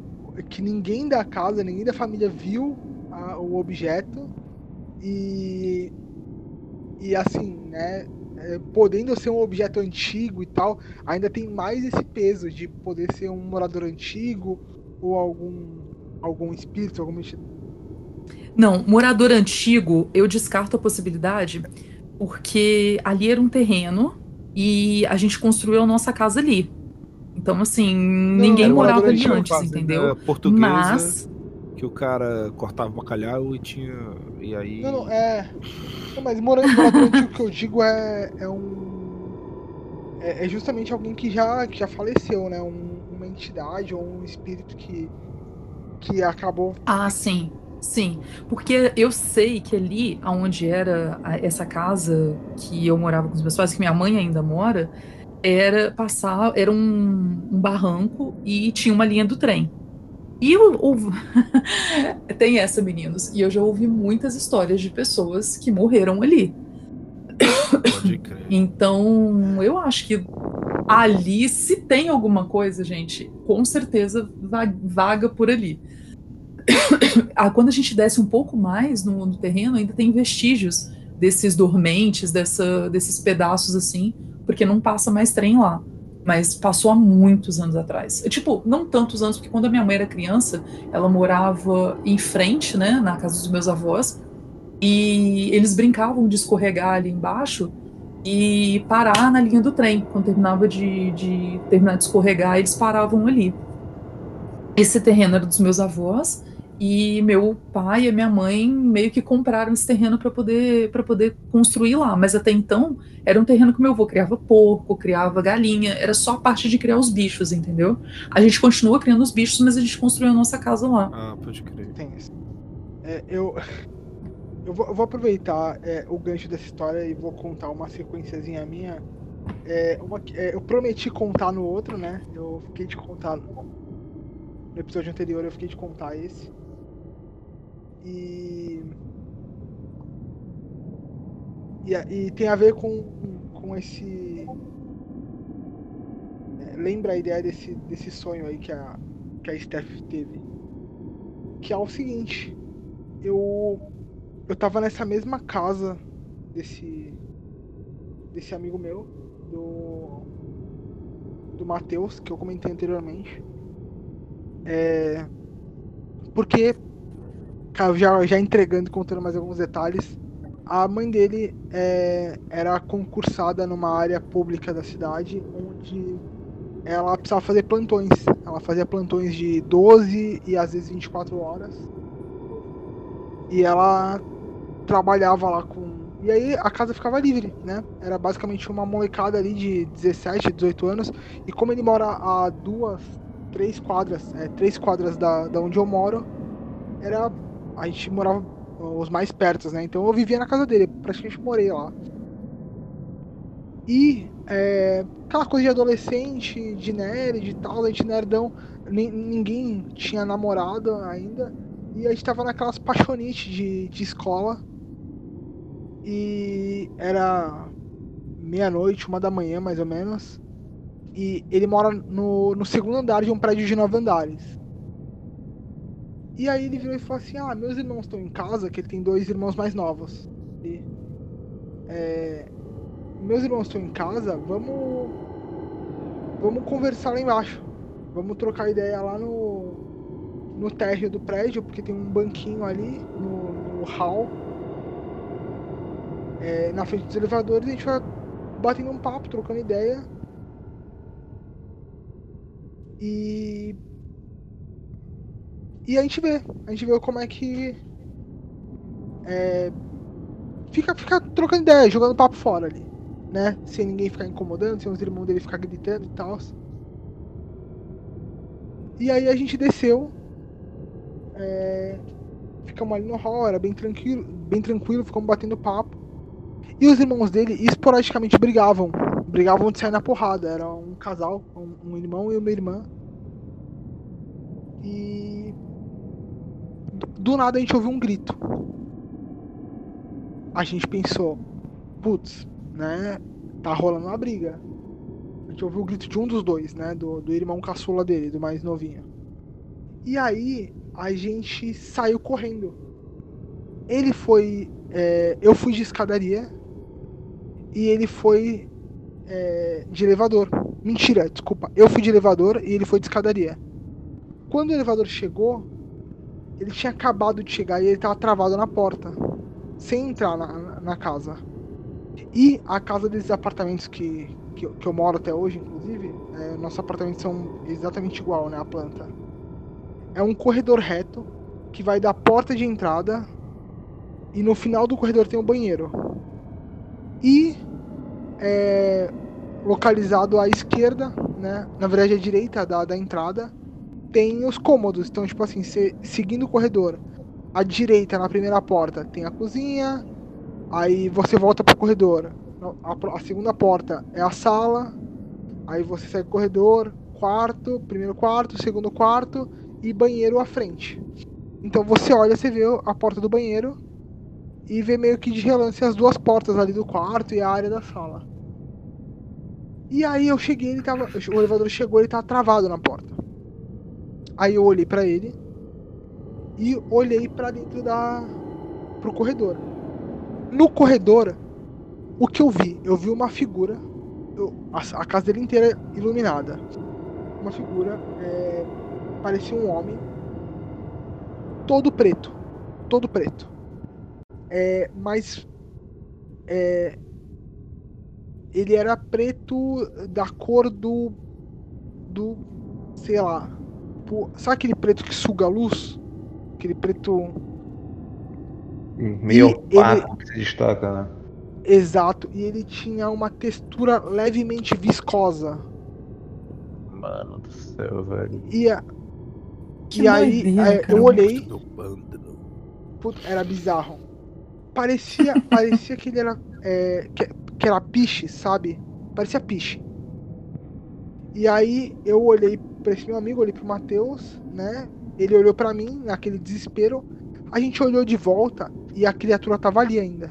que ninguém da casa, ninguém da família viu a- o objeto e e assim, né, é, podendo ser um objeto antigo e tal, ainda tem mais esse peso de poder ser um morador antigo ou algum algum espírito, alguma. Não, morador antigo, eu descarto a possibilidade, porque ali era um terreno e a gente construiu a nossa casa ali. Então, assim, ninguém Era um morava ali antes, fazenda entendeu? Portuguesa, Mas, que o cara cortava bacalhau e tinha. E aí. Não, não, é. Não, mas mora- morador antigo que eu digo é, é um. É, é justamente alguém que já, que já faleceu, né? Um- uma entidade ou um espírito que, que acabou. ah, sim, sim. Porque eu sei que ali, onde era essa casa que eu morava com os meus pais, que minha mãe ainda mora, era passar, era um, um barranco e tinha uma linha do trem. E eu, ouv- tem essa, meninos, e eu já ouvi muitas histórias de pessoas que morreram ali. Pode crer. Então, eu acho que ali, se tem alguma coisa, gente, com certeza va- vaga por ali. Ah, quando a gente desce um pouco mais no, no terreno, ainda tem vestígios desses dormentes, dessa, desses pedaços assim, porque não passa mais trem lá. Mas passou há muitos anos atrás. Tipo, não tantos anos, porque quando a minha mãe era criança, ela morava em frente, né, na casa dos meus avós, e eles brincavam de escorregar ali embaixo e parar na linha do trem. Quando terminava de, de terminar de escorregar, eles paravam ali. Esse terreno era dos meus avós e meu pai e a minha mãe meio que compraram esse terreno para poder para poder construir lá. Mas até então era um terreno que meu avô criava porco, criava galinha, era só a parte de criar os bichos, entendeu? A gente continua criando os bichos, mas a gente construiu a nossa casa lá. Ah, pode crer. Tem isso. É, eu. Eu vou, eu vou aproveitar é, o gancho dessa história e vou contar uma sequenciazinha minha. É, uma, é, eu prometi contar no outro, né? Eu fiquei de contar. No episódio anterior eu fiquei de contar esse. E. E, e tem a ver com, com esse. é, lembra a ideia desse, desse sonho aí que a, que a Steph teve. Que é o seguinte. Eu. Eu tava nessa mesma casa desse. Desse amigo meu. Do. Do Matheus, que eu comentei anteriormente. É. Porque. Já, já entregando e contando mais alguns detalhes. A mãe dele é, era concursada numa área pública da cidade, onde ela precisava fazer plantões. Ela fazia plantões de 12 e às vezes 24 horas. E ela trabalhava lá com. E aí a casa ficava livre, né? Era basicamente uma molecada ali de 17, 18 anos. E como ele mora a duas, três quadras, é, três quadras da, da onde eu moro, era. A gente morava os mais perto, né? Então eu vivia na casa dele, praticamente morei lá. E é, aquela coisa de adolescente, de nerd e tal, a gente nerdão, ni- ninguém tinha namorado ainda. E a gente tava naquelas paixonites de, de escola. E era meia-noite, uma da manhã mais ou menos. E ele mora no, no segundo andar de um prédio de nove andares. E aí ele virou e falou assim: Ah, meus irmãos estão em casa, que ele tem dois irmãos mais novos. E, é, meus irmãos estão em casa, vamos. Vamos conversar lá embaixo. Vamos trocar ideia lá no. No térreo do prédio, porque tem um banquinho ali no, no hall. é, na frente dos elevadores, a gente vai batendo um papo, trocando ideia. E e a gente vê, a gente vê como é que. É, fica, fica trocando ideia, jogando papo fora ali, né? Sem ninguém ficar incomodando, sem os irmãos dele ficar gritando e tal. E aí a gente desceu. É, ficamos ali no hall, era bem tranquilo, bem tranquilo, ficamos batendo papo. E os irmãos dele esporadicamente brigavam. Brigavam de sair na porrada. Era um casal, um, um irmão e uma irmã. E do nada a gente ouviu um grito. A gente pensou, putz, né? Tá rolando uma briga. A gente ouviu o grito de um dos dois, né? Do, do irmão caçula dele, do mais novinho. E aí a gente saiu correndo. Ele foi. é, eu fui de escadaria e ele foi é, de elevador. Mentira, desculpa. Eu fui de elevador e ele foi de escadaria. Quando o elevador chegou, ele tinha acabado de chegar e ele tava travado na porta, sem entrar na, na- casa. E a casa desses apartamentos que, que, que eu moro até hoje, inclusive, é, nossos apartamentos são exatamente igual, né, a planta. É um corredor reto que vai da porta de entrada e no final do corredor tem um banheiro. E é, localizado à esquerda, né, na verdade à direita da, da entrada, tem os cômodos. Então, tipo assim, você seguindo o corredor, à direita, na primeira porta, tem a cozinha. Aí você volta pro corredor. A, a segunda porta é a sala. Aí você segue o corredor, quarto, primeiro quarto, segundo quarto e banheiro à frente. Então você olha, você vê a porta do banheiro e vê meio que de relance as duas portas ali do quarto e a área da sala. E aí eu cheguei, ele tava. O elevador chegou, ele tava travado na porta. Aí eu olhei pra ele e olhei pra dentro da pro corredor. No corredor, o que eu vi? Eu vi uma figura, eu- a, a casa dele inteira iluminada. Uma figura, é, parecia um homem, todo preto, todo preto. É, mas é, ele era preto da cor do do sei lá Pô, sabe aquele preto que suga a luz? Aquele preto Meio E opaco que se destaca, né? exato. E ele tinha uma textura levemente viscosa. Mano do céu, velho. E, a- Que e aí é, cara. eu olhei, puta, era bizarro. parecia, parecia que ele era. É, que, que era piche, sabe? Parecia piche. E aí eu olhei esse meu amigo, olhei pro Matheus, né? Ele olhou para mim, naquele desespero. A gente olhou de volta e a criatura tava ali ainda.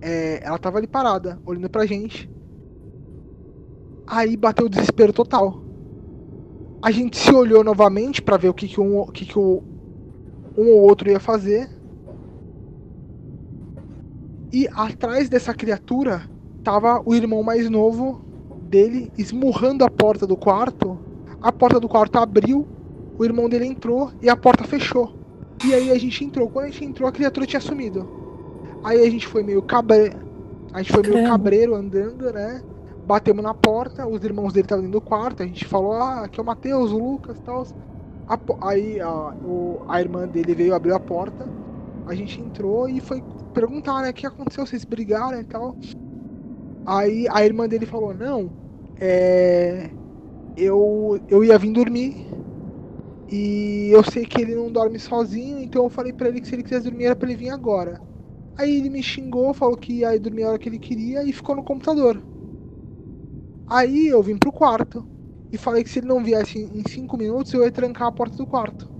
É, ela tava ali parada, olhando pra gente. Aí bateu o desespero total. A gente se olhou novamente para ver o que, que, um, que, que o, um ou outro ia fazer. E atrás dessa criatura tava o irmão mais novo dele esmurrando a porta do quarto. A porta do quarto abriu, o irmão dele entrou e a porta fechou. E aí a gente entrou. Quando a gente entrou, a criatura tinha sumido. Aí a gente foi meio cabre... A gente foi meio cabreiro andando, né? Batemos na porta, os irmãos dele estavam dentro do quarto, a gente falou, ah, aqui é o Matheus, o Lucas e tal. Aí a, o, a irmã dele veio abrir a porta, a gente entrou e foi perguntar, né, o que aconteceu, vocês brigaram e tal. Aí a irmã dele falou, não, é, eu, eu ia vir dormir e eu sei que ele não dorme sozinho, então eu falei para ele que se ele quisesse dormir era pra ele vir agora. Aí ele me xingou, falou que ia dormir a hora que ele queria e ficou no computador. Aí eu vim pro quarto e falei que se ele não viesse em 5 minutos eu ia trancar a porta do quarto.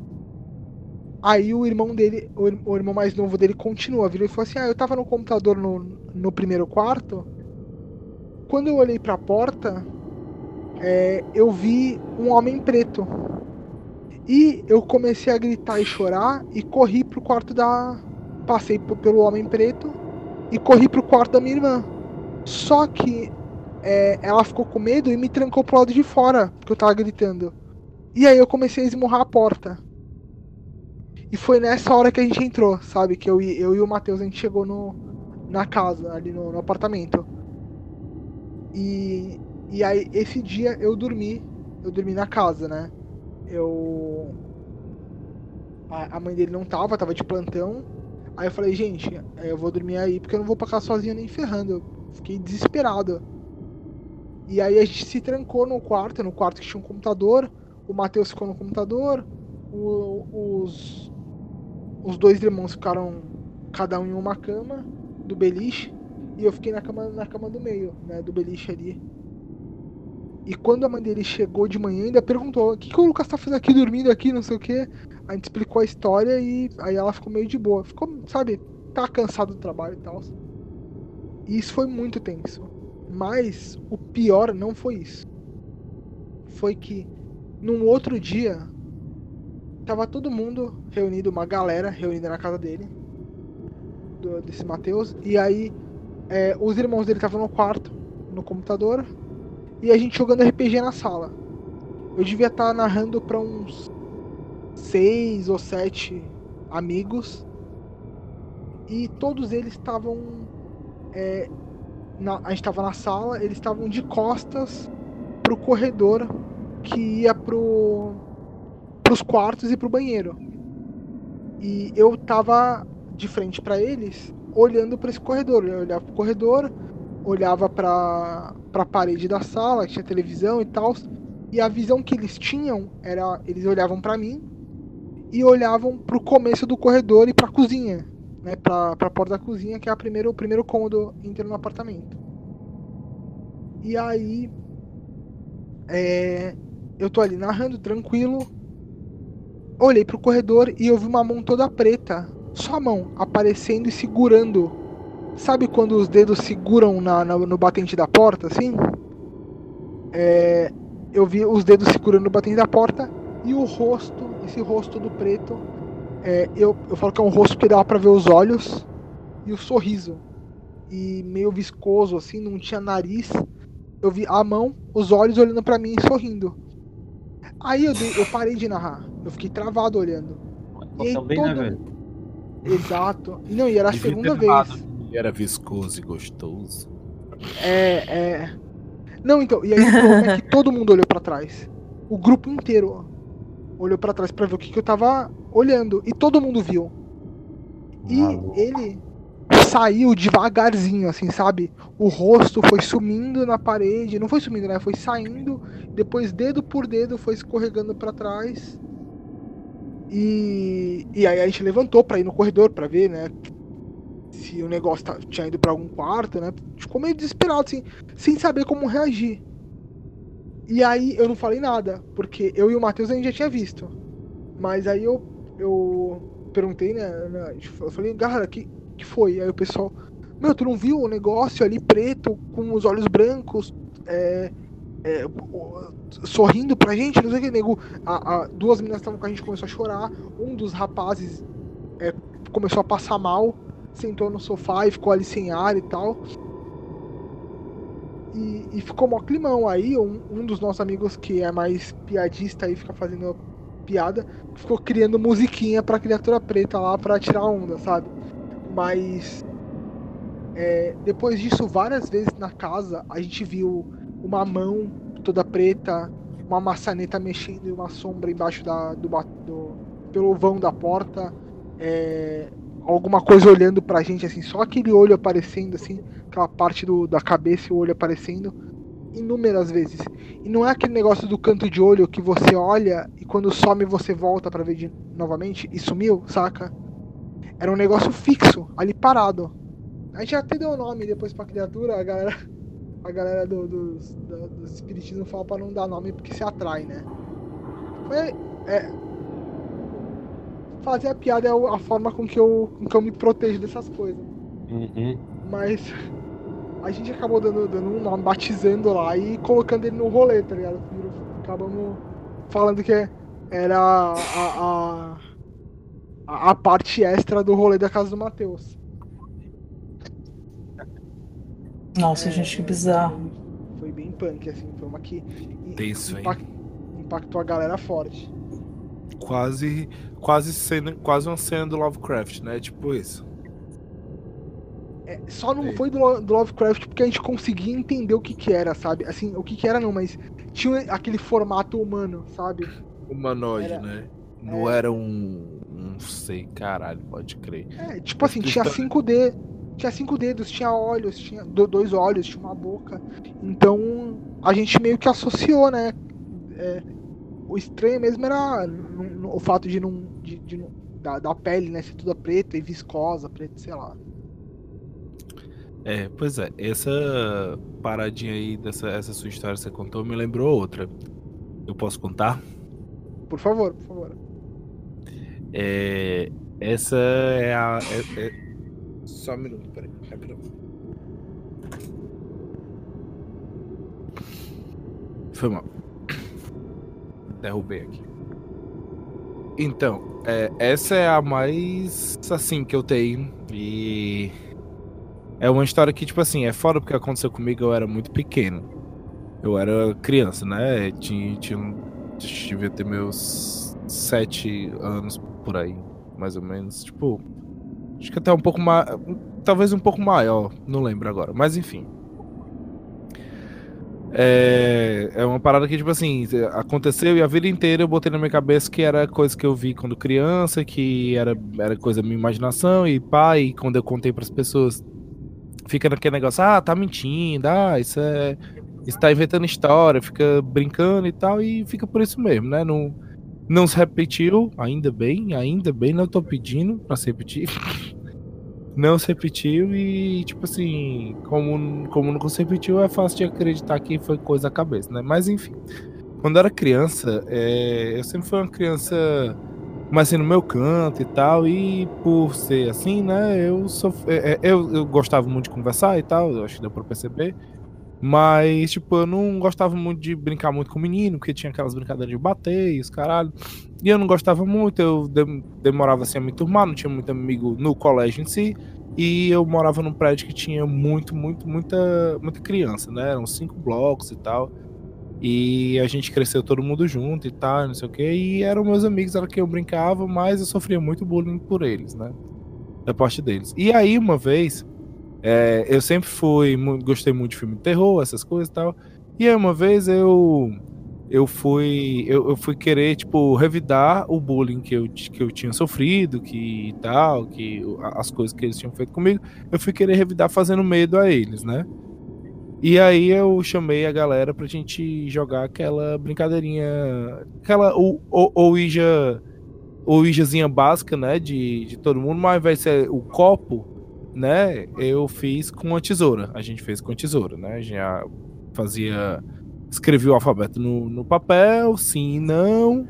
Aí o irmão dele, o, irmão mais novo dele continua, virou e falou assim: Ah, eu tava no computador no, no primeiro quarto. Quando eu olhei pra porta, é, eu vi um homem preto. E eu comecei a gritar e chorar e corri pro quarto da. Passei pelo homem preto e corri pro quarto da minha irmã. Só que é, ela ficou com medo e me trancou pro lado de fora, porque eu tava gritando. E aí eu comecei a esmurrar a porta. E foi nessa hora que a gente entrou, sabe? Que eu, eu e o Matheus a gente chegou no, na casa, ali no, no apartamento. E, e aí esse dia eu dormi, eu dormi na casa, né? Eu. A, a mãe dele não tava, tava de plantão. Aí eu falei, gente, eu vou dormir aí porque eu não vou pra casa sozinho nem ferrando. Eu fiquei desesperado. E aí a gente se trancou no quarto, no quarto que tinha um computador. O Matheus ficou no computador. O, os, os dois irmãos ficaram cada um em uma cama do beliche. E eu fiquei na cama, na cama do meio, né? Do beliche ali. E quando a mãe dele chegou de manhã, ainda perguntou: o que, que o Lucas tá fazendo aqui, dormindo aqui, não sei o que. A gente explicou a história e aí ela ficou meio de boa. Ficou, sabe, tá cansado do trabalho e tal. E isso foi muito tenso. Mas o pior não foi isso. Foi que num outro dia tava todo mundo reunido, uma galera reunida na casa dele, do, desse Matheus, e aí é, os irmãos dele estavam no quarto, no computador, e a gente jogando RPG na sala. Eu devia estar tá narrando para uns seis ou sete amigos, e todos eles estavam é, na, a gente estava na sala, eles estavam de costas pro corredor que ia pro pros quartos e pro banheiro. E eu tava de frente para eles, olhando para esse corredor. Eu olhava pro corredor, olhava para para a parede da sala, que tinha televisão e tal. E a visão que eles tinham era eles olhavam para mim e olhavam pro começo do corredor e para a cozinha né, pra, pra porta da cozinha, que é a primeiro, o primeiro cômodo inteiro no apartamento. E aí, é, eu tô ali narrando, tranquilo, olhei pro corredor e eu vi uma mão toda preta, só a mão, aparecendo e segurando. Sabe quando os dedos seguram na, na no batente da porta, assim? É, eu vi os dedos segurando no batente da porta e o rosto, esse rosto do preto, é, eu, eu falo que é um rosto que dava pra ver os olhos e o sorriso. E meio viscoso, assim, não tinha nariz. Eu vi a mão, os olhos olhando para mim e sorrindo. Aí eu, dei, eu parei de narrar. Eu fiquei travado olhando. E aí, também, todo... né, velho? Exato. E não, e era a Devia segunda vez. E era viscoso e gostoso. É, é. Não, então, e aí o problema é que todo mundo olhou para trás. O grupo inteiro olhou para trás para ver o que, que eu tava olhando. E todo mundo viu. E ele saiu devagarzinho, assim, sabe? O rosto foi sumindo na parede. Não foi sumindo, né? Foi saindo. Depois, dedo por dedo, foi escorregando para trás. E, e aí a gente levantou pra ir no corredor pra ver, né? Se o negócio tá, tinha ido pra algum quarto, né? Ficou meio desesperado, assim, sem saber como reagir. E aí eu não falei nada, porque eu e o Matheus a gente já tinha visto. Mas aí eu, eu perguntei, né? Eu falei, galera, que, que foi? Aí o pessoal, meu, tu não viu o negócio ali preto, com os olhos brancos, é, é, sorrindo pra gente, não sei o que, nego. A, a, duas meninas estavam com a gente, começou a chorar. Um dos rapazes é, começou a passar mal, sentou no sofá e ficou ali sem ar e tal. E, e ficou mó climão aí. Um, um dos nossos amigos que é mais piadista aí, fica fazendo piada, ficou criando musiquinha pra criatura preta lá pra tirar onda, sabe? Mas é, depois disso, várias vezes na casa, a gente viu uma mão toda preta, uma maçaneta mexendo e uma sombra embaixo da, do, do pelo vão da porta, é, alguma coisa olhando pra gente, assim, só aquele olho aparecendo, assim, aquela parte do, da cabeça e o olho aparecendo, inúmeras vezes. E não é aquele negócio do canto de olho que você olha e quando some você volta para ver de, novamente e sumiu, saca? Era um negócio fixo, ali parado. A gente até deu o nome depois pra criatura, a galera a galera do, dos, do, dos espiritismo fala pra não dar nome porque se atrai, né? É, fazer a piada é a forma com que eu, com que eu me protejo dessas coisas. Uhum. Mas a gente acabou dando, dando um nome, batizando lá e colocando ele no rolê, tá ligado? Acabamos falando que era a, a, a, a parte extra do rolê da casa do Matheus. Nossa, é, gente, que bizarro. Foi bem punk, assim, foi uma que Tenso, impact, impactou a galera forte. Quase, quase, cena, quase uma cena do Lovecraft, né? Tipo isso. É, só não foi do, do, Lovecraft porque a gente conseguia entender o que que era, sabe? Assim, o que que era não, mas tinha aquele formato humano, sabe? Humanoide, era, né? Não é... era um. Não sei, caralho, pode crer. É, tipo assim, tinha 5D, tinha cinco dedos, tinha olhos, tinha dois olhos, tinha uma boca. Então a gente meio que associou, né? É, o estranho mesmo era o fato de não. De, de, da, da, pele, né? Ser toda preta e viscosa, preta, sei lá. É, pois é, essa paradinha aí dessa essa sua história que você contou me lembrou outra. Eu posso contar? Por favor, por favor. É, essa é a. É, é só um minuto, peraí, rapidão. Foi mal. Derrubei aqui. Então, é, essa é a mais assim que eu tenho. E é uma história que, tipo assim, é fora porque aconteceu comigo, eu era muito pequeno. Eu era criança, né? Tinha, tinha devia ter meus sete anos por aí, mais ou menos. Tipo, Acho que até um pouco mais. Talvez um pouco maior, não lembro agora. Mas enfim. É, é uma parada que, tipo assim, aconteceu e a vida inteira eu botei na minha cabeça que era coisa que eu vi quando criança, que era, era coisa da minha imaginação, e pai, e quando eu contei para as pessoas, fica naquele negócio, ah, tá mentindo, ah, isso é. Está inventando história, fica brincando e tal, e fica por isso mesmo, né? Não, não se repetiu, ainda bem, ainda bem, não tô pedindo pra se repetir. não se repetiu e, tipo assim, como, como não se repetiu, é fácil de acreditar que foi coisa da cabeça, né? Mas enfim, quando eu era criança, é, eu sempre fui uma criança mais assim no meu canto e tal, e por ser assim, né, eu, sou, é, é, eu, eu gostava muito de conversar e tal, eu acho que deu pra perceber. Mas, tipo, eu não gostava muito de brincar muito com o menino, porque tinha aquelas brincadeiras de bater e os caralho. E eu não gostava muito, eu demorava assim a me turmar, não tinha muito amigo no colégio em si. E eu morava num prédio que tinha muito, muito, muita, muita criança, né? Eram cinco blocos e tal. E a gente cresceu todo mundo junto e tal, não sei o que. E eram meus amigos, era que eu brincava, mas eu sofria muito bullying por eles, né? Da parte deles. E aí, uma vez, é, eu sempre fui, gostei muito de filme de terror, essas coisas e tal. E aí uma vez eu eu fui eu, eu, fui querer tipo revidar o bullying que eu, que eu tinha sofrido, que tal, que as coisas que eles tinham feito comigo, eu fui querer revidar fazendo medo a eles, né? E aí eu chamei a galera pra gente jogar aquela brincadeirinha, aquela o, o, Ouija básica, né, de, de todo mundo, mas vai ser o copo, né, eu fiz com a tesoura. A gente fez com a tesoura, né, já fazia, escrevia o alfabeto no, no papel, sim, não,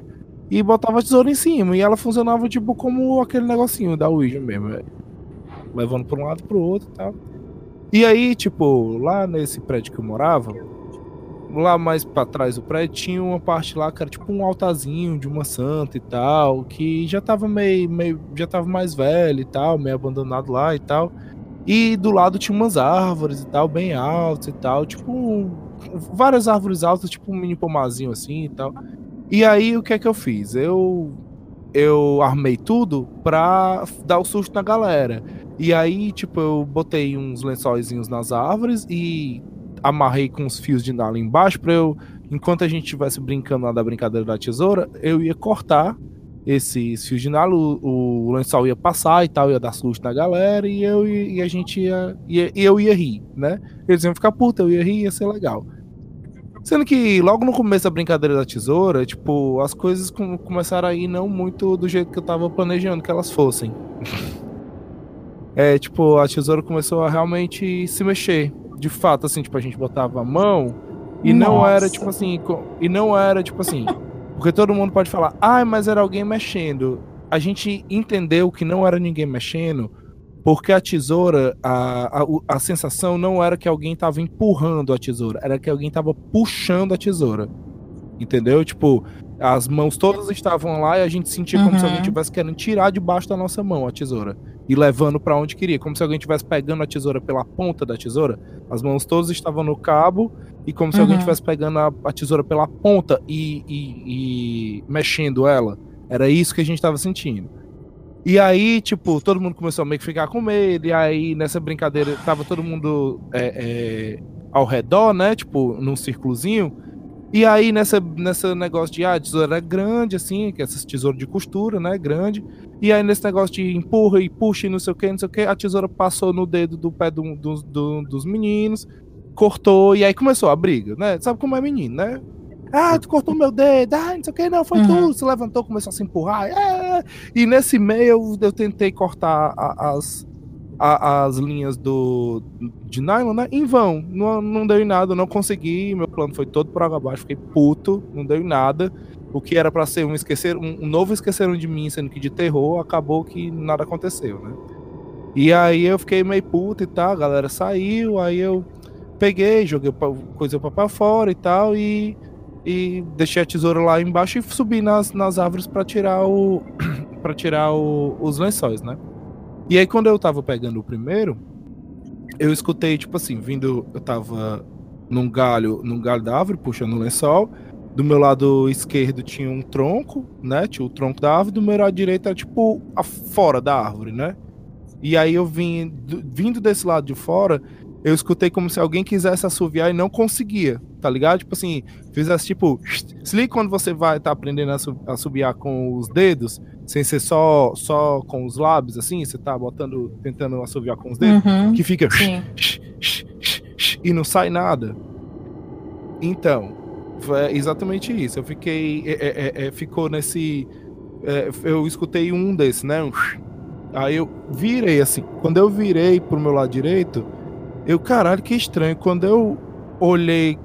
e botava a tesoura em cima, e ela funcionava tipo como aquele negocinho da Ouija mesmo, é, levando para um lado para o outro e tal. E aí, tipo, lá nesse prédio que eu morava, lá mais para trás do prédio tinha uma parte lá que era tipo um altarzinho de uma santa e tal, que já tava meio, meio já tava mais velho e tal, meio abandonado lá e tal. E do lado tinha umas árvores e tal, bem altas e tal, tipo várias árvores altas, tipo um mini pomazinho assim e tal. E aí o que é que eu fiz? Eu eu armei tudo pra dar o susto na galera. E aí, tipo, eu botei uns lençóizinhos nas árvores e amarrei com os fios de nylon embaixo para eu, enquanto a gente estivesse brincando lá da brincadeira da tesoura, eu ia cortar esses fios de nylon, o, o lençol ia passar e tal, ia dar susto na galera e eu e a gente ia, ia eu ia rir, né? Eles iam ficar puta, eu ia rir, ia ser legal. Sendo que logo no começo da brincadeira da tesoura, tipo, as coisas com, começaram a ir não muito do jeito que eu tava planejando que elas fossem. é, tipo, a tesoura começou a realmente se mexer de fato, assim, tipo, a gente botava a mão e Nossa. não era, tipo assim, e não era, tipo assim, porque todo mundo pode falar, ah, mas era alguém mexendo. A gente entendeu que não era ninguém mexendo, porque a tesoura, a, a, a sensação não era que alguém tava empurrando a tesoura, era que alguém tava puxando a tesoura. Entendeu? Tipo, as mãos todas estavam lá e a gente sentia como uhum. se alguém estivesse querendo tirar debaixo da nossa mão a tesoura e levando para onde queria, como se alguém estivesse pegando a tesoura pela ponta da tesoura. As mãos todas estavam no cabo e como se uhum. alguém estivesse pegando a, a, tesoura pela ponta e, e, e, mexendo ela. Era isso que a gente estava sentindo. E aí, tipo, todo mundo começou a meio que ficar com medo. E aí, nessa brincadeira, tava todo mundo é, é, ao redor, né? Tipo, num círculozinho. E aí, nessa, nessa negócio de, ah, a tesoura é grande, assim, que é essa tesoura de costura, né, grande. E aí, nesse negócio de empurra e puxa e não sei o que, não sei o que, a tesoura passou no dedo do pé do, do, do, dos meninos, cortou, e aí começou a briga, né? Sabe como é menino, né? Ah, tu cortou meu dedo, ah, não sei o que, não, foi uhum. tu. Se levantou, começou a se empurrar. É. E nesse meio eu, eu tentei cortar a, as, a, as linhas do de nylon, né? Em vão. Não, não deu em nada, não consegui. Meu plano foi todo por água abaixo. Fiquei puto, não deu em nada. O que era para ser um esquecer, um, um, novo esqueceram de mim, sendo que de terror, acabou que nada aconteceu, né? E aí eu fiquei meio puto e tal, a galera saiu, aí eu peguei, joguei coisa pra fora e tal, e, e deixei a tesoura lá embaixo e subi nas, nas árvores para tirar o. para tirar o, os lençóis, né? E aí, quando eu tava pegando o primeiro, eu escutei, tipo assim, vindo. Eu tava num galho, num galho da árvore, puxando o lençol. Do meu lado esquerdo tinha um tronco, né? Tinha o tronco da árvore, do meu lado direito era tipo a fora da árvore, né? E aí eu vim, vindo desse lado de fora, eu escutei como se alguém quisesse assoviar e não conseguia, tá ligado? Tipo assim, fizesse tipo. Se liga quando você vai tá aprendendo a assobiar com os dedos, sem ser só, só com os lábios, assim, você tá botando, tentando assoviar com os dedos, uhum, que fica. E não sai nada. Então, é exatamente isso. Eu fiquei. É, é, é, é ficou nesse. É, eu escutei um desses, né? Aí eu virei assim. Quando eu virei pro meu lado direito eu, caralho, que estranho. Quando eu olhei,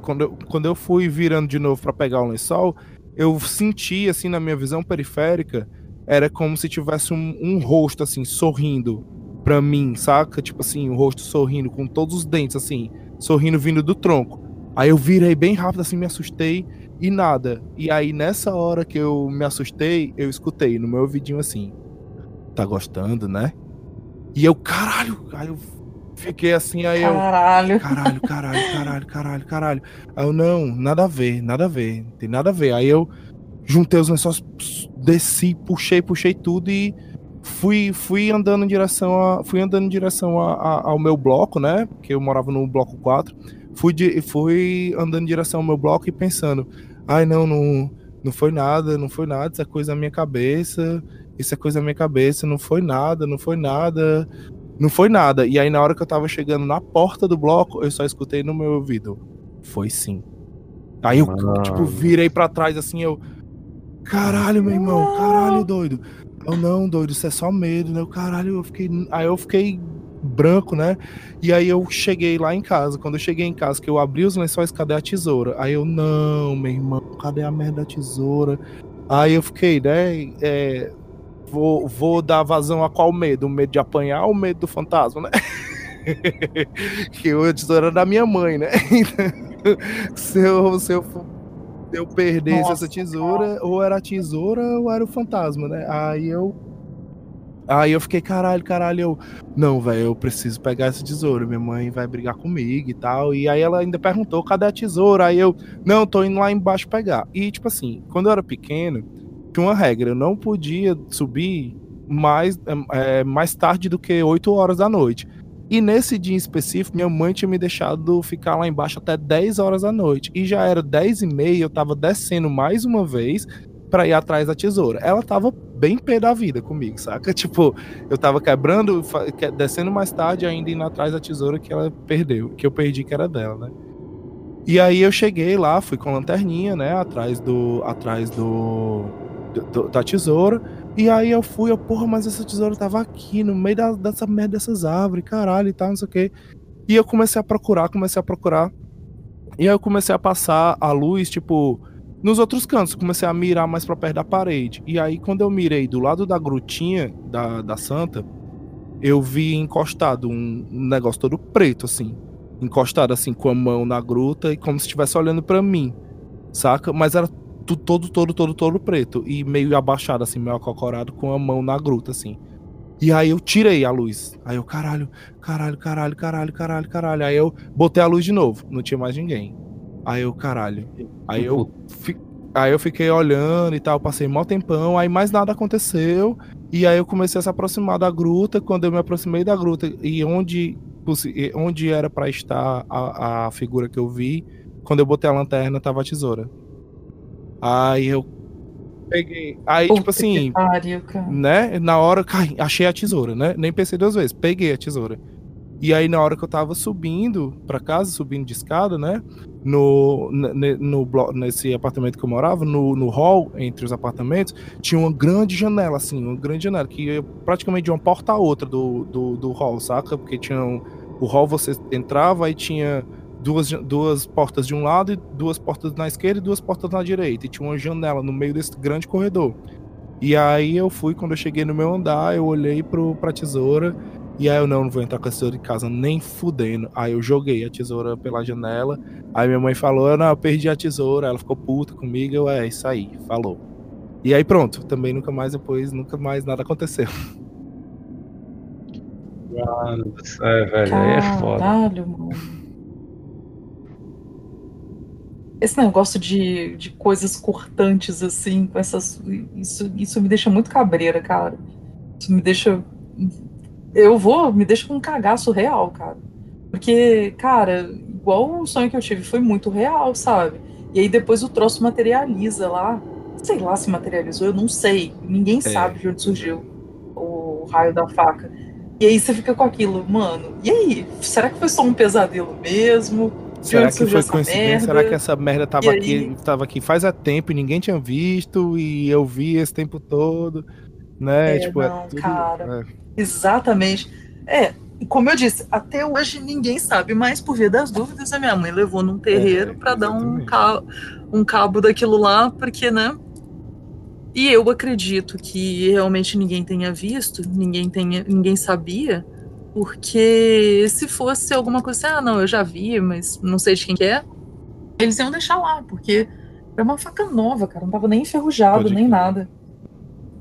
quando, eu, quando eu fui virando de novo para pegar o lençol, eu senti, assim, na minha visão periférica, era como se tivesse um, um rosto, assim, sorrindo pra mim, saca? Tipo assim, um rosto sorrindo, com todos os dentes, assim, sorrindo vindo do tronco. Aí eu virei bem rápido, assim, me assustei e nada. E aí, nessa hora que eu me assustei, eu escutei no meu ouvidinho assim: Tá gostando, né? E eu, caralho, aí eu Fiquei assim, aí caralho. eu. Caralho, caralho, caralho, caralho, caralho. Aí eu, não, nada a ver, nada a ver, tem nada a ver. Aí eu juntei os lençóis, desci, puxei, puxei tudo e fui, fui andando em direção a, fui andando em direção a, a, ao meu bloco, né? Porque eu morava no bloco 4. Fui, de, fui andando em direção ao meu bloco e pensando, ai não, não, não foi nada, não foi nada, isso é coisa da minha cabeça, isso é coisa da minha cabeça, não foi nada, não foi nada. Não foi nada. E aí, na hora que eu tava chegando na porta do bloco, eu só escutei no meu ouvido. Foi sim. Aí eu, tipo, virei para trás assim, eu. Caralho, meu irmão, caralho, doido. Eu não, doido, isso é só medo, né? Eu, caralho, eu fiquei. Aí eu fiquei branco, né? E aí eu cheguei lá em casa. Quando eu cheguei em casa, que eu abri os lençóis, cadê a tesoura? Aí eu, não, meu irmão, cadê a merda da tesoura? Aí eu fiquei, né? É, vou, vou dar vazão a qual medo? O medo de apanhar ou o medo do fantasma, né? que a tesoura era da minha mãe, né? se eu, se eu, eu perdesse Nossa, essa tesoura, cara. ou era a tesoura ou era o fantasma, né? Aí eu Aí eu fiquei, caralho, caralho, eu. Não, velho, eu preciso pegar essa tesoura. Minha mãe vai brigar comigo e tal. E aí ela ainda perguntou, cadê a tesoura? Aí eu, não, tô indo lá embaixo pegar. E, tipo assim, quando eu era pequeno, tinha uma regra, eu não podia subir mais, é, mais tarde do que 8 horas da noite. E nesse dia em específico, minha mãe tinha me deixado ficar lá embaixo até 10 horas da noite. E já era 10 e meia, eu tava descendo mais uma vez para ir atrás da tesoura. Ela tava bem pé da vida comigo, saca? Tipo, eu tava quebrando, descendo mais tarde, ainda indo atrás da tesoura que ela perdeu, que eu perdi que era dela, né? E aí eu cheguei lá, fui com lanterninha, né, atrás do atrás do, do da tesoura. E aí eu fui, eu, porra, mas essa tesoura tava aqui no meio da, dessa merda dessas árvores, caralho e tal, não sei o quê. E eu comecei a procurar, comecei a procurar. E aí eu comecei a passar a luz, tipo, nos outros cantos, comecei a mirar mais para perto da parede. E aí, quando eu mirei do lado da grutinha da, da Santa, eu vi encostado um, um negócio todo preto, assim. Encostado, assim, com a mão na gruta e como se estivesse olhando para mim, saca? Mas era tudo, todo, todo, todo, todo preto. E meio abaixado, assim, meio acocorado, com a mão na gruta, assim. E aí eu tirei a luz. Aí eu, caralho, caralho, caralho, caralho, caralho, caralho. Aí eu botei a luz de novo. Não tinha mais ninguém. Aí eu, caralho. Aí eu, fi... aí eu fiquei olhando e tal, passei mó tempão, aí mais nada aconteceu. E aí eu comecei a se aproximar da gruta. Quando eu me aproximei da gruta e onde, onde era para estar a, a figura que eu vi, quando eu botei a lanterna, tava a tesoura. Aí eu peguei. Aí, Puta tipo assim. Pariu, né? Na hora, cai, achei a tesoura, né? Nem pensei duas vezes. Peguei a tesoura. E aí, na hora que eu tava subindo para casa, subindo de escada, né? No, no, no, nesse apartamento que eu morava, no, no hall entre os apartamentos, tinha uma grande janela, assim, uma grande janela, que ia praticamente de uma porta a outra do, do, do hall, saca? Porque tinha um, o hall você entrava e tinha duas, duas portas de um lado e duas portas na esquerda e duas portas na direita. E tinha uma janela no meio desse grande corredor. E aí eu fui, quando eu cheguei no meu andar, eu olhei pro, pra tesoura e aí eu não, não vou entrar com a tesoura em casa nem fudendo. Aí eu joguei a tesoura pela janela. Aí minha mãe falou: não, eu perdi a tesoura. Ela ficou puta comigo. Eu, é, isso aí, falou. E aí pronto, também nunca mais depois, nunca mais nada aconteceu. Mano céu, velho, aí é foda. Caralho, mano. Esse negócio de, de coisas cortantes, assim, com essas. Isso, isso me deixa muito cabreira, cara. Isso me deixa eu vou, me deixa com um cagaço real, cara. Porque, cara, igual o sonho que eu tive foi muito real, sabe? E aí depois o troço materializa lá. Sei lá se materializou, eu não sei. Ninguém é. sabe de onde surgiu o raio da faca. E aí você fica com aquilo, mano. E aí? Será que foi só um pesadelo mesmo? Será que foi coincidência? Será que essa merda tava aqui, tava aqui faz há tempo e ninguém tinha visto e eu vi esse tempo todo, né? É, tipo, é não, é tudo, cara. É. Exatamente. É, como eu disse, até hoje ninguém sabe, mas por via das dúvidas, a minha mãe levou num terreiro é, para dar um cabo, um cabo daquilo lá, porque, né? E eu acredito que realmente ninguém tenha visto, ninguém tenha, ninguém sabia, porque se fosse alguma coisa assim, ah, não, eu já vi, mas não sei de quem que é, eles iam deixar lá, porque é uma faca nova, cara, não tava nem enferrujado, Pode nem que... nada.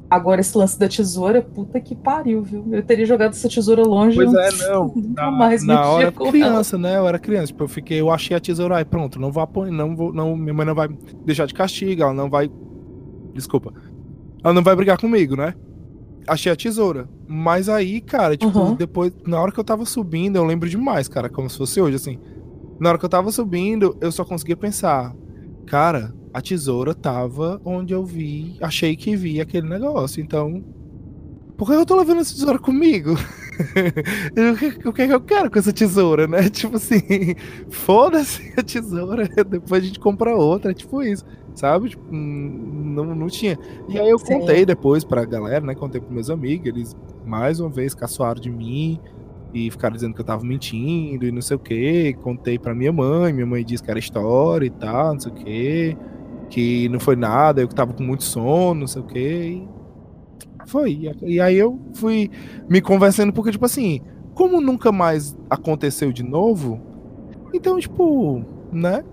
Agora, esse lance da tesoura, puta que pariu, viu? Eu teria jogado essa tesoura longe. Pois é, não. Na, mais na hora criança, ela. né? Eu era criança. Tipo, eu fiquei, eu achei a tesoura, aí pronto, não vou apoiar, não vou, não, minha mãe não vai deixar de castigo, ela não vai. Desculpa. Ela não vai brigar comigo, né? Achei a tesoura. Mas aí, cara, tipo, uhum. depois, na hora que eu tava subindo, eu lembro demais, cara, como se fosse hoje, assim. Na hora que eu tava subindo, eu só conseguia pensar, cara, a tesoura tava onde eu vi, achei que vi aquele negócio. Então, por que eu tô levando essa tesoura comigo? o, que, o que eu quero com essa tesoura, né? Tipo assim, foda-se a tesoura, depois a gente compra outra, tipo isso, sabe? Tipo, não, não tinha. E aí eu Sim. contei depois pra galera, né? Contei pros meus amigos, eles mais uma vez caçoaram de mim e ficaram dizendo que eu tava mentindo e não sei o que. Contei pra minha mãe, minha mãe disse que era história e tal, não sei o que. Que não foi nada, eu tava com muito sono, não sei o que. Foi. E aí eu fui me conversando, porque, tipo assim, como nunca mais aconteceu de novo, então, tipo, né?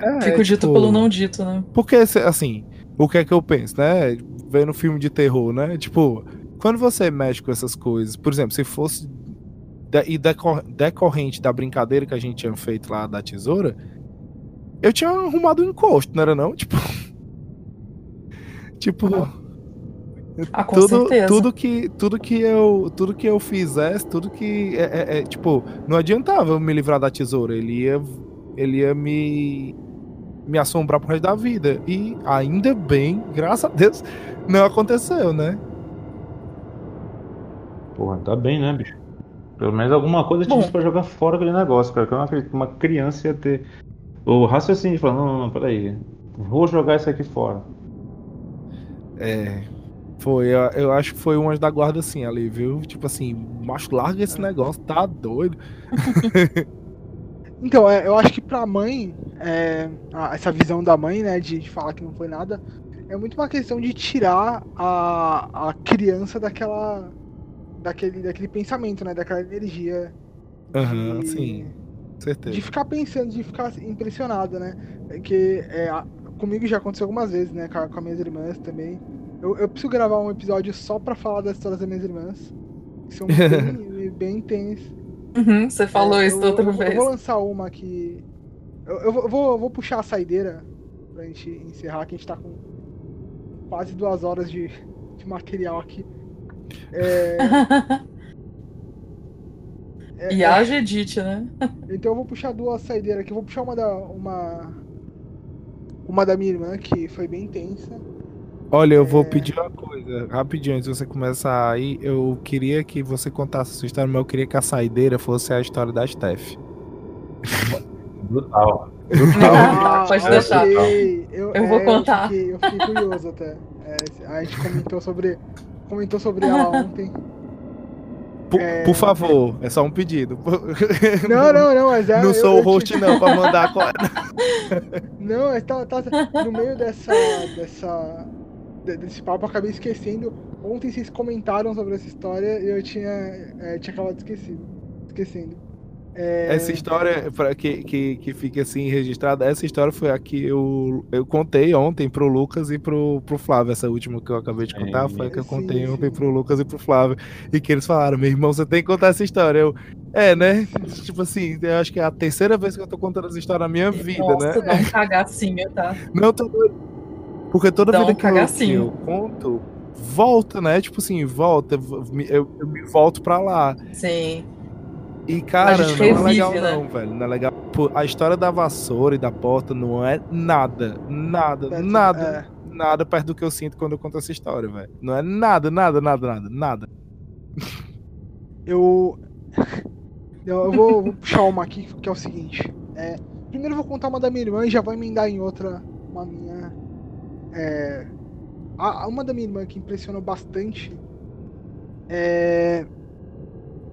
É, Fico dito tipo, pelo não dito, né? Porque, assim, o que é que eu penso, né? Vendo filme de terror, né? Tipo, quando você mexe com essas coisas, por exemplo, se fosse e decorrente da brincadeira que a gente tinha feito lá da tesoura, eu tinha arrumado um encosto, não era não? Tipo, Tipo. Ah, com tudo, certeza. tudo que tudo que eu tudo que eu fizesse tudo que é, é, é, tipo não adiantava eu me livrar da tesoura ele ia ele ia me me assombrar pro resto da vida e ainda bem graças a Deus não aconteceu né porra tá bem né bicho pelo menos alguma coisa tinha pra jogar fora aquele negócio cara que eu não acredito que uma criança ia ter o raciocínio de falar não não, não peraí vou jogar isso aqui fora é. Foi, eu acho que foi umas da guarda assim ali, viu? Tipo assim, macho, larga esse negócio, tá doido. então, é, eu acho que pra mãe, é, essa visão da mãe, né, de, de, falar que não foi nada, é muito uma questão de tirar a, a criança daquela. Daquele, daquele pensamento, né? Daquela energia. Aham, uhum, sim. Certeza. De ficar pensando, de ficar impressionado, né? Que é, comigo já aconteceu algumas vezes, né? Com, com as minhas irmãs também. Eu, eu preciso gravar um episódio só pra falar das histórias das minhas irmãs. Que são bem, bem intensas. Uhum, você falou é, isso eu, outra eu, vez. Eu vou lançar uma que. Eu, eu, vou, eu vou puxar a saideira pra gente encerrar, que a gente tá com quase duas horas de, de material aqui. É... é, e é... edit, né? Então eu vou puxar duas saideiras aqui. Eu vou puxar uma da. Uma, uma da minha irmã, que foi bem intensa. Olha, eu vou é. pedir uma coisa, rapidinho, antes de você começar aí, eu queria que você contasse a sua história, mas eu queria que a saideira fosse a história da Steph. Brutal. Brutal. Pode deixar. Eu, eu vou é, contar. Eu fiquei, eu fiquei curioso até. É, a gente comentou sobre, comentou sobre ela ontem. Por, é... por, favor, é só um pedido. Não, não, não, mas é. Não sou eu, o host, eu... não, pra mandar. não, mas tá, tá, no meio dessa, dessa, desse papo, eu acabei esquecendo. Ontem vocês comentaram sobre essa história e eu tinha, é, tinha acabado esquecido, esquecendo. É... Essa história, para que, que, que fique assim registrada, essa história foi a que eu, eu contei ontem pro Lucas e pro, pro Flávio. Essa última que eu acabei de contar é, foi a que eu contei sim, ontem sim. pro Lucas e pro Flávio. E que eles falaram: meu irmão, você tem que contar essa história. Eu, é, né? Tipo assim, eu acho que é a terceira vez que eu tô contando essa história na minha vida, Nossa, né? Dá um cagacinho, tá? Não, tô Porque toda dá vida um que, eu, que eu conto, volta, né? Tipo assim, volta, eu, eu me volto pra lá. Sim. E, cara, não revive, é legal né? não, velho. Não é legal. A história da vassoura e da porta não é nada, nada, é, nada, é. nada perto do que eu sinto quando eu conto essa história, velho. Não é nada, nada, nada, nada, nada. Eu... Eu vou, vou puxar uma aqui, que é o seguinte. É, primeiro eu vou contar uma da minha irmã e já vou emendar em outra, uma minha. É, a, uma da minha irmã que impressionou bastante é,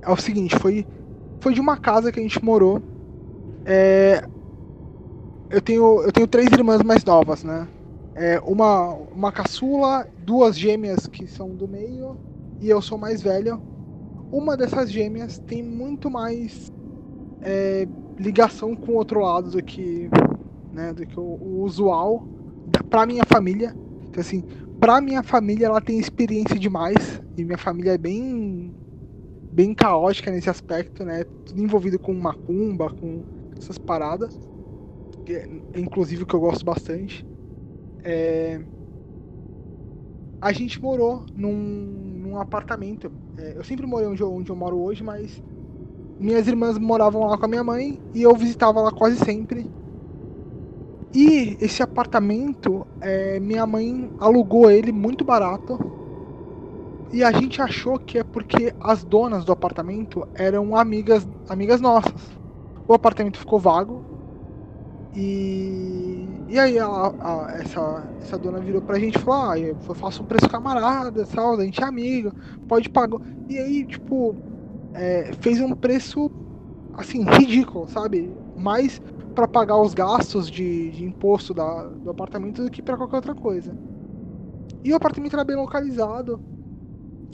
é o seguinte, foi foi de uma casa que a gente morou. É, eu, tenho, eu tenho três irmãs mais novas, né? É, uma, uma caçula, duas gêmeas que são do meio e eu sou mais velho. Uma dessas gêmeas tem muito mais é, ligação com o outro lado do que, né, do que o, o usual para minha família. Então, assim, para minha família ela tem experiência demais e minha família é bem bem caótica nesse aspecto, né? Tudo envolvido com macumba, com essas paradas. Que, é, inclusive que eu gosto bastante. É... A gente morou num, num apartamento. É, eu sempre morei onde eu, onde eu moro hoje, mas minhas irmãs moravam lá com a minha mãe e eu visitava lá quase sempre. E esse apartamento, é, minha mãe alugou ele muito barato E a gente achou que é porque as donas do apartamento eram amigas, amigas nossas. O apartamento ficou vago. E, e aí a, a, essa, essa dona virou pra gente e falou: Ah, eu faço um preço camarada, tal, a gente é amigo, pode pagar. E aí, tipo, é, fez um preço assim, ridículo, sabe? Mais para pagar os gastos de, de imposto da, do apartamento do que para qualquer outra coisa. E o apartamento era bem localizado.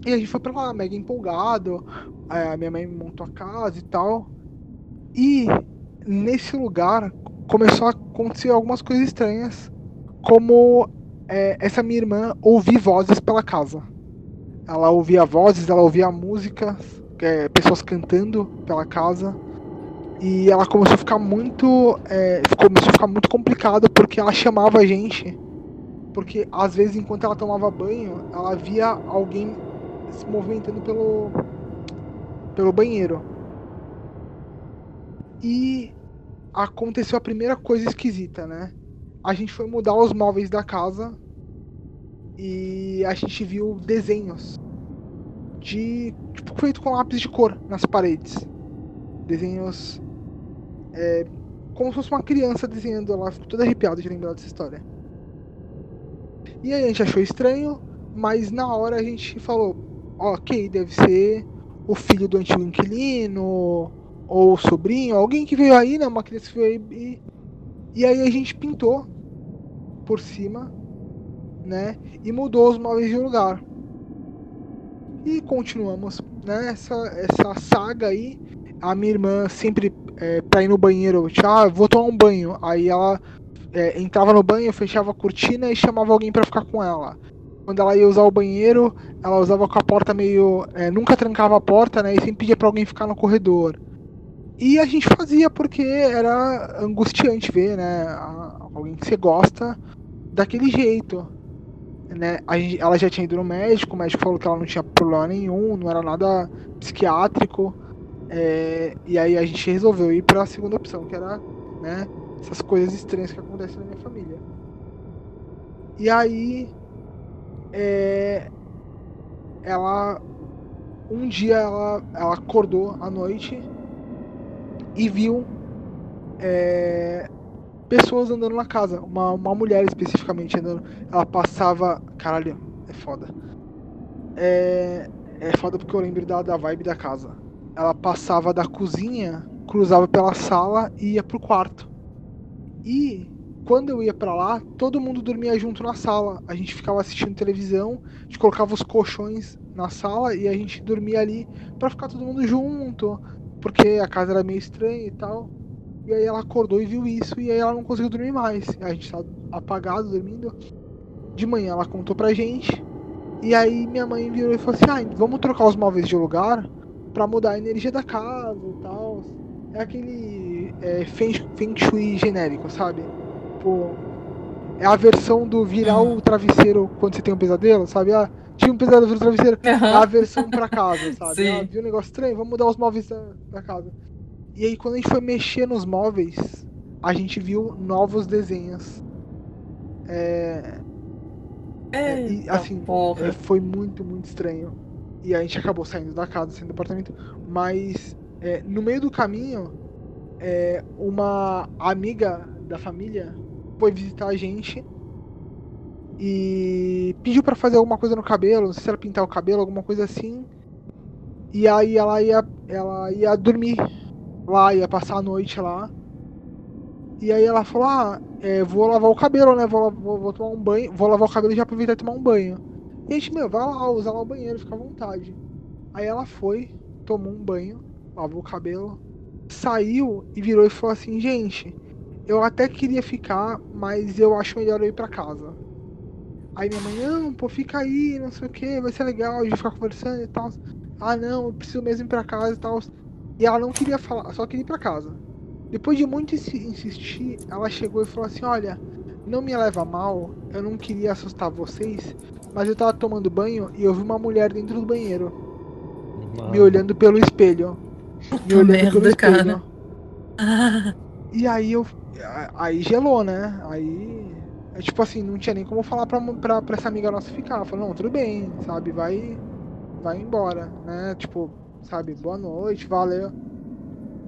E a gente foi pra lá, mega empolgado. A minha mãe montou a casa e tal. E nesse lugar começou a acontecer algumas coisas estranhas. Como é, essa minha irmã ouvir vozes pela casa. Ela ouvia vozes, ela ouvia música, é, pessoas cantando pela casa. E ela começou a ficar muito. É, começou a ficar muito complicado porque ela chamava a gente. Porque às vezes enquanto ela tomava banho, ela via alguém se movimentando pelo. pelo banheiro. E aconteceu a primeira coisa esquisita, né? A gente foi mudar os móveis da casa e a gente viu desenhos de tipo feito com lápis de cor nas paredes. Desenhos é, como se fosse uma criança desenhando lá, fico todo arrepiado de lembrar dessa história. E aí a gente achou estranho, mas na hora a gente falou, ok, deve ser o filho do antigo inquilino, ou o sobrinho, alguém que veio aí, né? Uma criança que veio aí. E, e aí a gente pintou por cima, né? E mudou os móveis de lugar. E continuamos né, essa saga aí. A minha irmã sempre é, pra ir no banheiro, tipo, ah, vou tomar um banho. Aí ela é, entrava no banho, fechava a cortina e chamava alguém para ficar com ela. Quando ela ia usar o banheiro, ela usava com a porta meio. É, nunca trancava a porta, né? E sempre pedia pra alguém ficar no corredor. E a gente fazia porque era angustiante ver, né? Alguém que você gosta daquele jeito. Né? Gente, ela já tinha ido no médico, o médico falou que ela não tinha problema nenhum, não era nada psiquiátrico. É, e aí a gente resolveu ir para a segunda opção, que era né, essas coisas estranhas que acontecem na minha família. E aí é, ela um dia ela, ela acordou à noite e viu é, pessoas andando na casa, uma, uma mulher especificamente andando. Ela passava. Caralho, é foda. É, é foda porque eu lembro da, da vibe da casa ela passava da cozinha, cruzava pela sala e ia pro quarto. E quando eu ia para lá, todo mundo dormia junto na sala. A gente ficava assistindo televisão, a gente colocava os colchões na sala e a gente dormia ali para ficar todo mundo junto, porque a casa era meio estranha e tal. E aí ela acordou e viu isso e aí ela não conseguiu dormir mais. A gente tava apagado dormindo. De manhã ela contou pra gente. E aí minha mãe virou e falou assim: "Ah, vamos trocar os móveis de lugar?" Para mudar a energia da casa e tal. É aquele é, feng, feng Shui genérico, sabe? Pô, é a versão do virar o travesseiro quando você tem um pesadelo, sabe? Ah, tinha um pesadelo do travesseiro, uhum. é a versão pra casa, sabe? Ah, viu um negócio estranho? Vamos mudar os móveis da, da casa. E aí quando a gente foi mexer nos móveis, a gente viu novos desenhos. É. é e, assim, é, foi muito, muito estranho e a gente acabou saindo da casa, saindo do apartamento. Mas é, no meio do caminho, é, uma amiga da família foi visitar a gente e pediu para fazer alguma coisa no cabelo, não sei se era pintar o cabelo, alguma coisa assim. E aí ela ia, ela ia dormir lá, ia passar a noite lá. E aí ela falou, ah, é, vou lavar o cabelo, né? Vou, vou, vou, tomar um banho, vou lavar o cabelo e já aproveitar e tomar um banho. E a gente, meu, vai lá, usar lá o banheiro, fica à vontade. Aí ela foi, tomou um banho, lavou o cabelo, saiu e virou e falou assim, gente, eu até queria ficar, mas eu acho melhor eu ir pra casa. Aí minha mãe, não, pô, fica aí, não sei o que, vai ser legal, a gente ficar conversando e tal. Ah não, eu preciso mesmo ir pra casa e tal. E ela não queria falar, só queria ir pra casa. Depois de muito insistir, ela chegou e falou assim, olha, não me leva mal, eu não queria assustar vocês, mas eu tava tomando banho e eu vi uma mulher dentro do banheiro. Mano. Me olhando pelo espelho. Me olhando merda, pelo espelho. Cara. E aí eu. Aí gelou, né? Aí. É tipo assim, não tinha nem como falar pra, pra, pra essa amiga nossa ficar. Falou, não, tudo bem, sabe? Vai. vai embora, né? Tipo, sabe, boa noite, valeu.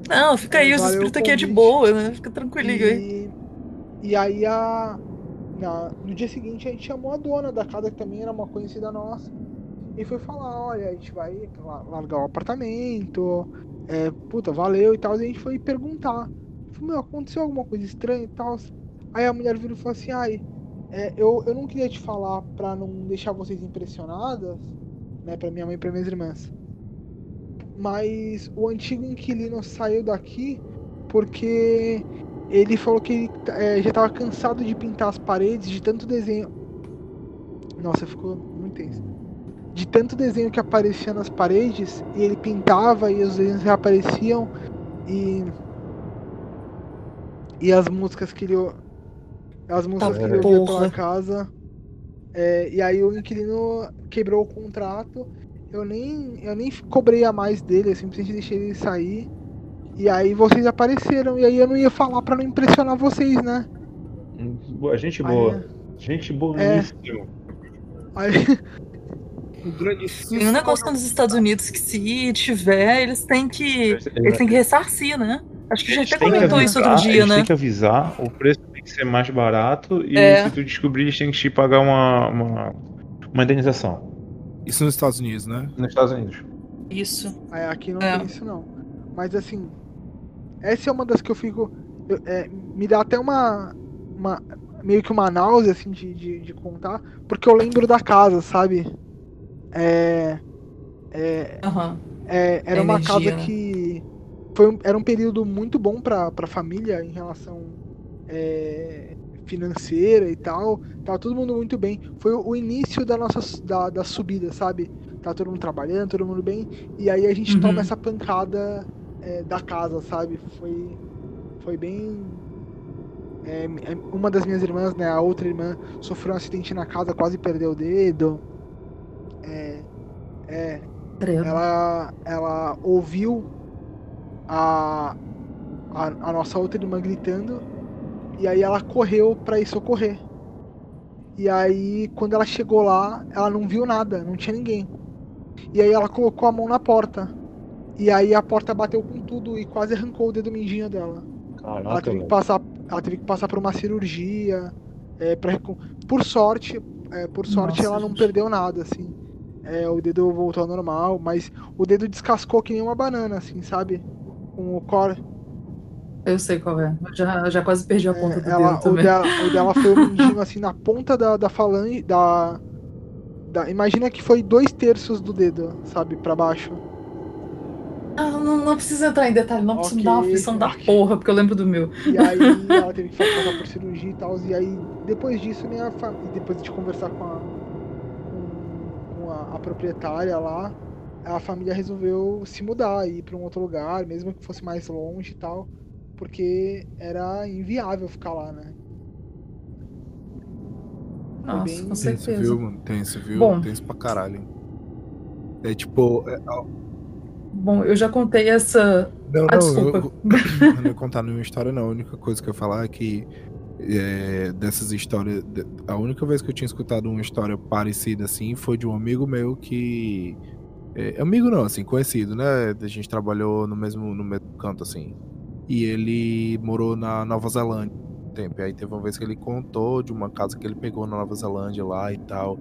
Não, fica aí, os espíritos aqui é de boa, né? Fica tranquilinho aí. E, aí a. na- no dia seguinte a gente chamou a dona da casa, que também era uma conhecida nossa. E foi falar, olha, a gente vai la- largar o apartamento. É, puta, valeu e tal. E a gente foi perguntar. Falei, meu, aconteceu alguma coisa estranha e tal. Aí a mulher virou e falou assim, ai, é, eu, eu não queria te falar pra não deixar vocês impressionadas, né, pra minha mãe e pra minhas irmãs. Mas o antigo inquilino saiu daqui porque ele falou que ele é, já estava cansado de pintar as paredes de tanto desenho. Nossa, ficou muito tenso. De tanto desenho que aparecia nas paredes, e ele pintava e os desenhos reapareciam e e as músicas que ele as músicas que ele ouvia pela casa. é, e aí o inquilino quebrou o contrato. Eu nem eu nem cobrei a mais dele, eu simplesmente deixei ele sair. E aí vocês apareceram, e aí eu não ia falar pra não impressionar vocês, né? Boa, gente Aí- boa. Gente boa É. mesmo. Aí, Um grandíssimo. Tem um negócio nos Estados Unidos que se tiver, eles têm que. Eles têm que ressarcir, né? Acho que a gente até comentou isso outro avisar, dia, eles né? têm que avisar, o preço tem que ser mais barato e É. se tu descobrir, eles têm que te pagar uma, uma, uma indenização Isso nos Estados Unidos, né? nos Estados Unidos. Isso. aí aqui não É. tem isso não. Mas assim, essa é uma das que eu fico. eu- é, me dá até uma, uma. meio que uma náusea assim de, de, de contar, porque eu lembro da casa, sabe? É. É, Aham. É, era uma energia, casa né? que foi um- era um período muito bom para a família em relação é, financeira e tal. Tava todo mundo muito bem. Foi o, início da nossa da, da subida, sabe? Tá todo mundo trabalhando, todo mundo bem. E aí a gente Uhum. toma essa pancada é, da casa, sabe? Foi foi bem é, é, uma das minhas irmãs, né, a outra irmã, sofreu um acidente na casa, quase perdeu o dedo. É, é, ela, ela ouviu a, a, a nossa outra irmã gritando e aí ela correu pra ir socorrer. E aí, quando ela chegou lá, ela não viu nada, não tinha ninguém. E aí ela colocou a mão na porta. E aí a porta bateu com tudo e quase arrancou o dedo mindinho dela. Ela Caraca, teve que passar, ela teve que passar por uma cirurgia. é, pra por sorte, é, por sorte Nossa, ela não gente. perdeu nada, assim. É, o dedo voltou ao normal, mas o dedo descascou que nem uma banana, assim, sabe? Com o core. Eu sei qual é. Eu já, já quase perdi a ponta do É, ela, dedo o, também. dela, o dela foi o mindinho, assim, na ponta da, da falange. Da, da, imagina que foi dois terços do dedo, sabe? Pra baixo. Ah, não, não precisa entrar em detalhe, não, precisa me dar uma aflição da ok. porra, porque eu lembro do meu. E aí ela teve que passar por cirurgia e tal. E aí, depois disso, minha família, depois de conversar com a, com, com a, a proprietária lá, a família resolveu se mudar, ir pra um outro lugar, mesmo que fosse mais longe e tal, porque era inviável ficar lá, né? Nossa, bem- com Tem isso, certeza. viu, mano? Tem isso, viu? Bom. Tem isso pra caralho. É tipo. é- Bom, eu já contei essa. não, Ah, não, desculpa. eu, eu não ia contar nenhuma história, não. A única coisa que eu ia falar é que é, dessas histórias. A única vez que eu tinha escutado uma história parecida assim foi de um amigo meu que. é, amigo não, assim, conhecido, né? A gente trabalhou no mesmo, no mesmo canto, assim. E ele morou na Nova Zelândia um tempo. E aí teve uma vez que ele contou de uma casa que ele pegou na Nova Zelândia lá e tal.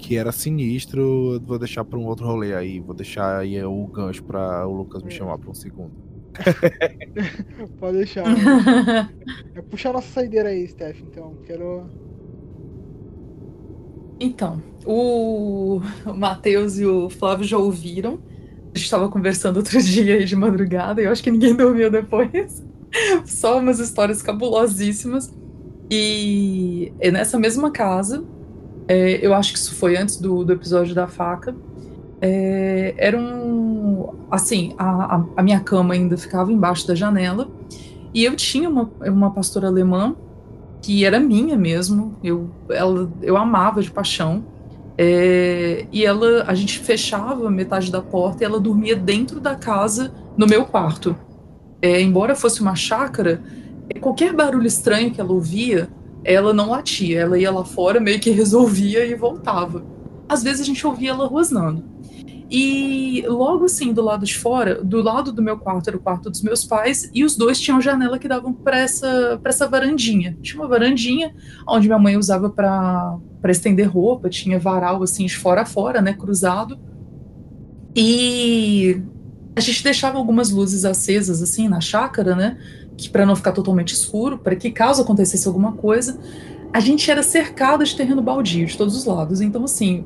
Que era sinistro. Eu Vou deixar pra um outro rolê aí. Vou deixar aí o gancho pra o Lucas me chamar pra um segundo. Pode deixar. é puxar nossa saideira aí, Steph, então. Quero. Então, o Matheus e o Flávio já ouviram. A gente estava conversando outro dia aí de madrugada e eu acho que ninguém dormiu depois. Só umas histórias cabulosíssimas. E é nessa mesma casa, é, eu acho que isso foi antes do, do episódio da faca. é, era um. Assim, a, a- minha cama ainda ficava embaixo da janela. E eu tinha uma, uma pastora alemã que era minha mesmo. Eu, ela, eu amava de paixão. É, e ela, a gente fechava metade da porta e ela dormia dentro da casa, no meu quarto. É, embora fosse uma chácara, qualquer barulho estranho que ela ouvia, ela não latia. Ela ia lá fora, meio que resolvia e voltava. Às vezes a gente ouvia ela rosnando. E logo assim, do lado de fora, do lado do meu quarto era o quarto dos meus pais, e os dois tinham janela que davam para essa, essa varandinha. Tinha uma varandinha onde minha mãe usava para estender roupa, tinha varal assim de fora a fora, né, cruzado. E a gente deixava algumas luzes acesas assim na chácara, né, que para não ficar totalmente escuro, para que caso acontecesse alguma coisa, a gente era cercado de terreno baldio de todos os lados. Então assim,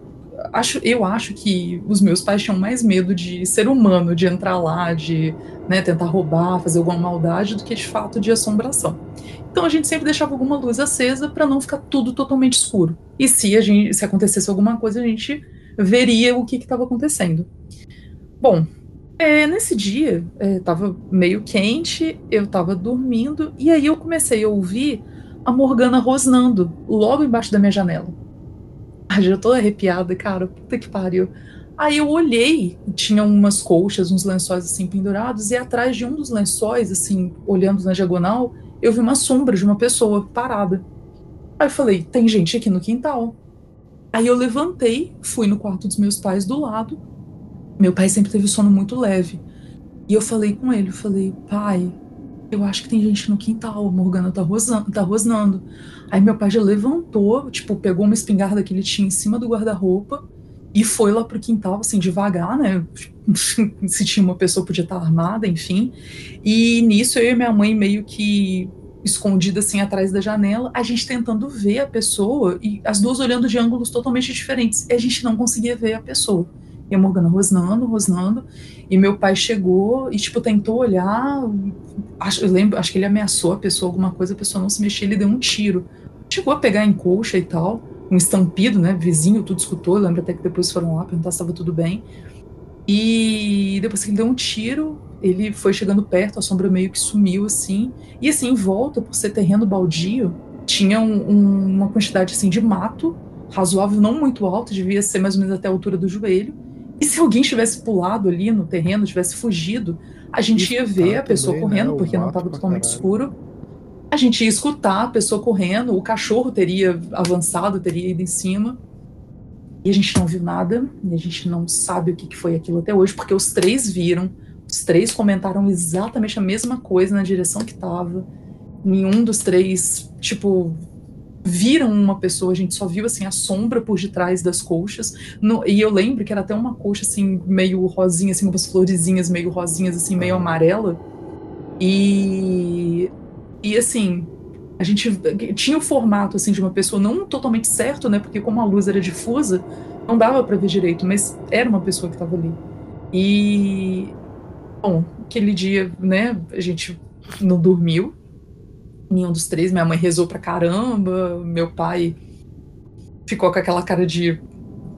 acho, eu acho que os meus pais tinham mais medo de ser humano, de entrar lá, de né, tentar roubar, fazer alguma maldade, do que de fato de assombração. Então a gente sempre deixava alguma luz acesa para não ficar tudo totalmente escuro. E se a gente, se acontecesse alguma coisa, a gente veria o que estava acontecendo. Bom, é, nesse dia estava meio quente, eu estava dormindo e aí eu comecei a ouvir a Morgana rosnando logo embaixo da minha janela. Ah, já tô arrepiada, cara. Puta que pariu. Aí eu olhei, tinha umas colchas, uns lençóis assim pendurados, e atrás de um dos lençóis, assim, olhando na diagonal, eu vi uma sombra de uma pessoa parada. Aí eu falei, tem gente aqui no quintal. Aí eu levantei, fui no quarto dos meus pais do lado. Meu pai sempre teve sono muito leve. E eu falei com ele, eu falei, pai, eu acho que tem gente no quintal, a Morgana tá, rosando, tá rosnando. Aí meu pai já levantou, tipo, pegou uma espingarda que ele tinha em cima do guarda-roupa e foi lá pro quintal, assim, devagar, né? Se tinha uma pessoa, podia estar armada, enfim. E nisso eu e minha mãe meio que escondida assim atrás da janela, a gente tentando ver a pessoa e as duas olhando de ângulos totalmente diferentes. E a gente não conseguia ver a pessoa. E a Morgana rosnando, rosnando. E meu pai chegou e, tipo, tentou olhar. Acho, eu lembro, acho que ele ameaçou a pessoa, alguma coisa, a pessoa não se mexia, ele deu um tiro. Chegou a pegar em colcha e tal, um estampido, né? Vizinho, tudo escutou. Lembro até que depois foram lá perguntar se estava tudo bem. E depois que ele deu um tiro, ele foi chegando perto, a sombra meio que sumiu assim. E assim, em volta, por ser terreno baldio, tinha um, um, uma quantidade assim de mato razoável, não muito alto, devia ser mais ou menos até a altura do joelho. E se alguém tivesse pulado ali no terreno, tivesse fugido, a gente ia ver a pessoa também, correndo, né? porque não estava totalmente escuro. A gente ia escutar a pessoa correndo, o cachorro teria avançado, teria ido em cima. E a gente não viu nada, e a gente não sabe o que, que foi aquilo até hoje, porque os três viram, os três comentaram exatamente a mesma coisa na direção que estava. Nenhum dos três, tipo, viram uma pessoa, a gente só viu assim a sombra por detrás das colchas. No, e eu lembro que era até uma colcha assim meio rosinha, assim, com umas florezinhas meio rosinhas assim, meio amarela. E e assim, a gente tinha o formato assim de uma pessoa não totalmente certo, né? Porque como a luz era difusa, não dava para ver direito, mas era uma pessoa que estava ali. E bom, aquele dia, né, a gente não dormiu, nenhum dos três. Minha mãe rezou pra caramba, meu pai ficou com aquela cara de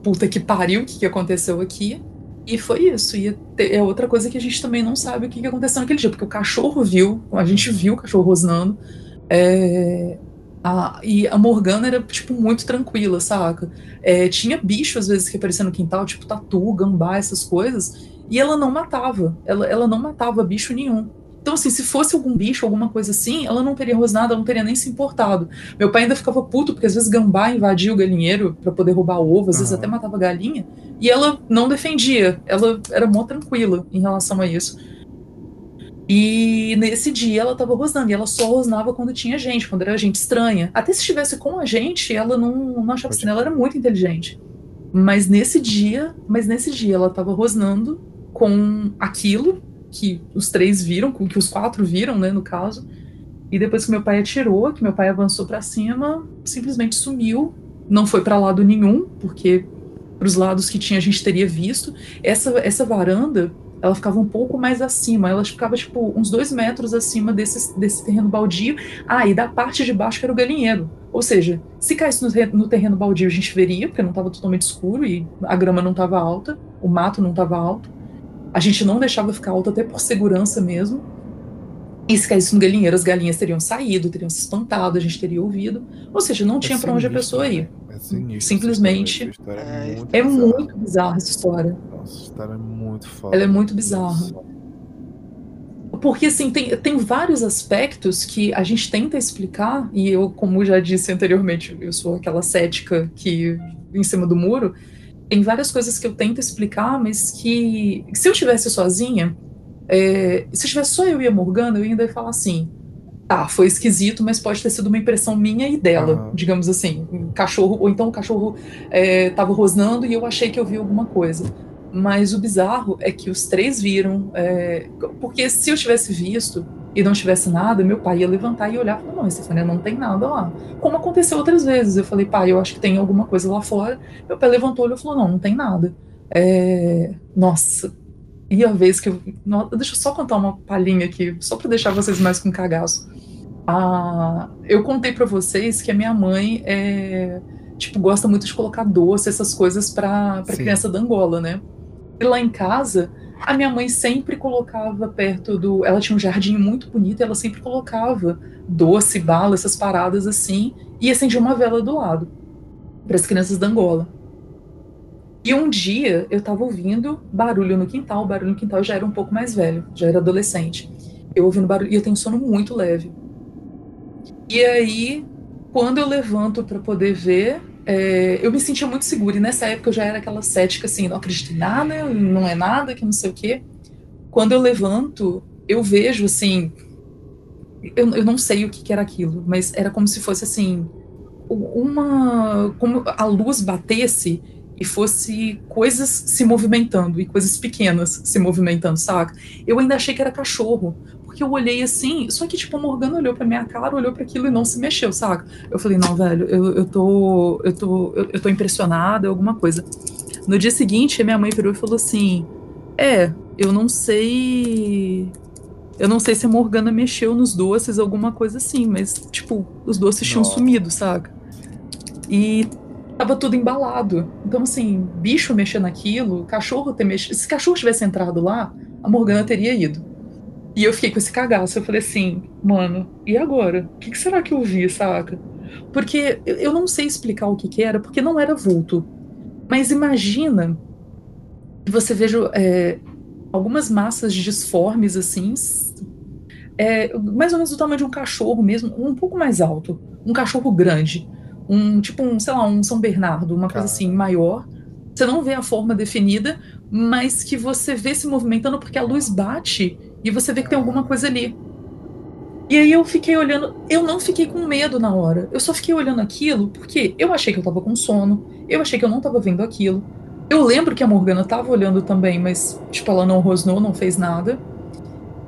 puta que pariu, o que, que aconteceu aqui? E foi isso. E é outra coisa que a gente também não sabe o que, que aconteceu naquele dia, porque o cachorro viu, a gente viu o cachorro rosnando. É, a, e a Morgana era, tipo, muito tranquila, saca? É, tinha bicho, às vezes, que aparecia no quintal, tipo tatu, gambá, essas coisas, e ela não matava. Ela, ela não matava bicho nenhum. Então, assim, se fosse algum bicho, alguma coisa assim, ela não teria rosnado, ela não teria nem se importado. Meu pai ainda ficava puto, porque às vezes gambá invadia o galinheiro para poder roubar ovo, às uhum. vezes até matava galinha, e ela não defendia, ela era mó tranquila em relação a isso. E nesse dia ela tava rosnando, e ela só rosnava quando tinha gente, quando era gente estranha. Até se estivesse com a gente, ela não, não achava assim, ela era muito inteligente. Mas nesse dia, mas nesse dia ela tava rosnando com aquilo que os três viram, que os quatro viram, né, no caso. E depois que meu pai atirou, que meu pai avançou para cima, simplesmente sumiu, não foi para lado nenhum, porque para os lados que tinha a gente teria visto. Essa essa varanda, ela ficava um pouco mais acima, ela ficava tipo uns dois metros acima desse, desse terreno baldio. Ah, e da parte de baixo que era o galinheiro. Ou seja, se caísse no, no terreno baldio a gente veria, porque não estava totalmente escuro e a grama não estava alta, o mato não estava alto. A gente não deixava ficar alto até por segurança mesmo. E se caísse no galinheiro, as galinhas teriam saído, teriam se espantado, a gente teria ouvido. Ou seja, não é tinha para onde a pessoa ir. É sinistro, Simplesmente. é, muito, é muito bizarra essa história. Nossa, essa história é muito foda. Ela é muito bizarra. Porque, assim, tem, tem vários aspectos que a gente tenta explicar, e eu, como já disse anteriormente, eu sou aquela cética que em cima do muro, tem várias coisas que eu tento explicar, mas que se eu estivesse sozinha, é, se tivesse só eu e a Morgana, eu ainda ia falar assim: tá, foi esquisito, mas pode ter sido uma impressão minha e dela, digamos assim. Um cachorro, ou então o cachorro é, tava rosnando e eu achei que eu vi alguma coisa. Mas o bizarro é que os três viram, é, porque se eu tivesse visto e não tivesse nada, meu pai ia levantar e olhar e falar: Não, Estefânia, não tem nada lá. Como aconteceu outras vezes. Eu falei: Pai, eu acho que tem alguma coisa lá fora. Meu pai levantou e falou: Não, não tem nada. É, nossa, e a vez que eu. Deixa eu só contar uma palhinha aqui, só para deixar vocês mais com cagaço. Ah, eu contei para vocês que a minha mãe é, tipo, gosta muito de colocar doce, essas coisas para criança da Angola, né? E lá em casa, a minha mãe sempre colocava perto do. Ela tinha um jardim muito bonito, ela sempre colocava doce, bala, essas paradas assim, e acendia uma vela do lado para as crianças da Angola. E um dia eu tava ouvindo barulho no quintal, o barulho no quintal já era um pouco mais velho, já era adolescente. Eu ouvindo barulho e eu tenho sono muito leve. E aí, quando eu levanto para poder ver, é, eu me sentia muito segura. E nessa época eu já era aquela cética assim, não acredito em nada, não é nada, que não sei o quê. Quando eu levanto, eu vejo assim. Eu, eu não sei o que, que era aquilo, mas era como se fosse assim. Uma. Como a luz batesse e fosse coisas se movimentando e coisas pequenas se movimentando, saca? Eu ainda achei que era cachorro, porque eu olhei assim, só que tipo, a Morgana olhou pra minha cara, olhou para aquilo e não se mexeu, saca? Eu falei, não, velho, eu, eu tô. Eu tô. Eu, eu tô impressionada, alguma coisa. No dia seguinte, a minha mãe virou e falou assim: É, eu não sei. Eu não sei se a Morgana mexeu nos doces, alguma coisa assim, mas, tipo, os doces tinham sumido, saca? E tava tudo embalado. Então, assim, bicho mexer naquilo, cachorro ter mexido. Se cachorro tivesse entrado lá, a Morgana teria ido. E eu fiquei com esse cagaço. Eu falei assim, mano, e agora? O que, que, será que eu vi, saca? Porque eu não sei explicar o que, que era, porque não era vulto. Mas imagina que você veja é, algumas massas disformes, assim, é, mais ou menos do tamanho de um cachorro mesmo, um pouco mais alto. Um cachorro grande um tipo um, sei lá, um São Bernardo, uma coisa assim maior. Você não vê a forma definida, mas que você vê se movimentando porque a luz bate e você vê que tem alguma coisa ali. E aí eu fiquei olhando, eu não fiquei com medo na hora. Eu só fiquei olhando aquilo porque eu achei que eu tava com sono, eu achei que eu não tava vendo aquilo. Eu lembro que a Morgana tava olhando também, mas tipo ela não rosnou, não fez nada.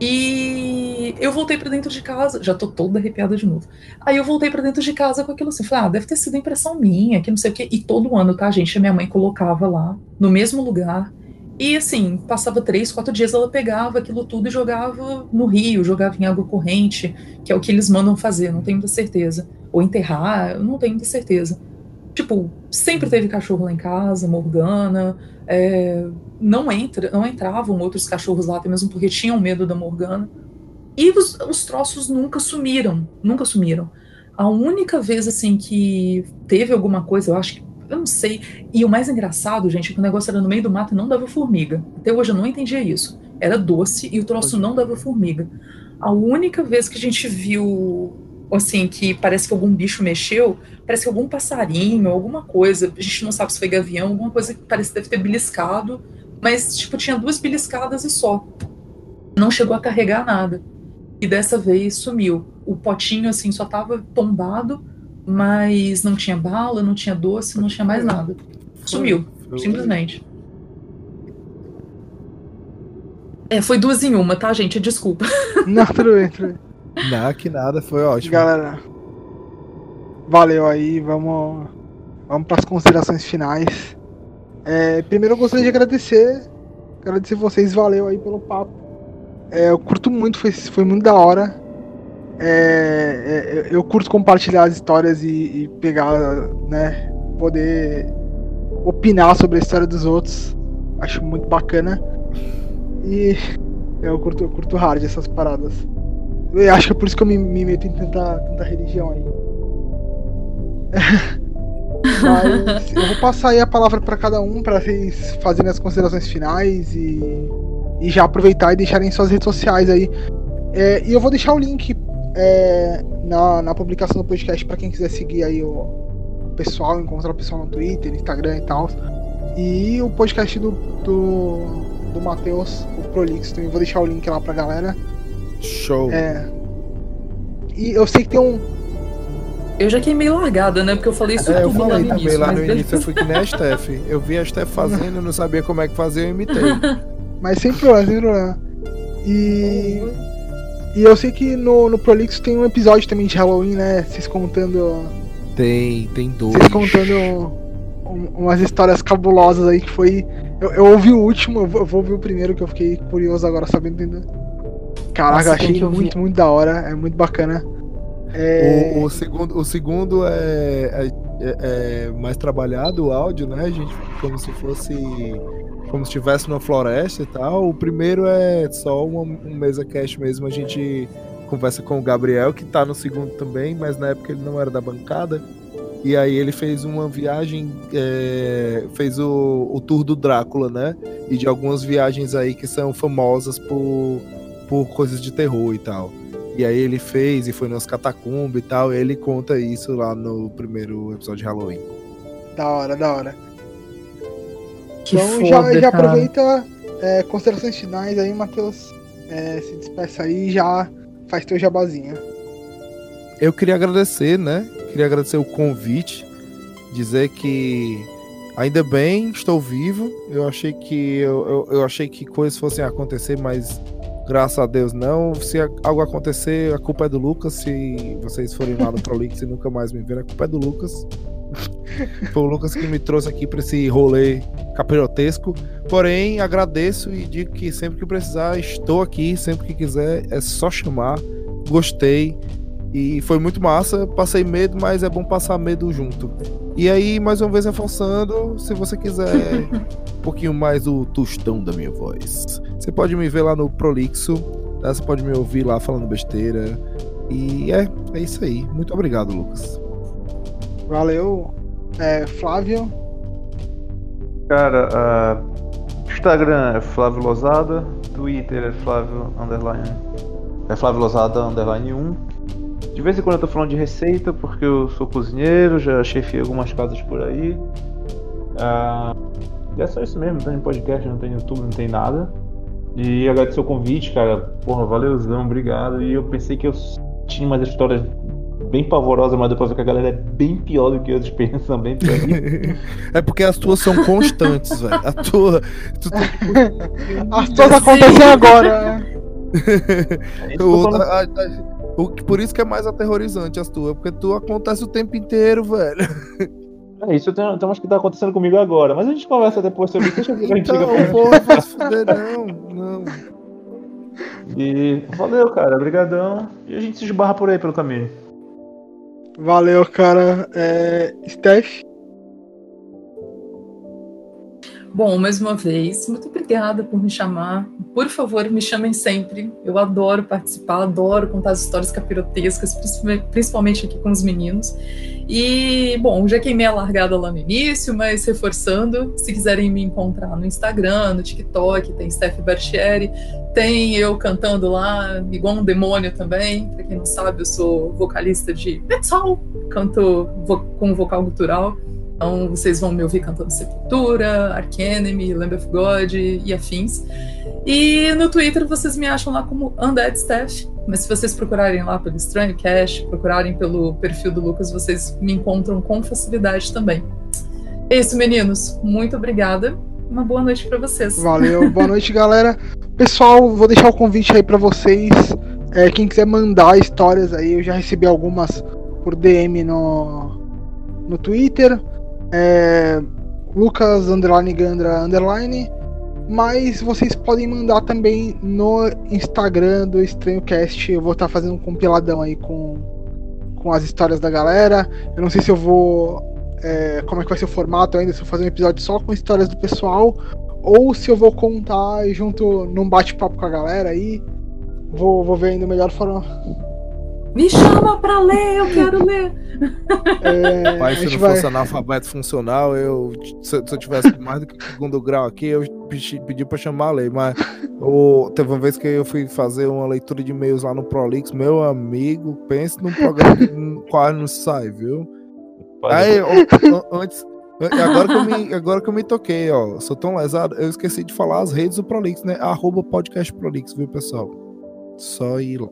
E eu voltei para dentro de casa, já tô toda arrepiada de novo. Aí eu voltei para dentro de casa com aquilo assim, falei, ah, deve ter sido impressão minha, que não sei o quê. E todo ano, tá, gente, a minha mãe colocava lá, no mesmo lugar. E assim, passava três, quatro dias, ela pegava aquilo tudo e jogava no rio, jogava em água corrente, que é o que eles mandam fazer, não tenho muita certeza. Ou enterrar, não tenho muita certeza. Tipo, sempre teve cachorro lá em casa, Morgana, é, não, entra, não entravam outros cachorros lá, até mesmo porque tinham medo da Morgana. E os, os troços nunca sumiram, nunca sumiram. A única vez, assim, que teve alguma coisa, eu acho que, eu não sei. E o mais engraçado, gente, é que o negócio era no meio do mato e não dava formiga. Até hoje eu não entendia isso. Era doce e o troço não dava formiga. A única vez que a gente viu assim, que parece que algum bicho mexeu, parece que algum passarinho, alguma coisa, a gente não sabe se foi gavião, alguma coisa que parece que deve ter beliscado, mas, tipo, tinha duas beliscadas e só. Não chegou a carregar nada. E dessa vez sumiu. O potinho, assim, só tava tombado, mas não tinha bala, não tinha doce, não tinha mais nada. Sumiu, simplesmente. É, foi duas em uma, tá, gente? Desculpa. Não, tudo bem, tudo bem. Não, que nada, foi ótimo. Galera, valeu aí, vamos, vamos para as considerações finais. É, primeiro eu gostaria de agradecer, agradecer vocês, valeu aí pelo papo. É, eu curto muito, foi, foi muito da hora. É, é eu curto compartilhar as histórias e, e, pegar, né, poder opinar sobre a história dos outros. Acho muito bacana. E eu curto, eu curto hard essas paradas. Eu acho que é por isso que eu me, me meto em tanta, tanta religião aí. Mas eu vou passar aí a palavra para cada um para vocês fazerem as considerações finais e, e já aproveitar e deixarem suas redes sociais aí. É, e eu vou deixar o link é, na, na publicação do podcast para quem quiser seguir aí o, o pessoal, encontrar o pessoal no Twitter, Instagram e tal. E o podcast do, do, do Matheus, o Prolix, também vou deixar o link lá pra galera. Show. É. E eu sei que tem um. Eu já queimei largada, né? Porque eu falei isso É, eu tudo lá falei no também, início. lá mas no beleza. início eu fui que nem a Steph. Eu vi a Steph fazendo, não sabia como é que fazia, eu imitei. Mas sem problema, sem problema. E. E eu sei que no, no Prolix tem um episódio também de Halloween, né? Vocês contando. Tem, tem dois. Vocês contando um- umas histórias cabulosas aí que foi. Eu, eu ouvi o último, eu vou, eu vou ouvir o primeiro que eu fiquei curioso agora sabendo ainda. Caraca, Nossa, achei muito, muito da hora, é muito bacana. É, O, o segundo, o segundo é, é- é- é mais trabalhado, o áudio, né, gente? Como se fosse. Como se estivesse numa floresta e tal. O primeiro é só uma, um mesa cast mesmo. A gente conversa com o Gabriel, que tá no segundo também, mas na época ele não era da bancada. E aí ele fez uma viagem, é, fez o, o tour do Drácula, né? E de algumas viagens aí que são famosas por, por coisas de terror e tal. E aí ele fez e foi nas catacumbas e tal. E ele conta isso lá no primeiro episódio de Halloween. Da hora, da hora. Que então foda, já, já aproveita é, considerações finais aí, Matheus. É, se despeça aí e já faz teu jabazinho. Eu queria agradecer, né? Queria agradecer o convite, dizer que ainda bem estou vivo. Eu achei que eu, eu, eu achei que coisas fossem acontecer, mas graças a Deus não. Se algo acontecer, a culpa é do Lucas. Se vocês forem lá no Prolix e nunca mais me verem, a culpa é do Lucas. Foi o Lucas que me trouxe aqui para esse rolê capirotesco. Porém, agradeço e digo que sempre que precisar, estou aqui. Sempre que quiser, é só chamar. Gostei. E foi muito massa. Passei medo, mas é bom passar medo junto. E aí, mais uma vez reforçando, se você quiser um pouquinho mais do tostão da minha voz, você pode me ver lá no Prolixo. tá? Você pode me ouvir lá falando besteira. E é, é isso aí. Muito obrigado, Lucas. Valeu, é, Flávio. Cara, ah, Instagram é Flávio Lozada, Twitter é Flávio Underline. É Flávio Lozada Underline 1. De vez em quando eu tô falando de receita, porque eu sou cozinheiro, já chefiei algumas casas por aí. Ah, e é só isso mesmo, não tem podcast, não tem YouTube, não tem nada. E agradecer o convite, cara. Porra, valeuzão, obrigado. E eu pensei que eu tinha umas histórias bem pavorosas, mas depois ver que a galera é bem pior do que eles pensam, bem pior. É porque as tuas são constantes, velho. A tua. Tu tem As coisas acontecem agora, eu o, a- a- o que- por isso que é mais aterrorizante as tuas, porque tu acontece o tempo inteiro, velho. É isso, eu tem umas que tá acontecendo comigo agora, mas a gente conversa depois sobre isso. Deixa eu ver o que a gente Então, porra, vai se fuder, não, não. E valeu, cara, brigadão. E a gente se esbarra por aí pelo caminho. Valeu, cara. É, Steph. Bom, mais uma vez, muito obrigada por me chamar. Por favor, me chamem sempre. Eu adoro participar, adoro contar as histórias capirotescas, principalmente- aqui com os meninos. E, bom, já queimei a largada lá no início, mas reforçando, se quiserem me encontrar no Instagram, no TikTok, tem Steph Barchieri, tem eu cantando lá, igual um demônio também. Pra quem não sabe, eu sou vocalista de metal, canto vo com vocal gutural. Então vocês vão me ouvir cantando Sepultura, Ark Enemy, Lamb of God e afins. E no Twitter vocês me acham lá como Undead Steph. Mas se vocês procurarem lá pelo Estranho Cash, procurarem pelo perfil do Lucas, vocês me encontram com facilidade também. É isso, meninos. Muito obrigada. Uma boa noite para vocês. Valeu, boa noite, galera. Pessoal, vou deixar o convite aí pra vocês. É, quem quiser mandar histórias aí, eu já recebi algumas por DM no, no Twitter. É, Lucas underline Gandra underline. Mas vocês podem mandar também no Instagram do Estranho Cast. Eu vou estar fazendo um compiladão aí com, com as histórias da galera. Eu não sei se eu vou. é, como é que vai ser o formato ainda, se eu vou fazer um episódio só com histórias do pessoal ou se eu vou contar junto num bate-papo com a galera aí. Vou, vou ver ainda melhor forma. Me chama pra ler, eu quero ler. É, Pai, se não vai- fosse analfabeto funcional, eu, se, eu- se eu tivesse mais do que segundo grau aqui, eu pedi, pedi pra chamar a lei, mas o, teve uma vez que eu fui fazer uma leitura de e-mails lá no Prolix, meu amigo, pense num programa que quase não sai, viu? Aí, o- an- antes, Agora que, eu me, agora que eu me toquei, ó. Sou tão lesado, eu esqueci de falar as redes do Prolix, né? Arroba podcast Prolix, viu, pessoal? Só ir lá.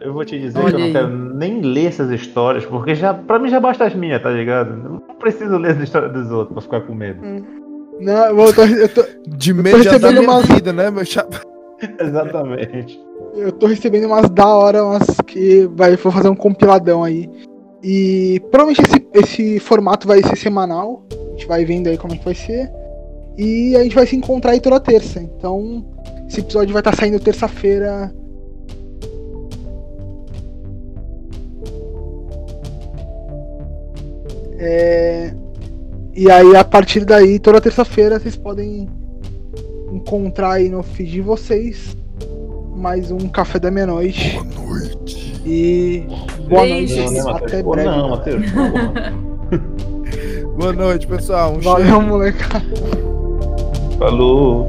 Eu vou te dizer Olha que eu não aí. quero nem ler essas histórias, porque já, pra mim já basta as minhas, tá ligado? Eu não preciso ler as histórias dos outros pra ficar com medo. Hum. Não, eu tô, eu tô, de medo já minha umas... vida, né, meu chapa? Exatamente. Eu tô recebendo umas da hora, umas que vai, vou fazer um compiladão aí. E provavelmente esse, esse formato vai ser semanal. A gente vai vendo aí como é que vai ser. E a gente vai se encontrar aí toda terça. Então, esse episódio vai estar tá saindo terça-feira. É... E aí, a partir daí, toda terça-feira, vocês podem encontrar aí no feed de vocês mais um café da meia-noite. Boa noite. E boa noite. Não, né, até breve. Não, Matheus. boa noite, pessoal. Um Valeu, cheiro. molecada. Falou.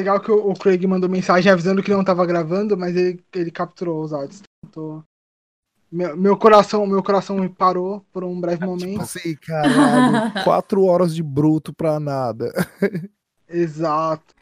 Legal que o, Craig mandou mensagem avisando que não estava gravando, mas ele, ele capturou os áudios. Então, meu, meu coração, meu coração parou por um breve tipo momento. Tipo caralho, quatro horas de bruto pra nada. Exato.